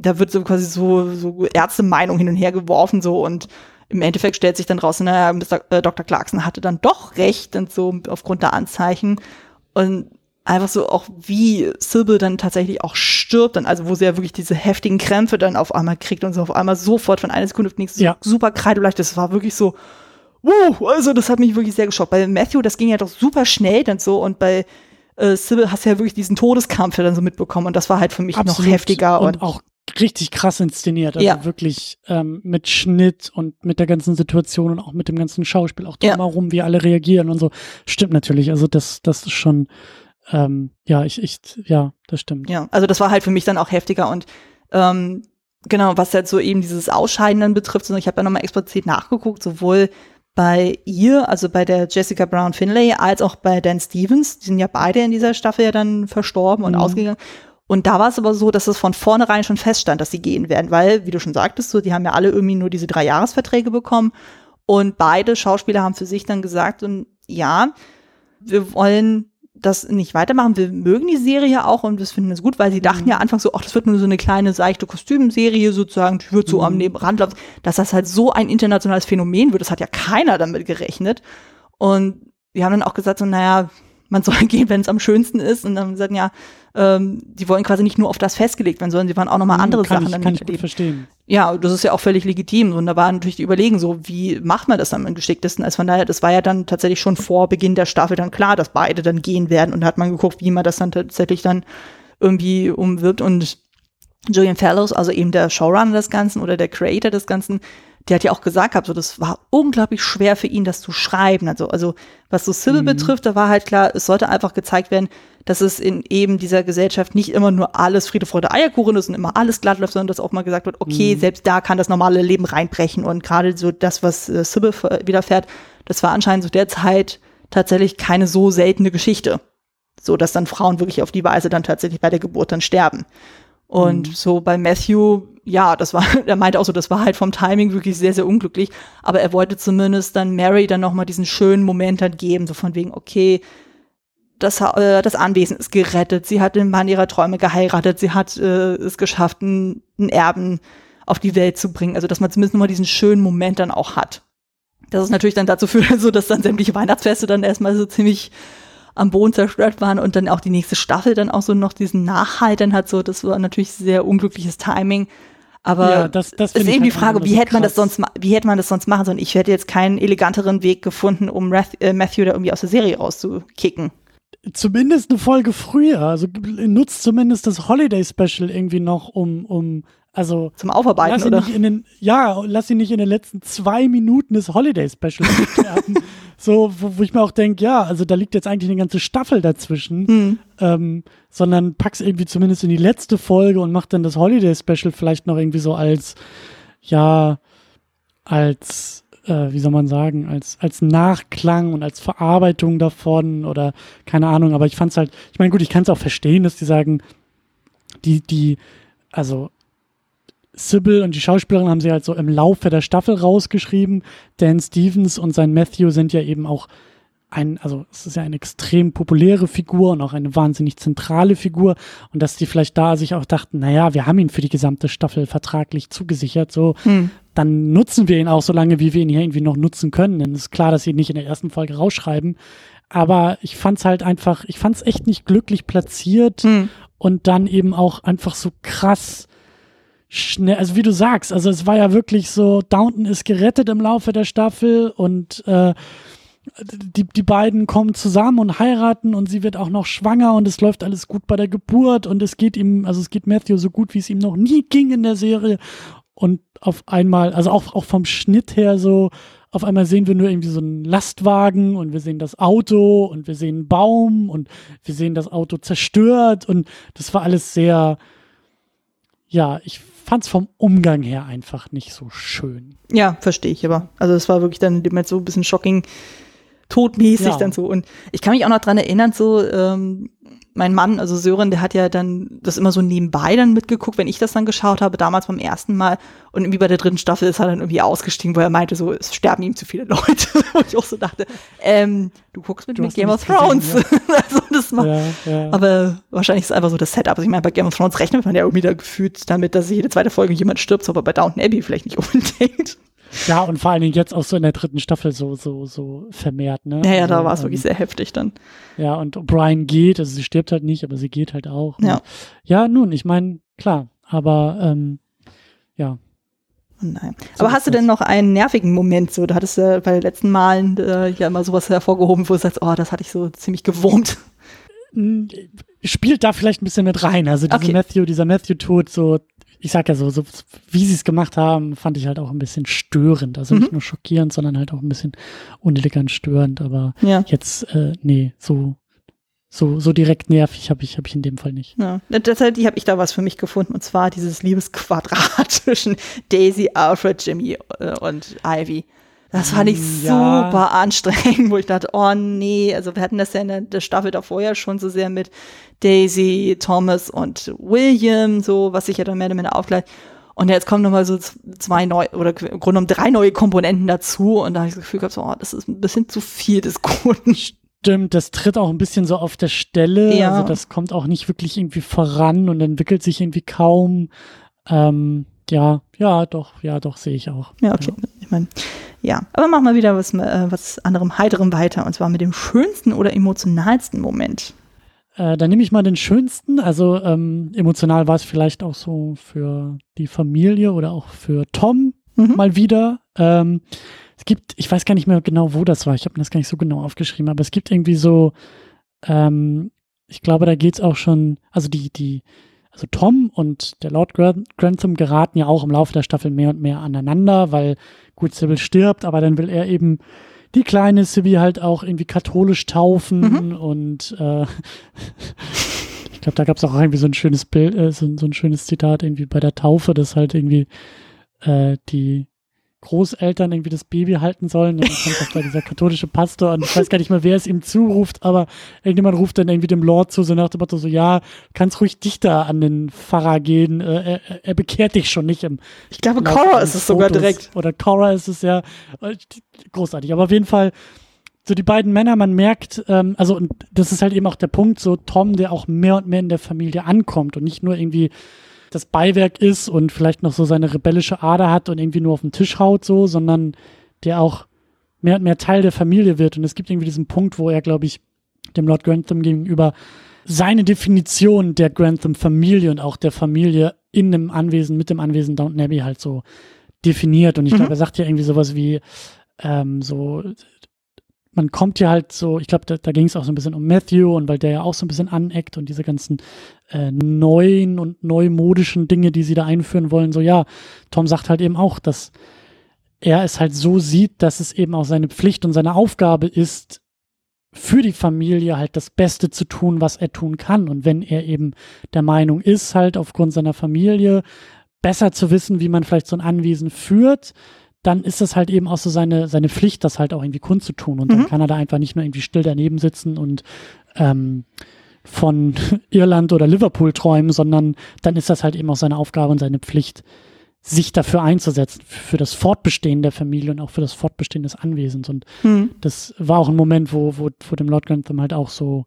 da wird so quasi so, so Ärztemeinung hin und her geworfen so und im Endeffekt stellt sich dann raus, naja, Mr., äh, Dr. Clarkson hatte dann doch recht und so aufgrund der Anzeichen und einfach so auch wie Sybil dann tatsächlich auch stirbt, dann also wo sie ja wirklich diese heftigen Krämpfe dann auf einmal kriegt und so auf einmal sofort von einer Sekunde auf die nächste ja. super kreideleicht. Das war wirklich so, wow, also das hat mich wirklich sehr geschockt. Bei Matthew, das ging ja doch super schnell dann so und bei äh, Sybil hast du ja wirklich diesen Todeskampf dann so mitbekommen und das war halt für mich Absolut. noch heftiger und, und auch richtig krass inszeniert, also ja. wirklich ähm, mit Schnitt und mit der ganzen Situation und auch mit dem ganzen Schauspiel, auch drumherum, ja. wie alle reagieren und so. Stimmt natürlich, also das, das ist schon ähm, ja, ich, ich, ja, das stimmt. Ja, also das war halt für mich dann auch heftiger und ähm, genau, was jetzt so eben dieses Ausscheiden dann betrifft, ich habe ja nochmal explizit nachgeguckt, sowohl bei ihr, also bei der Jessica Brown Finlay, als auch bei Dan Stevens. Die sind ja beide in dieser Staffel ja dann verstorben und mhm. ausgegangen. Und da war es aber so, dass es von vornherein schon feststand, dass sie gehen werden, weil, wie du schon sagtest, so, die haben ja alle irgendwie nur diese drei Jahresverträge bekommen. Und beide Schauspieler haben für sich dann gesagt, und ja, wir wollen das nicht weitermachen. Wir mögen die Serie auch und das finden es gut, weil sie dachten mhm. ja anfangs so, ach, das wird nur so eine kleine seichte Kostümserie sozusagen, die wird so mhm. am Nebenrand laufen. Dass das halt so ein internationales Phänomen wird, das hat ja keiner damit gerechnet. Und die haben dann auch gesagt so, naja, man soll gehen, wenn es am schönsten ist. Und dann sagen ja, ähm, die wollen quasi nicht nur auf das festgelegt werden, sondern sie wollen auch nochmal mhm, andere kann Sachen ich, dann kann ich gut verstehen. Ja, das ist ja auch völlig legitim. Und da war natürlich die Überlegen so, wie macht man das dann am geschicktesten? Also von daher, das war ja dann tatsächlich schon vor Beginn der Staffel dann klar, dass beide dann gehen werden. Und da hat man geguckt, wie man das dann tatsächlich dann irgendwie umwirbt. Und Julian Fellows, also eben der Showrunner des Ganzen oder der Creator des Ganzen, der hat ja auch gesagt gehabt, so das war unglaublich schwer für ihn, das zu schreiben. Also, also was so Sybil mhm. betrifft, da war halt klar, es sollte einfach gezeigt werden, dass es in eben dieser Gesellschaft nicht immer nur alles Friede, Freude, Eierkuchen ist und immer alles glatt läuft, sondern dass auch mal gesagt wird, okay, mhm. selbst da kann das normale Leben reinbrechen und gerade so das, was äh, Sybil widerfährt, das war anscheinend so derzeit tatsächlich keine so seltene Geschichte. So, dass dann Frauen wirklich auf die Weise dann tatsächlich bei der Geburt dann sterben. Und mhm. so bei Matthew, ja, das war, er meinte auch so, das war halt vom Timing wirklich sehr, sehr unglücklich. Aber er wollte zumindest dann Mary dann nochmal diesen schönen Moment dann geben, so von wegen, okay, das, äh, das Anwesen ist gerettet, sie hat den Mann ihrer Träume geheiratet, sie hat äh, es geschafft, einen, einen Erben auf die Welt zu bringen. Also, dass man zumindest nochmal diesen schönen Moment dann auch hat. Das ist natürlich dann dazu führt, so dass dann sämtliche Weihnachtsfeste dann erstmal so ziemlich am Boden zerstört waren und dann auch die nächste Staffel dann auch so noch diesen Nachhalt dann hat, so, das war natürlich sehr unglückliches Timing. Aber ja, das, das ist eben die halt Frage, wie hätte man das sonst, wie hätte man das sonst machen sollen? Ich hätte jetzt keinen eleganteren Weg gefunden, um äh, Matthew da irgendwie aus der Serie rauszukicken. Zumindest eine Folge früher, also nutzt zumindest das Holiday Special irgendwie noch, um, um also zum Aufarbeiten lass ihn oder? Nicht in den, ja, lass ihn nicht in den letzten zwei Minuten des Holiday Specials sterben. so, wo, wo, ich mir auch denke, ja, also da liegt jetzt eigentlich eine ganze Staffel dazwischen, hm. ähm, sondern pack's irgendwie zumindest in die letzte Folge und mach dann das Holiday Special vielleicht noch irgendwie so als, ja, als, äh, wie soll man sagen, als, als Nachklang und als Verarbeitung davon oder keine Ahnung, aber ich fand's halt, ich meine, gut, ich kann es auch verstehen, dass die sagen, die, die, also Sybil und die Schauspielerin haben sie halt so im Laufe der Staffel rausgeschrieben. Dan Stevens und sein Matthew sind ja eben auch ein, also es ist ja eine extrem populäre Figur und auch eine wahnsinnig zentrale Figur und dass die vielleicht da sich auch dachten, naja, wir haben ihn für die gesamte Staffel vertraglich zugesichert, so, hm. Dann nutzen wir ihn auch so lange, wie wir ihn hier irgendwie noch nutzen können. Denn es ist klar, dass sie ihn nicht in der ersten Folge rausschreiben, aber ich fand's halt einfach, ich fand's echt nicht glücklich platziert hm. und dann eben auch einfach so krass schnell, also wie du sagst, also es war ja wirklich so, Downton ist gerettet im Laufe der Staffel und äh, die, die beiden kommen zusammen und heiraten und sie wird auch noch schwanger und es läuft alles gut bei der Geburt und es geht ihm, also es geht Matthew so gut, wie es ihm noch nie ging in der Serie und auf einmal, also auch, auch vom Schnitt her so, auf einmal sehen wir nur irgendwie so einen Lastwagen und wir sehen das Auto und wir sehen einen Baum und wir sehen das Auto zerstört und das war alles sehr, ja, ich fand es vom Umgang her einfach nicht so schön. Ja, verstehe ich aber. Also es war wirklich dann in so ein bisschen shocking, todmäßig ja. dann so. Und ich kann mich auch noch dran erinnern, so, ähm, mein Mann, also Sören, der hat ja dann das immer so nebenbei dann mitgeguckt, wenn ich das dann geschaut habe, damals beim ersten Mal. Und irgendwie bei der dritten Staffel ist er dann irgendwie ausgestiegen, wo er meinte, so, es sterben ihm zu viele Leute. und ich auch so dachte, ähm, du guckst mit, mit Game of Thrones. Gesehen, ja. also das macht, ja, ja. Aber wahrscheinlich ist es einfach so das Setup. Also ich meine, bei Game of Thrones rechnet man ja irgendwie da gefühlt damit, dass jede zweite Folge jemand stirbt, aber bei Downton Abbey vielleicht nicht unbedingt. Ja, und vor allen Dingen jetzt auch so in der dritten Staffel so, so, so vermehrt, ne? Ja, ja, da also, war es ähm, wirklich sehr heftig dann. Ja, und Brian geht, also sie stirbt halt nicht, aber sie geht halt auch. Ja. Und, ja, nun, ich meine, klar, aber ähm, ja. Oh nein. So aber hast du denn noch einen nervigen Moment so? Du hattest ja bei den letzten Malen äh, ja immer sowas hervorgehoben, wo du sagst, oh, das hatte ich so ziemlich gewurmt. Spielt da vielleicht ein bisschen mit rein. Also diese okay. Matthew, dieser Matthew-Tod, so ich sag ja so, so wie sie es gemacht haben, fand ich halt auch ein bisschen störend. Also mhm. nicht nur schockierend, sondern halt auch ein bisschen unelegant störend. Aber ja. jetzt, äh, nee, so so, so direkt nervig habe ich, hab ich in dem Fall nicht. Ja, tatsächlich habe ich da was für mich gefunden und zwar dieses Liebesquadrat zwischen Daisy, Alfred, Jimmy äh, und Ivy. Das fand ich ja. super anstrengend, wo ich dachte, oh nee, also wir hatten das ja in der, der Staffel davor ja schon so sehr mit Daisy, Thomas und William, so, was sich ja dann mehr oder weniger aufgleicht. Und jetzt kommen nochmal so zwei neue, oder im Grunde genommen drei neue Komponenten dazu und da habe ich das Gefühl gehabt, so, oh, das ist ein bisschen zu viel des Guten. Stimmt, das tritt auch ein bisschen so auf der Stelle. Ja. Also das kommt auch nicht wirklich irgendwie voran und entwickelt sich irgendwie kaum. Ähm, ja, ja, doch, ja, doch, sehe ich auch. Ja, okay. Ja. Ich meine, ja. Aber machen wir wieder was, äh, was anderem, heiterem weiter. Und zwar mit dem schönsten oder emotionalsten Moment. Äh, dann nehme ich mal den schönsten. Also ähm, emotional war es vielleicht auch so für die Familie oder auch für Tom mhm. mal wieder. Ähm, es gibt, ich weiß gar nicht mehr genau, wo das war. Ich habe mir das gar nicht so genau aufgeschrieben, aber es gibt irgendwie so, ähm, ich glaube, da geht es auch schon, also die, die, also Tom und der Lord Grantham geraten ja auch im Laufe der Staffel mehr und mehr aneinander, weil gut, Sybil stirbt, aber dann will er eben die kleine Sybil halt auch irgendwie katholisch taufen mhm. und äh, ich glaube, da gab es auch irgendwie so ein schönes Bild, äh, so, so, ein schönes Zitat irgendwie bei der Taufe, dass halt irgendwie äh, die Großeltern irgendwie das Baby halten sollen. Und dann kommt auch da dieser katholische Pastor und ich weiß gar nicht mehr, wer es ihm zuruft, aber irgendjemand ruft dann irgendwie dem Lord zu, so nach dem Motto so, ja, kannst ruhig dichter an den Pfarrer gehen, äh, er, er, bekehrt dich schon nicht im Ich glaube, Cora ist es sogar direkt. Oder Cora ist es ja. Großartig, aber auf jeden Fall so die beiden Männer, man merkt, ähm, also und das ist halt eben auch der Punkt, so Tom, der auch mehr und mehr in der Familie ankommt und nicht nur irgendwie das Beiwerk ist und vielleicht noch so seine rebellische Ader hat und irgendwie nur auf den Tisch haut, so, sondern der auch mehr und mehr Teil der Familie wird. Und es gibt irgendwie diesen Punkt, wo er, glaube ich, dem Lord Grantham gegenüber seine Definition der Grantham-Familie und auch der Familie in dem Anwesen, mit dem Anwesen Downton Abbey halt so definiert. Und ich mhm. glaube, er sagt ja irgendwie sowas wie, ähm, so, man kommt ja halt so, ich glaube, da, da ging es auch so ein bisschen um Matthew und weil der ja auch so ein bisschen aneckt und diese ganzen äh, neuen und neumodischen Dinge, die sie da einführen wollen, so ja, Tom sagt halt eben auch, dass er es halt so sieht, dass es eben auch seine Pflicht und seine Aufgabe ist, für die Familie halt das Beste zu tun, was er tun kann. Und wenn er eben der Meinung ist, halt aufgrund seiner Familie besser zu wissen, wie man vielleicht so ein Anwesen führt, dann ist das halt eben auch so seine, seine Pflicht, das halt auch irgendwie kundzutun. Und mhm. dann kann er da einfach nicht nur irgendwie still daneben sitzen und ähm, von Irland oder Liverpool träumen, sondern dann ist das halt eben auch seine Aufgabe und seine Pflicht, sich dafür einzusetzen, für das Fortbestehen der Familie und auch für das Fortbestehen des Anwesens. Und mhm. das war auch ein Moment, wo, wo, wo dem Lord Grantham halt auch so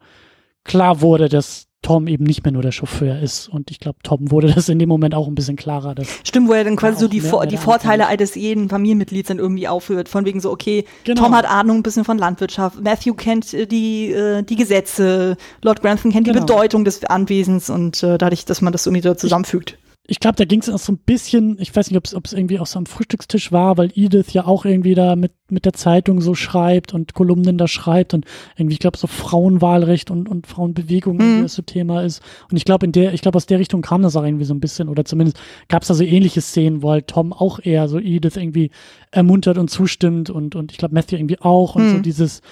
klar wurde, dass Tom eben nicht mehr nur der Chauffeur ist. Und ich glaube, Tom wurde das in dem Moment auch ein bisschen klarer. Dass Stimmt, wo er dann quasi so die, mehr, die Vorteile eines jeden Familienmitglieds dann irgendwie aufhört. Von wegen so, okay, genau. Tom hat Ahnung ein bisschen von Landwirtschaft, Matthew kennt äh, die, äh, die Gesetze, Lord Grantham kennt genau. die Bedeutung des Anwesens und äh, dadurch, dass man das irgendwie da zusammenfügt. Ich glaube, da ging es auch so ein bisschen, ich weiß nicht, ob es irgendwie auch so am Frühstückstisch war, weil Edith ja auch irgendwie da mit, mit der Zeitung so schreibt und Kolumnen da schreibt und irgendwie, ich glaube, so Frauenwahlrecht und, und Frauenbewegung mhm. das so Thema ist. Und ich glaube, in der, ich glaube, aus der Richtung kam das auch irgendwie so ein bisschen, oder zumindest gab es da so ähnliche Szenen, wo halt Tom auch eher so Edith irgendwie ermuntert und zustimmt und, und ich glaube, Matthew irgendwie auch und mhm. so dieses,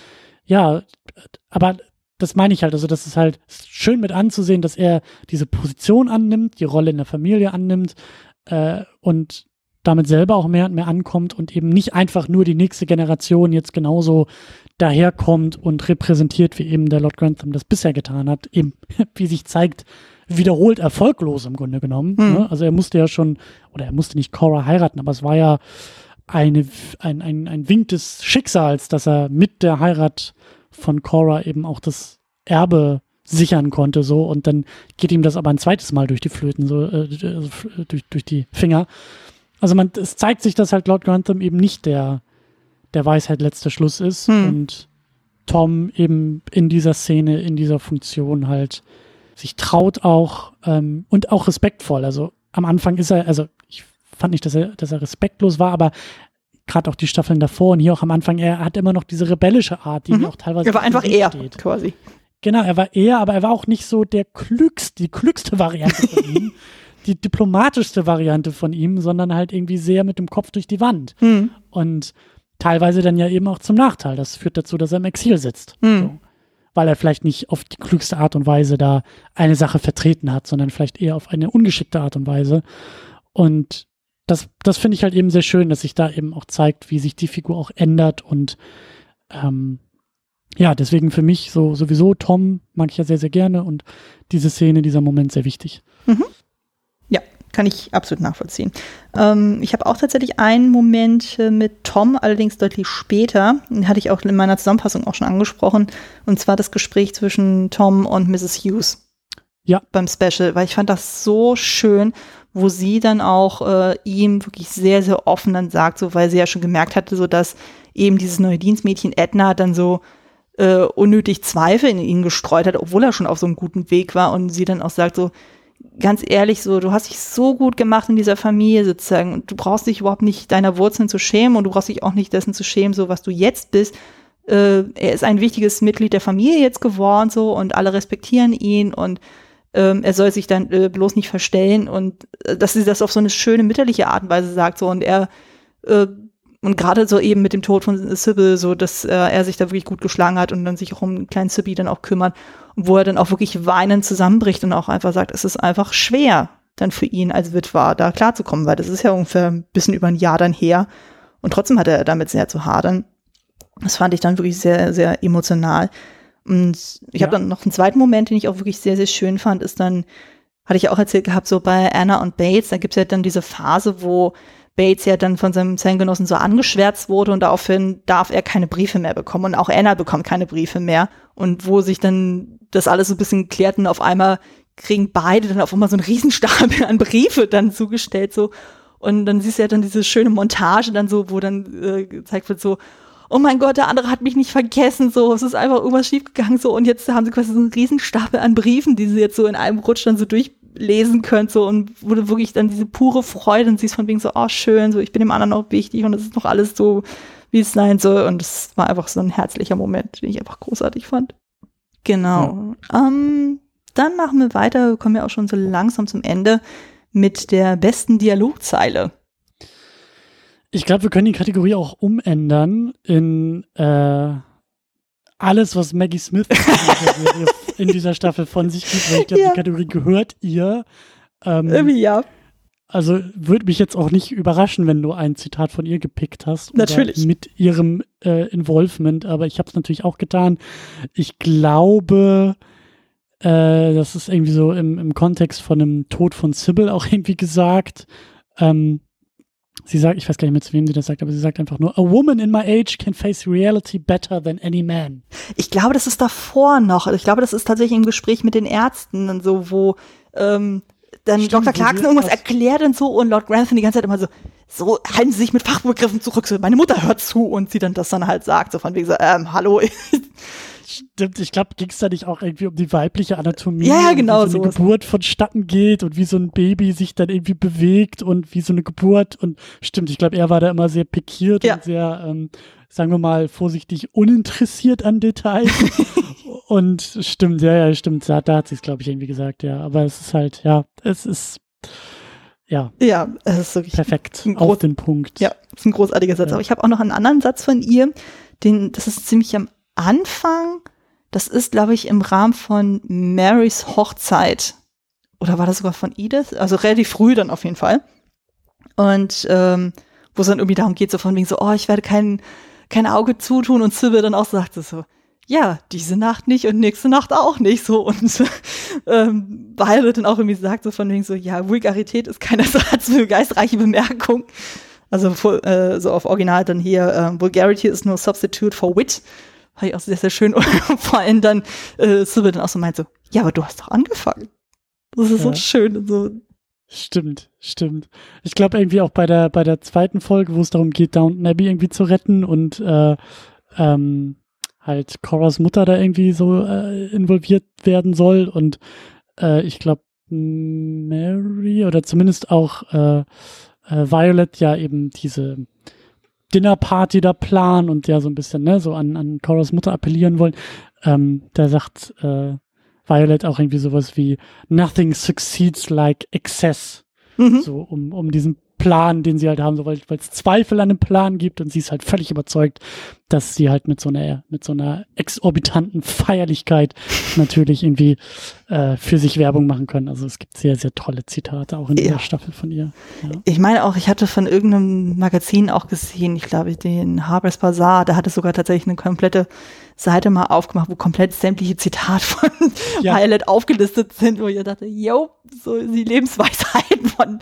ja, aber das meine ich halt. Also, das ist halt schön mit anzusehen, dass er diese Position annimmt, die Rolle in der Familie annimmt äh, und damit selber auch mehr und mehr ankommt und eben nicht einfach nur die nächste Generation jetzt genauso daherkommt und repräsentiert, wie eben der Lord Grantham das bisher getan hat, eben, wie sich zeigt, wiederholt erfolglos im Grunde genommen. Hm. Ne? Also er musste ja schon, oder er musste nicht Cora heiraten, aber es war ja eine, ein, ein, ein Wink des Schicksals, dass er mit der Heirat von Cora eben auch das Erbe sichern konnte, so und dann geht ihm das aber ein zweites Mal durch die Flöten, so äh, also durch, durch die Finger. Also man, es zeigt sich, dass halt Lord Grantham eben nicht der, der Weisheit letzter Schluss ist hm. und Tom eben in dieser Szene, in dieser Funktion halt sich traut auch ähm, und auch respektvoll. Also am Anfang ist er, also ich fand nicht, dass er, dass er respektlos war, aber gerade auch die Staffeln davor und hier auch am Anfang, er hat immer noch diese rebellische Art, die mhm. auch teilweise. Er war einfach er, quasi. Genau, er war er, aber er war auch nicht so der klügste, die klügste Variante von ihm, die diplomatischste Variante von ihm, sondern halt irgendwie sehr mit dem Kopf durch die Wand. Mhm. Und teilweise dann ja eben auch zum Nachteil. Das führt dazu, dass er im Exil sitzt. Mhm. So. Weil er vielleicht nicht auf die klügste Art und Weise da eine Sache vertreten hat, sondern vielleicht eher auf eine ungeschickte Art und Weise. Und das, das finde ich halt eben sehr schön, dass sich da eben auch zeigt, wie sich die Figur auch ändert und ähm, ja, deswegen für mich so sowieso Tom mag ich ja sehr, sehr gerne und diese Szene, dieser Moment sehr wichtig. Mhm. Ja, kann ich absolut nachvollziehen. Ähm, ich habe auch tatsächlich einen Moment äh, mit Tom, allerdings deutlich später, den hatte ich auch in meiner Zusammenfassung auch schon angesprochen, und zwar das Gespräch zwischen Tom und Mrs. Hughes. Ja. Beim Special, weil ich fand das so schön wo sie dann auch äh, ihm wirklich sehr, sehr offen dann sagt, so weil sie ja schon gemerkt hatte, so dass eben dieses neue Dienstmädchen Edna dann so äh, unnötig Zweifel in ihn gestreut hat, obwohl er schon auf so einem guten Weg war und sie dann auch sagt so, ganz ehrlich, so, du hast dich so gut gemacht in dieser Familie sozusagen und du brauchst dich überhaupt nicht deiner Wurzeln zu schämen und du brauchst dich auch nicht dessen zu schämen, so was du jetzt bist. Äh, er ist ein wichtiges Mitglied der Familie jetzt geworden, so, und alle respektieren ihn und ähm, er soll sich dann äh, bloß nicht verstellen und äh, dass sie das auf so eine schöne mütterliche Art und Weise sagt so und er äh, und gerade so eben mit dem Tod von Sybil, so dass äh, er sich da wirklich gut geschlagen hat und dann sich auch um den kleinen Sybil dann auch kümmert, wo er dann auch wirklich weinend zusammenbricht und auch einfach sagt, es ist einfach schwer dann für ihn als Witwer da klarzukommen, weil das ist ja ungefähr ein bisschen über ein Jahr dann her und trotzdem hat er damit sehr zu hadern. Das fand ich dann wirklich sehr, sehr emotional. Und ich ja. habe dann noch einen zweiten Moment, den ich auch wirklich sehr, sehr schön fand, ist dann, hatte ich auch erzählt gehabt, so bei Anna und Bates, da gibt es ja dann diese Phase, wo Bates ja dann von seinem Zellengenossen so angeschwärzt wurde und daraufhin darf er keine Briefe mehr bekommen und auch Anna bekommt keine Briefe mehr und wo sich dann das alles so ein bisschen klärt und auf einmal kriegen beide dann auf einmal so einen Riesenstapel an Briefe dann zugestellt so und dann siehst du ja dann diese schöne Montage dann so, wo dann äh, gezeigt wird so, oh mein Gott, der andere hat mich nicht vergessen, so, es ist einfach irgendwas schiefgegangen, so, und jetzt haben sie quasi so einen riesen Stapel an Briefen, die sie jetzt so in einem Rutsch dann so durchlesen können, so, und wurde wirklich dann diese pure Freude und siehst von wegen so, oh, schön, so, ich bin dem anderen auch wichtig und es ist noch alles so, wie es sein soll, und es war einfach so ein herzlicher Moment, den ich einfach großartig fand. Genau. Ja. Ähm, dann machen wir weiter, wir kommen ja auch schon so langsam zum Ende mit der besten Dialogzeile. Ich glaube, wir können die Kategorie auch umändern in äh, alles, was Maggie Smith in dieser Staffel von sich gibt. Weil ich glaube, ja. die Kategorie gehört ihr. Ähm, Irgendwie ja. Also würde mich jetzt auch nicht überraschen, wenn du ein Zitat von ihr gepickt hast. Natürlich. Mit ihrem äh, Involvement, aber ich habe es natürlich auch getan. Ich glaube, äh, das ist irgendwie so im, im Kontext von einem Tod von Sybil auch irgendwie gesagt. Ähm, Sie sagt, ich weiß gar nicht mehr, zu wem sie das sagt, aber sie sagt einfach nur, a woman in my age can face reality better than any man. Ich glaube, das ist davor noch. Ich glaube, das ist tatsächlich im Gespräch mit den Ärzten und so, wo ähm, dann Stimmt, Dr. Clarkson irgendwas erklärt und so und Lord Grantham die ganze Zeit immer so, so halten Sie sich mit Fachbegriffen zurück, so meine Mutter hört zu und sie dann das dann halt sagt, so von wegen so, ähm, hallo, Stimmt, ich glaube, ging es da nicht auch irgendwie um die weibliche Anatomie? Ja, genau. Wie so eine Geburt vonstatten geht und wie so ein Baby sich dann irgendwie bewegt und wie so eine Geburt. Und stimmt, ich glaube, er war da immer sehr pikiert Ja. und sehr, ähm, sagen wir mal, vorsichtig uninteressiert an Details. und stimmt, ja, ja, stimmt. Da, da hat sie es, glaube ich, irgendwie gesagt, ja. Aber es ist halt, ja, es ist, ja, Ja, es ist wirklich perfekt. ein Auf groß- den Punkt. Ja, ist ein großartiger Satz. Ja. Aber ich habe auch noch einen anderen Satz von ihr, den, das ist ziemlich am Anfang. Das ist, glaube ich, im Rahmen von Marys Hochzeit. Oder war das sogar von Edith? Also relativ früh dann auf jeden Fall. Und ähm, wo es dann irgendwie darum geht, so von wegen so, oh, ich werde kein, kein Auge zutun. Und Sybil dann auch sagt so, ja, diese Nacht nicht und nächste Nacht auch nicht. So und ähm, Violet dann auch irgendwie sagt so von wegen so, ja, Vulgarität ist kein Ersatz für geistreiche Bemerkung. Also äh, so auf Original dann hier, ähm, Vulgarity is no substitute for wit. Fand ich auch sehr, sehr schön. Und vor allem dann äh, Sybil dann auch so meint so, ja, aber du hast doch angefangen. Das ist so Ja. schön und so. Stimmt, stimmt. Ich glaube irgendwie auch bei der bei der zweiten Folge, wo es darum geht, Downton Abbey irgendwie zu retten und äh, ähm, halt Coras Mutter da irgendwie so äh, involviert werden soll und äh, ich glaube Mary oder zumindest auch äh, äh, Violet ja eben diese Dinnerparty da planen und ja so ein bisschen ne so an an Coras Mutter appellieren wollen. Ähm, da sagt äh, Violet auch irgendwie sowas wie Nothing succeeds like excess. Mhm. So, um, um diesen Plan, den sie halt haben, so, weil es Zweifel an dem Plan gibt und sie ist halt völlig überzeugt, dass sie halt mit so einer, mit so einer exorbitanten Feierlichkeit natürlich irgendwie äh, für sich Werbung machen können. Also es gibt sehr, sehr tolle Zitate auch in Ja. dieser Staffel von ihr. Ja. Ich meine auch, ich hatte von irgendeinem Magazin auch gesehen, ich glaube, den Harper's Bazaar, da hat es sogar tatsächlich eine komplette Seite mal aufgemacht, wo komplett sämtliche Zitate von Ja. Violet aufgelistet sind, wo ich dachte, yo, so die Lebensweisheiten von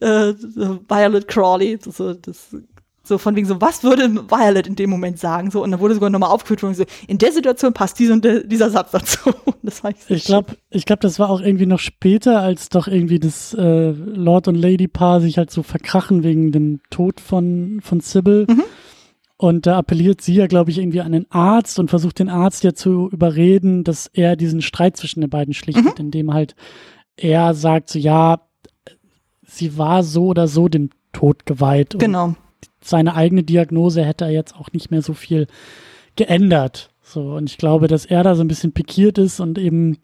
äh, Violet Crawley, so, so, das, so von wegen so, was würde Violet in dem Moment sagen? So, und dann wurde sogar nochmal aufgeführt, und so, in der Situation passt dieser, und der, dieser Satz dazu. Das war Ich glaube, ich glaube, das war auch irgendwie noch später, als doch irgendwie das äh, Lord und Lady Paar sich halt so verkrachen wegen dem Tod von von Sybil. Mhm. Und da appelliert sie ja, glaube ich, irgendwie an den Arzt und versucht den Arzt ja zu überreden, dass er diesen Streit zwischen den beiden schlichtet, indem halt er sagt so, ja, sie war so oder so dem Tod geweiht. Genau. Seine eigene Diagnose hätte er jetzt auch nicht mehr so viel geändert. So, und ich glaube, dass er da so ein bisschen pikiert ist und eben,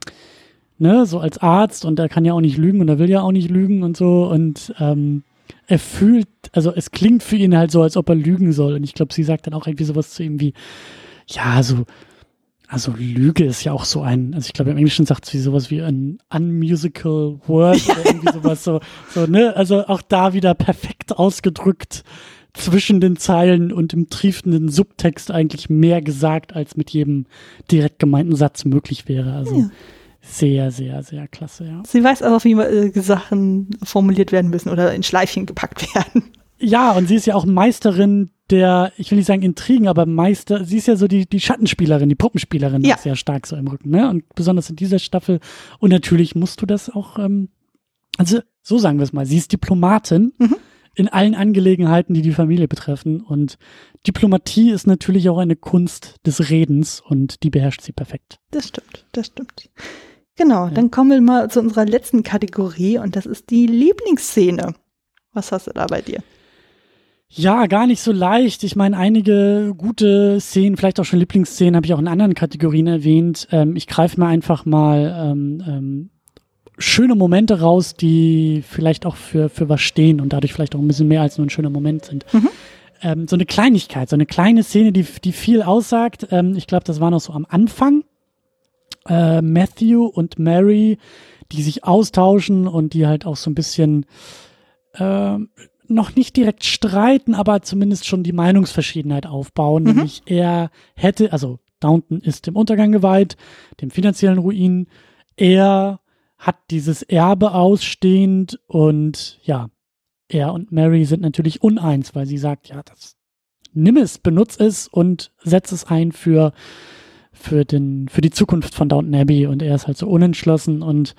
ne, so als Arzt und er kann ja auch nicht lügen und er will ja auch nicht lügen und so und ähm, er fühlt, also es klingt für ihn halt so, als ob er lügen soll. Und ich glaube, sie sagt dann auch irgendwie sowas zu ihm wie, ja, so, also Lüge ist ja auch so ein, also ich glaube im Englischen sagt sie sowas wie ein unmusical word oder irgendwie sowas so, so, ne, also auch da wieder perfekt ausgedrückt zwischen den Zeilen und im triefenden Subtext eigentlich mehr gesagt, als mit jedem direkt gemeinten Satz möglich wäre. Also Ja. sehr, sehr, sehr klasse, ja. Sie weiß auch, wie äh, Sachen formuliert werden müssen oder in Schleifchen gepackt werden. Ja, und sie ist ja auch Meisterin der, ich will nicht sagen Intrigen, aber Meister, sie ist ja so die, die Schattenspielerin, die Puppenspielerin, Ja. sehr stark so im Rücken, ne? Und besonders in dieser Staffel. Und natürlich musst du das auch, ähm, also so sagen wir es mal, sie ist Diplomatin Mhm. In allen Angelegenheiten, die die Familie betreffen. Und Diplomatie ist natürlich auch eine Kunst des Redens und die beherrscht sie perfekt. Das stimmt, das stimmt. Genau, dann kommen wir mal zu unserer letzten Kategorie und das ist die Lieblingsszene. Was hast du da bei dir? Ja, gar nicht so leicht. Ich meine, einige gute Szenen, vielleicht auch schon Lieblingsszenen, habe ich auch in anderen Kategorien erwähnt. Ähm, ich greife mir einfach mal ähm, ähm, schöne Momente raus, die vielleicht auch für, für was stehen und dadurch vielleicht auch ein bisschen mehr als nur ein schöner Moment sind. Mhm. Ähm, so eine Kleinigkeit, so eine kleine Szene, die, die viel aussagt. Ähm, ich glaube, das war noch so am Anfang. Äh, Matthew und Mary, die sich austauschen und die halt auch so ein bisschen ähm, noch nicht direkt streiten, aber zumindest schon die Meinungsverschiedenheit aufbauen. Mhm. Nämlich er hätte, also Downton ist dem Untergang geweiht, dem finanziellen Ruin. Er hat dieses Erbe ausstehend und ja, er und Mary sind natürlich uneins, weil sie sagt, ja, das nimm es, benutz es und setz es ein für für den für die Zukunft von Downton Abbey. Und er ist halt so unentschlossen und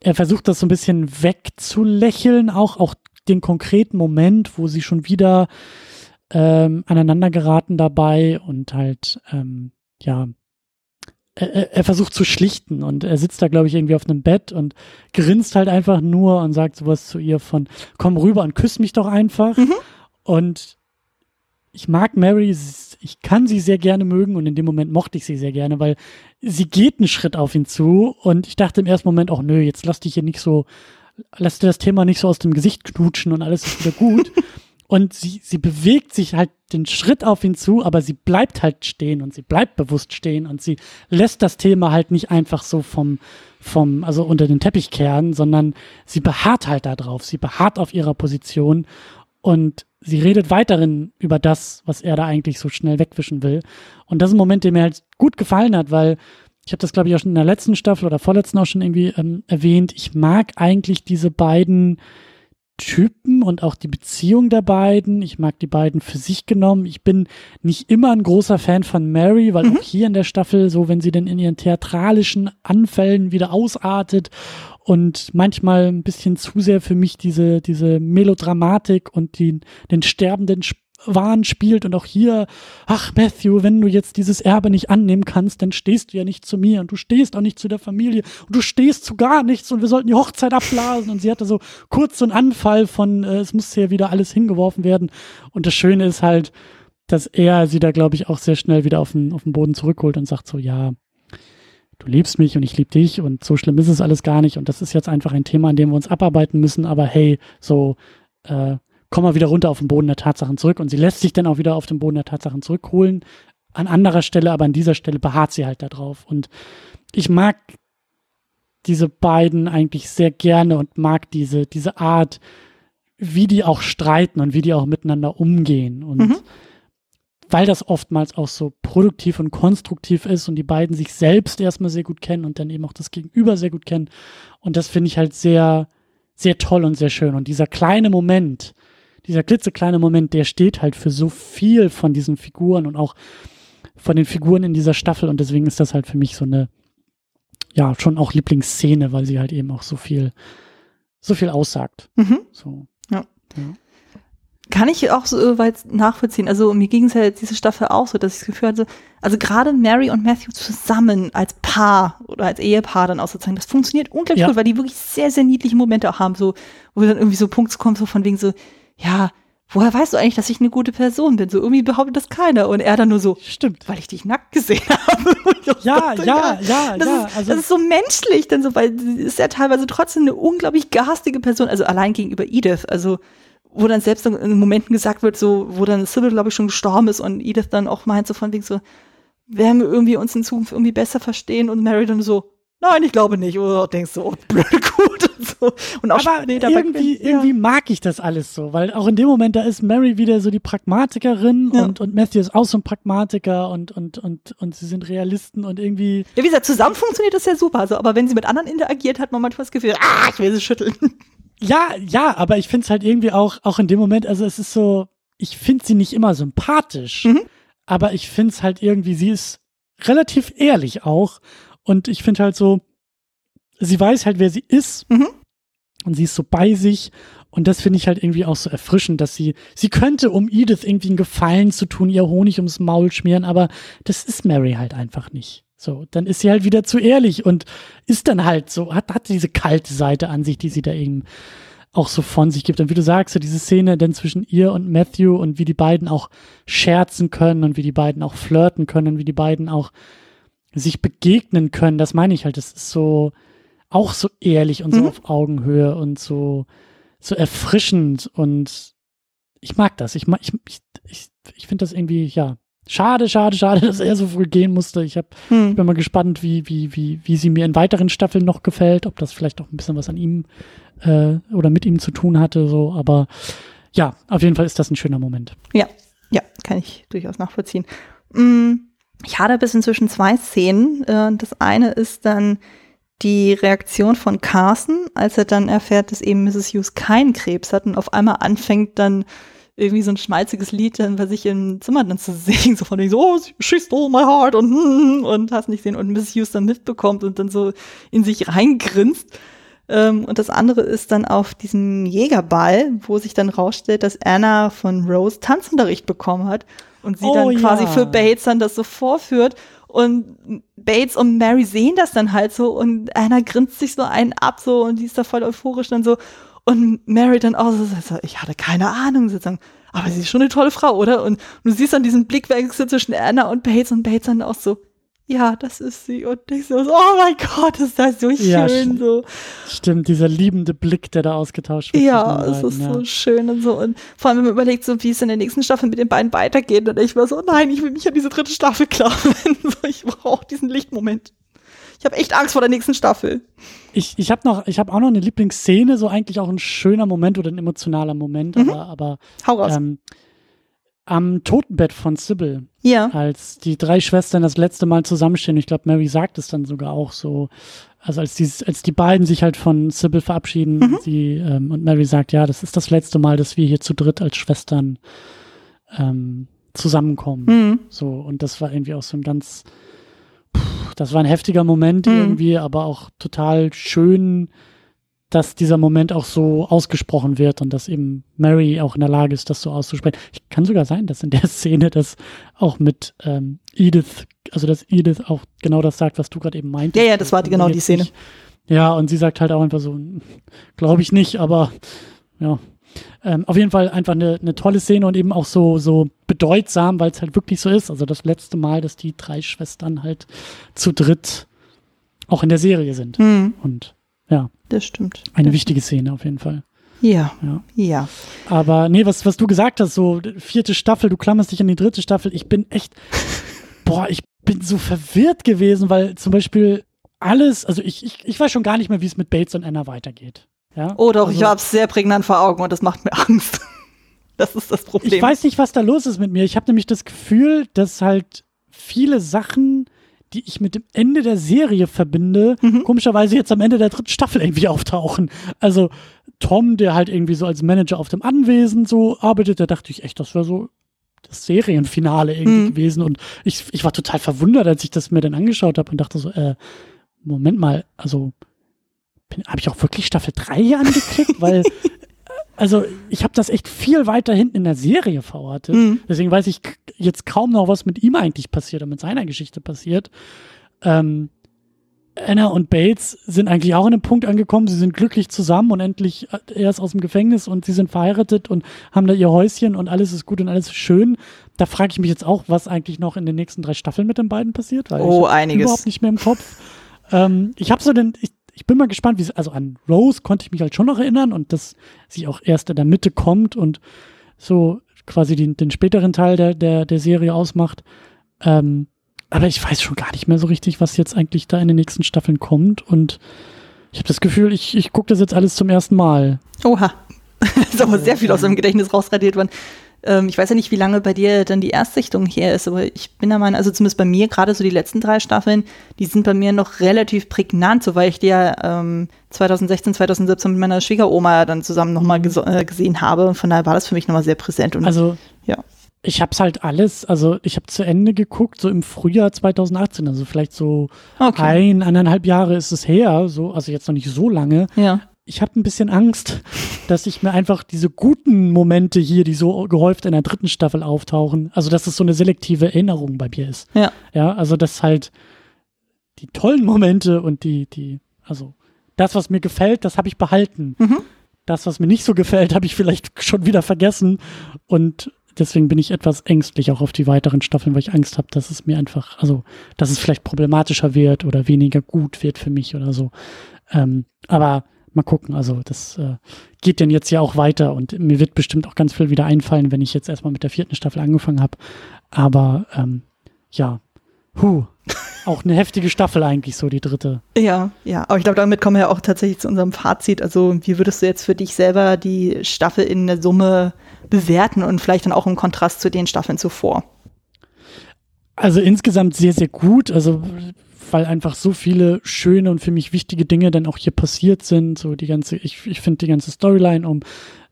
er versucht das so ein bisschen wegzulächeln, auch auch den konkreten Moment, wo sie schon wieder ähm, aneinander geraten dabei und halt ähm, ja er, er versucht zu schlichten und er sitzt da, glaube ich, irgendwie auf einem Bett und grinst halt einfach nur und sagt sowas zu ihr von, komm rüber und küss mich doch einfach. Mhm. Und ich mag Mary, ich kann sie sehr gerne mögen und in dem Moment mochte ich sie sehr gerne, weil sie geht einen Schritt auf ihn zu und ich dachte im ersten Moment auch, nö, jetzt lass dich hier nicht so, lass dir das Thema nicht so aus dem Gesicht knutschen und alles ist wieder gut. und sie, sie bewegt sich halt den Schritt auf ihn zu, aber sie bleibt halt stehen und sie bleibt bewusst stehen und sie lässt das Thema halt nicht einfach so vom, vom, also unter den Teppich kehren, sondern sie beharrt halt da drauf. Sie beharrt auf ihrer Position und sie redet weiterhin über das, was er da eigentlich so schnell wegwischen will. Und das ist ein Moment, der mir halt gut gefallen hat, weil ich habe das, glaube ich, auch schon in der letzten Staffel oder vorletzten auch schon irgendwie ähm, erwähnt. Ich mag eigentlich diese beiden Typen und auch die Beziehung der beiden. Ich mag die beiden für sich genommen. Ich bin nicht immer ein großer Fan von Mary, weil mhm. auch hier in der Staffel, so wenn sie denn in ihren theatralischen Anfällen wieder ausartet und manchmal ein bisschen zu sehr für mich diese, diese Melodramatik und die, den sterbenden Wahn spielt und auch hier, ach Matthew, wenn du jetzt dieses Erbe nicht annehmen kannst, dann stehst du ja nicht zu mir und du stehst auch nicht zu der Familie und du stehst zu gar nichts und wir sollten die Hochzeit abblasen. Und sie hatte so kurz so einen Anfall von, äh, es muss ja wieder alles hingeworfen werden. Und das Schöne ist halt, dass er sie da, glaube ich, auch sehr schnell wieder auf den, auf den Boden zurückholt und sagt so, ja, du liebst mich und ich lieb dich und so schlimm ist es alles gar nicht. Und das ist jetzt einfach ein Thema, an dem wir uns abarbeiten müssen, aber hey, so, äh, komm mal wieder runter auf den Boden der Tatsachen zurück. Und sie lässt sich dann auch wieder auf den Boden der Tatsachen zurückholen, an anderer Stelle, aber an dieser Stelle beharrt sie halt da drauf. Und ich mag diese beiden eigentlich sehr gerne und mag diese, diese Art, wie die auch streiten und wie die auch miteinander umgehen. Und mhm. weil das oftmals auch so produktiv und konstruktiv ist und die beiden sich selbst erstmal sehr gut kennen und dann eben auch das Gegenüber sehr gut kennen. Und das finde ich halt sehr, sehr toll und sehr schön. Und dieser kleine Moment, dieser klitzekleine Moment, der steht halt für so viel von diesen Figuren und auch von den Figuren in dieser Staffel. Und deswegen ist das halt für mich so eine, ja, schon auch Lieblingsszene, weil sie halt eben auch so viel, so viel aussagt. Mhm. So. Ja. ja. Kann ich auch so weit nachvollziehen. Also mir ging es ja diese Staffel auch so, dass ich das Gefühl hatte, also gerade Mary und Matthew zusammen als Paar oder als Ehepaar dann auch sozusagen, das funktioniert unglaublich ja. gut, weil die wirklich sehr, sehr niedliche Momente auch haben, so, wo dann irgendwie so Punkte kommen, so von wegen so, ja, woher weißt du eigentlich, dass ich eine gute Person bin? So irgendwie behauptet das keiner. Und er dann nur so, stimmt, weil ich dich nackt gesehen habe. ja, dachte, ja, ja, das ja. Ist, also das ist so menschlich, denn so, weil sie ist ja teilweise trotzdem eine unglaublich garstige Person, also allein gegenüber Edith. Also wo dann selbst in Momenten gesagt wird, so, wo dann Sybil, glaube ich, schon gestorben ist und Edith dann auch meint, so von wegen so, werden wir irgendwie uns in Zukunft irgendwie besser verstehen und Mary dann so, nein, ich glaube nicht. Oder denkst du, oh, blöd gut und so. Und auch Aber nee, irgendwie, ja. irgendwie mag ich das alles so, weil auch in dem Moment, da ist Mary wieder so die Pragmatikerin ja. und, und Matthew ist auch so ein Pragmatiker und, und, und, und sie sind Realisten und irgendwie. Ja, wie gesagt, zusammen funktioniert das ja super, also, aber wenn sie mit anderen interagiert, hat man manchmal das Gefühl, ah, ich will sie schütteln. Ja, ja, aber ich finde es halt irgendwie auch, auch in dem Moment, also es ist so, ich finde sie nicht immer sympathisch, mhm. aber ich finde es halt irgendwie, sie ist relativ ehrlich auch. Und ich finde halt so, sie weiß halt, wer sie ist. Mhm. Und sie ist so bei sich. Und das finde ich halt irgendwie auch so erfrischend, dass sie, sie könnte, um Edith irgendwie einen Gefallen zu tun, ihr Honig ums Maul schmieren, aber das ist Mary halt einfach nicht. So, dann ist sie halt wieder zu ehrlich und ist dann halt so, hat, hat diese kalte Seite an sich, die sie da eben auch so von sich gibt. Und wie du sagst, so diese Szene dann zwischen ihr und Matthew und wie die beiden auch scherzen können und wie die beiden auch flirten können und wie die beiden auch sich begegnen können, das meine ich halt. Das ist so auch so ehrlich und so mhm. auf Augenhöhe und so, so erfrischend und ich mag das. Ich, mag, ich, ich, ich finde das irgendwie, ja, Schade, schade, schade, dass er so früh gehen musste. Ich, hab, hm. ich bin mal gespannt, wie, wie, wie, wie sie mir in weiteren Staffeln noch gefällt, ob das vielleicht auch ein bisschen was an ihm äh, oder mit ihm zu tun hatte. So, aber ja, auf jeden Fall ist das ein schöner Moment. Ja, ja, kann ich durchaus nachvollziehen. Mm, ich hatte bis inzwischen zwei Szenen. Äh, das eine ist dann die Reaktion von Carson, als er dann erfährt, dass eben Mrs. Hughes keinen Krebs hat und auf einmal anfängt dann irgendwie so ein schmalziges Lied dann bei sich im Zimmer dann zu singen, so von wegen so, oh, she stole my heart und, und hast nicht gesehen und Miss Hughes dann mitbekommt und dann so in sich reingrinst. Ähm, und das andere ist dann auf diesem Jägerball, wo sich dann rausstellt, dass Anna von Rose Tanzunterricht bekommen hat und sie oh, dann quasi ja. für Bates dann das so vorführt. Und Bates und Mary sehen das dann halt so und Anna grinst sich so einen ab so und die ist da voll euphorisch dann so. Und Mary dann auch so, ich hatte keine Ahnung sozusagen. Aber sie ist schon eine tolle Frau, oder? Und, und du siehst dann diesen Blickwechsel zwischen Anna und Bates und Bates dann auch so, ja, das ist sie. Und ich so, oh mein Gott, ist das so schön. Ja, so. Stimmt, dieser liebende Blick, der da ausgetauscht wird. Ja, es ist ja. so schön und so. Und vor allem, wenn man überlegt, so wie es in der nächsten Staffel mit den beiden weitergeht. Und ich war so, nein, ich will mich an diese dritte Staffel klammern. ich brauche diesen Lichtmoment. Ich habe echt Angst vor der nächsten Staffel. Ich, ich habe noch, ich habe auch noch eine Lieblingsszene, so eigentlich auch ein schöner Moment oder ein emotionaler Moment, mhm. aber, aber Hau raus. Ähm, am Totenbett von Sybil. Ja. Als die drei Schwestern das letzte Mal zusammenstehen. Ich glaube, Mary sagt es dann sogar auch so. Also als die, als die beiden sich halt von Sybil verabschieden, mhm. sie, ähm, und Mary sagt, ja, das ist das letzte Mal, dass wir hier zu dritt als Schwestern ähm, zusammenkommen. Mhm. So, und das war irgendwie auch so ein ganz, pff, das war ein heftiger Moment mhm. irgendwie, aber auch total schön dass dieser Moment auch so ausgesprochen wird und dass eben Mary auch in der Lage ist, das so auszusprechen. Ich kann sogar sein, dass in der Szene das auch mit ähm, Edith, also dass Edith auch genau das sagt, was du gerade eben meintest. Ja, ja, das war die, genau die Szene. Nicht, ja, und sie sagt halt auch einfach so, glaube ich nicht, aber ja. Ähm, auf jeden Fall einfach eine, eine tolle Szene und eben auch so, so bedeutsam, weil es halt wirklich so ist. Also das letzte Mal, dass die drei Schwestern halt zu dritt auch in der Serie sind. Mhm. Und ja. Das stimmt. Eine das wichtige Szene auf jeden Fall. Ja, ja. Ja. Aber nee, was, was du gesagt hast, so vierte Staffel, du klammerst dich an die dritte Staffel. Ich bin echt, boah, ich bin so verwirrt gewesen, weil zum Beispiel alles, also ich, ich, ich weiß schon gar nicht mehr, wie es mit Bates und Anna weitergeht. Ja? Oh doch, also, ich habe es sehr prägnant vor Augen und das macht mir Angst. das ist das Problem. Ich weiß nicht, was da los ist mit mir. Ich habe nämlich das Gefühl, dass halt viele Sachen die ich mit dem Ende der Serie verbinde, mhm. komischerweise jetzt am Ende der dritten Staffel irgendwie auftauchen. Also Tom, der halt irgendwie so als Manager auf dem Anwesen so arbeitet, da dachte ich echt, das wäre so das Serienfinale irgendwie mhm. gewesen. Und ich, ich war total verwundert, als ich das mir dann angeschaut habe und dachte so, äh, Moment mal, also habe ich auch wirklich Staffel 3 hier angeklickt? Weil also ich habe das echt viel weiter hinten in der Serie verortet. Mhm. Deswegen weiß ich jetzt kaum noch, was mit ihm eigentlich passiert und mit seiner Geschichte passiert. Ähm, Anna und Bates sind eigentlich auch an einem Punkt angekommen. Sie sind glücklich zusammen und endlich äh, er ist aus dem Gefängnis und sie sind verheiratet und haben da ihr Häuschen und alles ist gut und alles ist schön. Da frage ich mich jetzt auch, was eigentlich noch in den nächsten drei Staffeln mit den beiden passiert. Weil oh, ich einiges. Überhaupt nicht mehr im Kopf. ähm, ich habe so den, ich, ich bin mal gespannt, wie es, also an Rose konnte ich mich halt schon noch erinnern und dass sie auch erst in der Mitte kommt und so quasi den, den späteren Teil der, der, der Serie ausmacht. Ähm, aber ich weiß schon gar nicht mehr so richtig, was jetzt eigentlich da in den nächsten Staffeln kommt und ich habe das Gefühl, ich, ich gucke das jetzt alles zum ersten Mal. Oha. ist aber sehr viel aus dem Gedächtnis rausradiert worden. Ähm, ich weiß ja nicht, wie lange bei dir dann die Erstsichtung her ist, aber ich bin der Meinung, also zumindest bei mir, gerade so die letzten drei Staffeln, die sind bei mir noch relativ prägnant, so weil ich die ja ähm, 2016, 2017 mit meiner Schwiegeroma dann zusammen nochmal ges äh, gesehen habe. Von daher war das für mich nochmal sehr präsent. Und, also, ja. Ich hab's halt alles, also ich habe zu Ende geguckt, so im Frühjahr 2018, also vielleicht so okay. ein, eineinhalb Jahre ist es her, so, also jetzt noch nicht so lange. Ja ich habe ein bisschen Angst, dass ich mir einfach diese guten Momente hier, die so gehäuft in der dritten Staffel auftauchen, also dass es so eine selektive Erinnerung bei mir ist. Ja. Ja, also dass halt die tollen Momente und die, die, also das, was mir gefällt, das habe ich behalten. Mhm. Das, was mir nicht so gefällt, habe ich vielleicht schon wieder vergessen. Und deswegen bin ich etwas ängstlich auch auf die weiteren Staffeln, weil ich Angst habe, dass es mir einfach, also, dass es vielleicht problematischer wird oder weniger gut wird für mich oder so. Ähm, aber mal gucken. Also das äh, geht denn jetzt ja auch weiter und mir wird bestimmt auch ganz viel wieder einfallen, wenn ich jetzt erstmal mit der vierten Staffel angefangen habe. Aber ähm, ja, huh. auch eine heftige Staffel eigentlich, so die dritte. Ja, ja, aber ich glaube, damit kommen wir ja auch tatsächlich zu unserem Fazit. Also, wie würdest du jetzt für dich selber die Staffel in der Summe bewerten und vielleicht dann auch im Kontrast zu den Staffeln zuvor? Also insgesamt sehr, sehr gut. Also weil einfach so viele schöne und für mich wichtige Dinge dann auch hier passiert sind. So die ganze, ich, ich finde die ganze Storyline um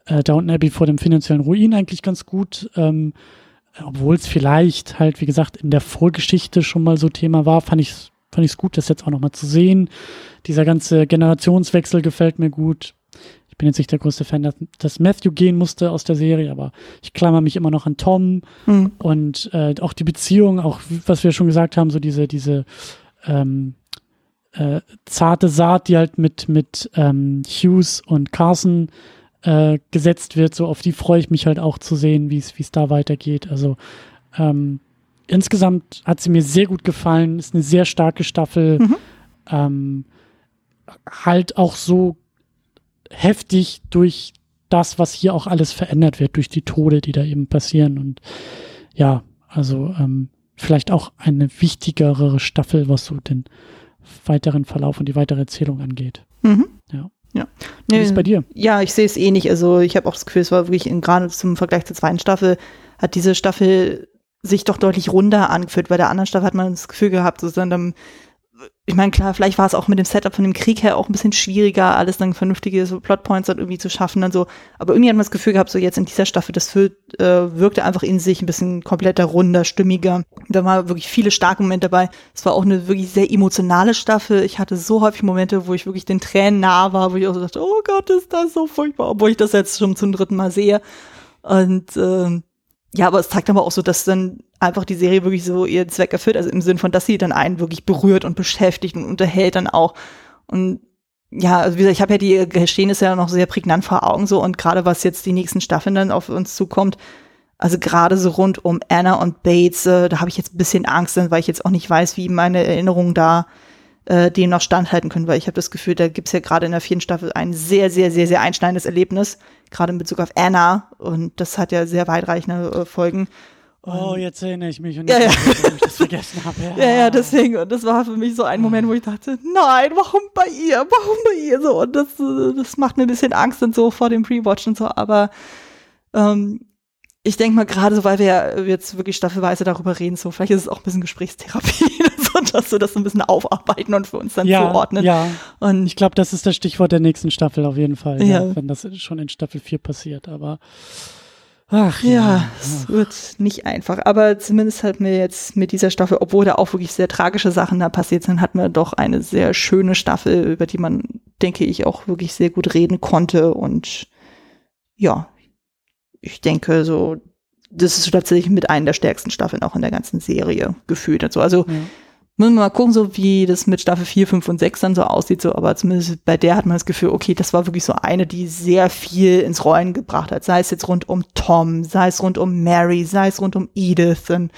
äh, Downton Abbey vor dem finanziellen Ruin eigentlich ganz gut. Ähm, obwohl es vielleicht halt, wie gesagt, in der Vorgeschichte schon mal so Thema war, fand ich es fand ich's gut, das jetzt auch nochmal zu sehen. Dieser ganze Generationswechsel gefällt mir gut. Ich bin jetzt nicht der größte Fan, dass, dass Matthew gehen musste aus der Serie, aber ich klammer mich immer noch an Tom Mhm. und äh, auch die Beziehung, auch was wir schon gesagt haben, so diese, diese ähm, äh, zarte Saat, die halt mit, mit ähm, Hughes und Carson äh, gesetzt wird, so auf die freue ich mich halt auch zu sehen, wie es wie es da weitergeht. Also ähm, insgesamt hat sie mir sehr gut gefallen, ist eine sehr starke Staffel. Mhm. Ähm, halt auch so heftig durch das, was hier auch alles verändert wird, durch die Tode, die da eben passieren. Und ja, also ähm, vielleicht auch eine wichtigere Staffel, was so den weiteren Verlauf und die weitere Erzählung angeht. Mhm. Ja. Ja. Wie ist es bei dir? Ja, ich sehe es eh nicht. Also ich habe auch das Gefühl, es war wirklich in- gerade zum Vergleich zur zweiten Staffel, hat diese Staffel sich doch deutlich runder angefühlt. Bei der anderen Staffel hat man das Gefühl gehabt, so dann, dann ich meine, klar, vielleicht war es auch mit dem Setup von dem Krieg her auch ein bisschen schwieriger, alles dann vernünftige so Plotpoints dann irgendwie zu schaffen, dann so. Aber irgendwie hat man das Gefühl gehabt, so jetzt in dieser Staffel, das wird, äh, wirkte einfach in sich ein bisschen kompletter, runder, stimmiger. Da war wirklich viele starke Momente dabei. Es war auch eine wirklich sehr emotionale Staffel. Ich hatte so häufig Momente, wo ich wirklich den Tränen nah war, wo ich auch so dachte, oh Gott, ist das so furchtbar, obwohl ich das jetzt schon zum dritten Mal sehe. Und ähm, ja, aber es zeigt aber auch so, dass dann einfach die Serie wirklich so ihren Zweck erfüllt, also im Sinn von, dass sie dann einen wirklich berührt und beschäftigt und unterhält dann auch. Und ja, also wie gesagt, ich habe ja die Geschehnisse ja noch sehr prägnant vor Augen so und gerade was jetzt die nächsten Staffeln dann auf uns zukommt, also gerade so rund um Anna und Bates, äh, da habe ich jetzt ein bisschen Angst, weil ich jetzt auch nicht weiß, wie meine Erinnerungen da äh, dem noch standhalten können, weil ich habe das Gefühl, da gibt's ja gerade in der vierten Staffel ein sehr, sehr, sehr, sehr einschneidendes Erlebnis, gerade in Bezug auf Anna und das hat ja sehr weitreichende äh, Folgen. Oh, jetzt erinnere ich mich und Ja, ja. ich das vergessen habe. Ja, ja, deswegen. Und das war für mich so ein Moment, wo ich dachte, nein, warum bei ihr? Warum bei ihr so? Und das, äh, das macht mir ein bisschen Angst und so vor dem Pre-Watch und so. Aber ähm, ich denke mal gerade so, weil wir ja jetzt wirklich staffelweise darüber reden, so vielleicht ist es auch ein bisschen Gesprächstherapie, so, dass wir das so ein bisschen aufarbeiten und für uns dann ja, zuordnen. ja. Und Ich glaube, das ist das Stichwort der nächsten Staffel auf jeden Fall, Ja. ja. wenn das schon in Staffel 4 passiert. Aber ach Ja, ja, es wird nicht einfach. Aber zumindest hat mir jetzt mit dieser Staffel, obwohl da auch wirklich sehr tragische Sachen da passiert sind, hat mir doch eine sehr schöne Staffel, über die man, denke ich, auch wirklich sehr gut reden konnte. Und ja, ich denke, so, das ist tatsächlich mit einer der stärksten Staffeln auch in der ganzen Serie gefühlt. Also, also ja. Müssen wir mal gucken, so wie das mit Staffel 4, 5 und 6 dann so aussieht, so, aber zumindest bei der hat man das Gefühl, okay, das war wirklich so eine, die sehr viel ins Rollen gebracht hat. Sei es jetzt rund um Tom, sei es rund um Mary, sei es rund um Edith und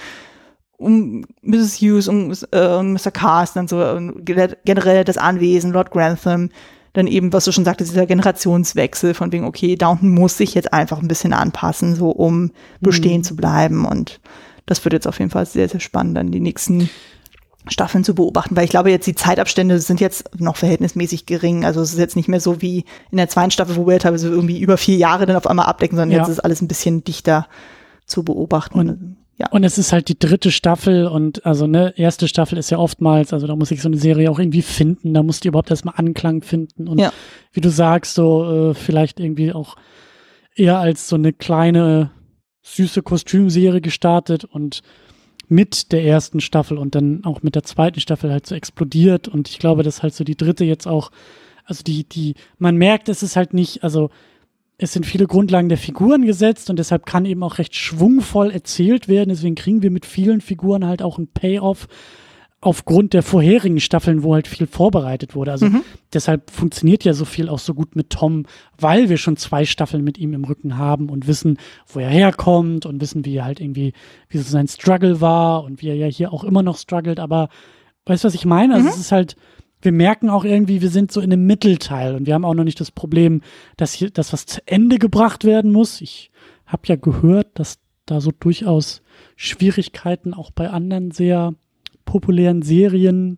um Mrs. Hughes, um äh, Mr. Carsten und so, ge- generell das Anwesen, Lord Grantham, dann eben, was du schon sagtest, dieser Generationswechsel von wegen, okay, Downton muss sich jetzt einfach ein bisschen anpassen, so um bestehen zu bleiben und das wird jetzt auf jeden Fall sehr, sehr spannend, dann die nächsten Staffeln zu beobachten, weil ich glaube jetzt die Zeitabstände sind jetzt noch verhältnismäßig gering. Also es ist jetzt nicht mehr so wie in der zweiten Staffel, wo wir teilweise irgendwie über vier Jahre dann auf einmal abdecken, sondern Ja. jetzt ist alles ein bisschen dichter zu beobachten. Und- ja. Und es ist halt die dritte Staffel und also ne, erste Staffel ist ja oftmals, also da muss sich so eine Serie auch irgendwie finden, da muss die überhaupt erstmal Anklang finden und Ja. wie du sagst, so äh, vielleicht irgendwie auch eher als so eine kleine süße Kostümserie gestartet und mit der ersten Staffel und dann auch mit der zweiten Staffel halt so explodiert und ich glaube, dass halt so die dritte jetzt auch, also die, die, man merkt, es ist halt nicht, also es sind viele Grundlagen der Figuren gesetzt und deshalb kann eben auch recht schwungvoll erzählt werden. Deswegen kriegen wir mit vielen Figuren halt auch einen Payoff aufgrund der vorherigen Staffeln, wo halt viel vorbereitet wurde. Also Mhm. deshalb funktioniert ja so viel auch so gut mit Tom, weil wir schon zwei Staffeln mit ihm im Rücken haben und wissen, wo er herkommt und wissen, wie er halt irgendwie, wie so sein Struggle war und wie er ja hier auch immer noch struggelt. Aber weißt du, was ich meine? Also Mhm. es ist halt, wir merken auch irgendwie, wir sind so in einem Mittelteil und wir haben auch noch nicht das Problem, dass hier das was zu Ende gebracht werden muss. Ich habe ja gehört, dass da so durchaus Schwierigkeiten auch bei anderen sehr populären Serien,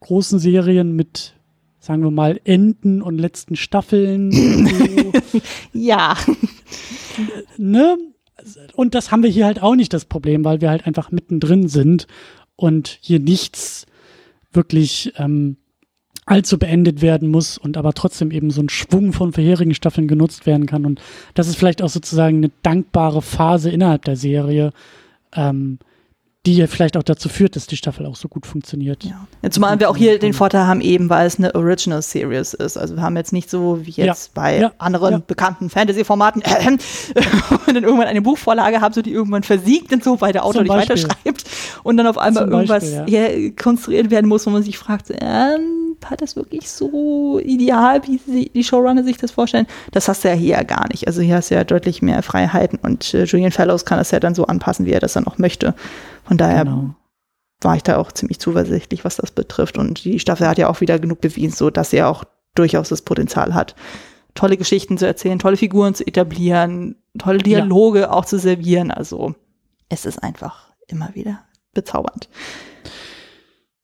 großen Serien mit, sagen wir mal, Enden und letzten Staffeln. so, ja. ne? Und das haben wir hier halt auch nicht das Problem, weil wir halt einfach mittendrin sind und hier nichts wirklich ähm, allzu beendet werden muss und aber trotzdem eben so ein Schwung von vorherigen Staffeln genutzt werden kann. Und das ist vielleicht auch sozusagen eine dankbare Phase innerhalb der Serie, ähm, die ja vielleicht auch dazu führt, dass die Staffel auch so gut funktioniert. Ja. ja zumal wir auch hier den Vorteil haben, eben weil es eine Original Series ist. Also wir haben jetzt nicht so wie jetzt ja. bei ja. anderen ja. bekannten Fantasy-Formaten, äh, und dann irgendwann eine Buchvorlage haben, so die irgendwann versiegt und so, weil der Autor nicht weiterschreibt und dann auf einmal irgendwas Beispiel, konstruiert werden muss, wo man sich fragt, ähm, war das wirklich so ideal, wie sie, die Showrunner sich das vorstellen? Das hast du ja hier gar nicht. Also hier hast du ja deutlich mehr Freiheiten und äh, Julian Fellows kann das ja dann so anpassen, wie er das dann auch möchte. Von daher genau. war ich da auch ziemlich zuversichtlich, was das betrifft. Und die Staffel hat ja auch wieder genug bewiesen, so dass sie auch durchaus das Potenzial hat, tolle Geschichten zu erzählen, tolle Figuren zu etablieren, tolle Dialoge ja. auch zu servieren. Also es ist einfach immer wieder bezaubernd.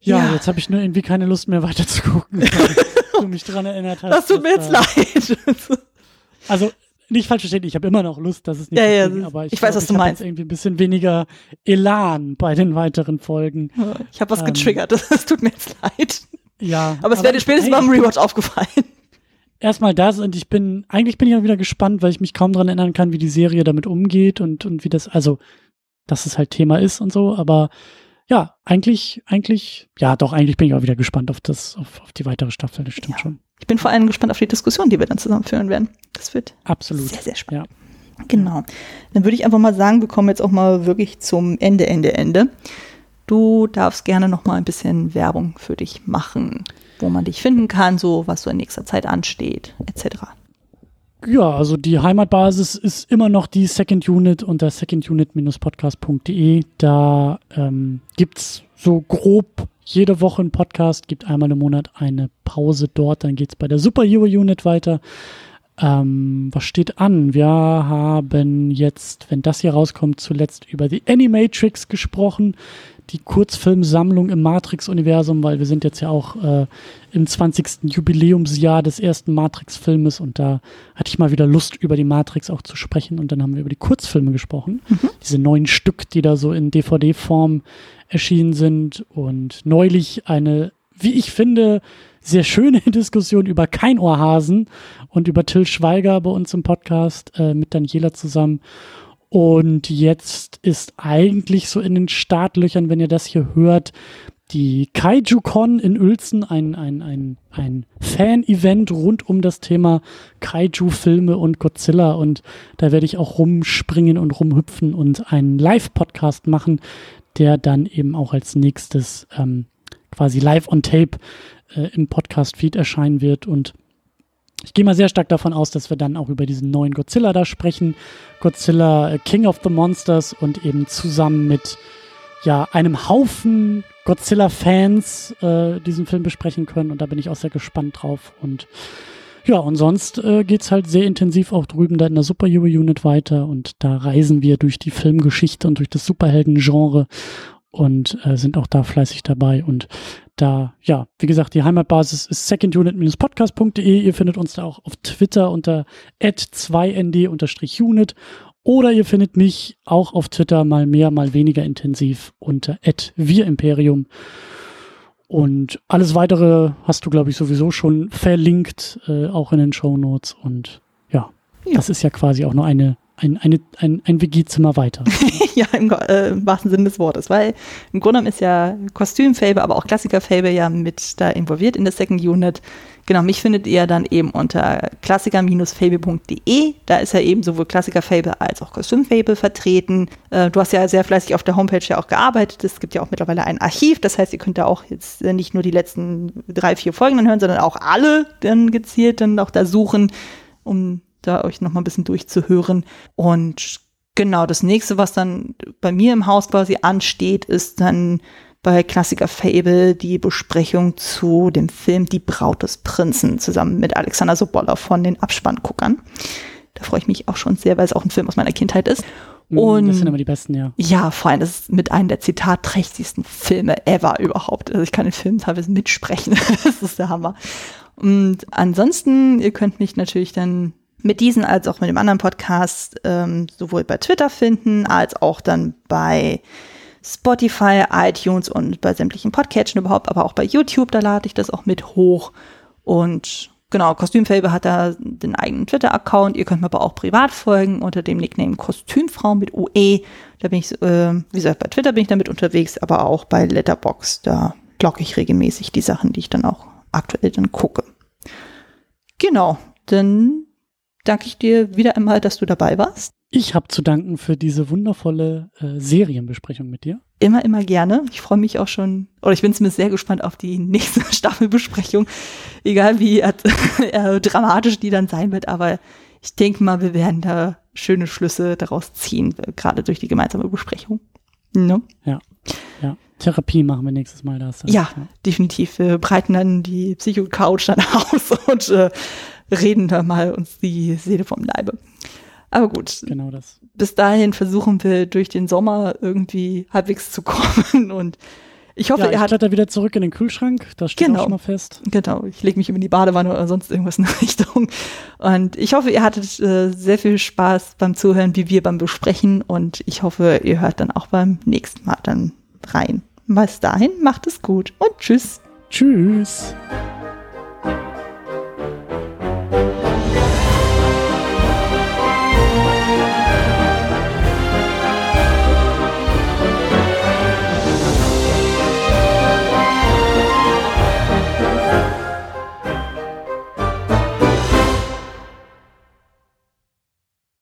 Ja, ja. jetzt habe ich nur irgendwie keine Lust mehr weiter zu gucken, weil du mich daran erinnert hast. Das tut mir jetzt leid. also nicht falsch verstehen, ich habe immer noch Lust, dass es nicht ja, ja, ging, aber ich, ich glaub, weiß, was ich du meinst. Jetzt irgendwie ein bisschen weniger Elan bei den weiteren Folgen. Ich habe was ähm, getriggert, das, tut mir jetzt leid. Ja. Aber es wäre dir spätestens beim Rewatch aufgefallen. Erstmal das und ich bin, eigentlich bin ich auch wieder gespannt, weil ich mich kaum daran erinnern kann, wie die Serie damit umgeht und, und wie das, also, dass es halt Thema ist und so, aber ja, eigentlich, eigentlich, ja, doch, eigentlich bin ich auch wieder gespannt auf das, auf, auf die weitere Staffel, das stimmt ja. schon. Ich bin vor allem gespannt auf die Diskussion, die wir dann zusammen führen werden. Das wird absolut sehr, sehr spannend. Ja. Genau. Dann würde ich einfach mal sagen, wir kommen jetzt auch mal wirklich zum Ende, Ende, Ende. Du darfst gerne noch mal ein bisschen Werbung für dich machen, wo man dich finden kann, so was so in nächster Zeit ansteht, etc. Ja, also die Heimatbasis ist immer noch die Second Unit unter secondunit-podcast.de. Da ähm, gibt es so grob jede Woche einen Podcast, gibt einmal im Monat eine Pause dort, dann geht es bei der Superhero Unit weiter. Ähm, was steht an? Wir haben jetzt, wenn das hier rauskommt, zuletzt über die Animatrix gesprochen die Kurzfilmsammlung im Matrix-Universum, weil wir sind jetzt ja auch äh, im 20. Jubiläumsjahr des ersten Matrix-Filmes und da hatte ich mal wieder Lust, über die Matrix auch zu sprechen und dann haben wir über die Kurzfilme gesprochen. Mhm. Diese neun Stück, die da so in DVD-Form erschienen sind und neulich eine, wie ich finde, sehr schöne Diskussion über Kein Ohrhasen und über Till Schweiger bei uns im Podcast äh, mit Daniela zusammen. Und jetzt ist eigentlich so in den Startlöchern, wenn ihr das hier hört, die Kaiju-Con in Uelzen, ein, ein, ein, ein Fan-Event rund um das Thema Kaiju-Filme und Godzilla. Und da werde ich auch rumspringen und rumhüpfen und einen Live-Podcast machen, der dann eben auch als nächstes ähm, quasi live on tape äh, im Podcast-Feed erscheinen wird. Und ich gehe mal sehr stark davon aus, dass wir dann auch über diesen neuen Godzilla da sprechen. Godzilla äh, King of the Monsters und eben zusammen mit ja, einem Haufen Godzilla-Fans äh, diesen Film besprechen können. Und da bin ich auch sehr gespannt drauf. Und ja, und sonst äh, geht es halt sehr intensiv auch drüben da in der Superhero-Unit weiter. Und da reisen wir durch die Filmgeschichte und durch das Superhelden-Genre und äh, sind auch da fleißig dabei. Und da, ja, wie gesagt, die Heimatbasis ist secondunit-podcast.de. Ihr findet uns da auch auf Twitter unter ad2nd-unit oder ihr findet mich auch auf Twitter mal mehr, mal weniger intensiv unter @virimperium. Und alles weitere hast du, glaube ich, sowieso schon verlinkt, äh, auch in den Show Notes. Und ja, ja, das ist ja quasi auch nur eine ein, eine, ein, ein WG-Zimmer weiter. ja, im, äh, im, wahrsten Sinne des Wortes, weil im Grunde genommen ist ja Kostüm-Fable, aber auch Klassiker-Fable ja mit da involviert in der Second Unit. Genau, mich findet ihr dann eben unter klassiker-fable.de. Da ist ja eben sowohl Klassiker-Fable als auch Kostüm-Fable vertreten. Äh, du hast ja sehr fleißig auf der Homepage ja auch gearbeitet. Es gibt ja auch mittlerweile ein Archiv. Das heißt, ihr könnt da auch jetzt nicht nur die letzten drei, vier Folgen dann hören, sondern auch alle dann gezielt dann auch da suchen, um da euch noch mal ein bisschen durchzuhören. Und genau, das nächste, was dann bei mir im Haus quasi ansteht, ist dann bei Klassiker Fable die Besprechung zu dem Film Die Braut des Prinzen zusammen mit Alexander Sobolla von den Abspannguckern. Da freue ich mich auch schon sehr, weil es auch ein Film aus meiner Kindheit ist. Mm, Und das sind immer die besten, ja. Ja, vor allem, das ist mit einem der zitatträchtigsten Filme ever überhaupt. Also ich kann den Film teilweise mitsprechen. das ist der Hammer. Und ansonsten, ihr könnt mich natürlich dann mit diesen als auch mit dem anderen Podcast ähm, sowohl bei Twitter finden, als auch dann bei Spotify, iTunes und bei sämtlichen Podcatchen überhaupt, aber auch bei YouTube, da lade ich das auch mit hoch. Und genau, Kostümfable hat da den eigenen Twitter-Account. Ihr könnt mir aber auch privat folgen unter dem Nickname Kostümfrau mit UE. Da bin ich, äh, wie gesagt, bei Twitter bin ich damit unterwegs, aber auch bei Letterbox. Da blogge ich regelmäßig die Sachen, die ich dann auch aktuell dann gucke. Genau, dann danke ich dir wieder einmal, dass du dabei warst. Ich habe zu danken für diese wundervolle äh, Serienbesprechung mit dir. Immer, immer gerne. Ich freue mich auch schon, oder ich bin zumindest sehr gespannt auf die nächste Staffelbesprechung. Egal wie äh, dramatisch die dann sein wird, aber ich denke mal, wir werden da schöne Schlüsse daraus ziehen, gerade durch die gemeinsame Besprechung. No? Ja, ja. Therapie machen wir nächstes Mal. Das, ja, ja, definitiv. Wir breiten dann die Psycho-Couch dann aus und äh, reden da mal uns die Seele vom Leibe. Aber gut. Genau das. Bis dahin versuchen wir durch den Sommer irgendwie halbwegs zu kommen und ich hoffe, ja, er hat. da wieder zurück in den Kühlschrank, das steht genau, auch schon mal fest. Genau, ich lege mich in die Badewanne oder sonst irgendwas in der Richtung. Und ich hoffe, ihr hattet äh, sehr viel Spaß beim Zuhören, wie wir beim Besprechen. Und ich hoffe, ihr hört dann auch beim nächsten Mal dann rein. Bis dahin, macht es gut und tschüss. Tschüss.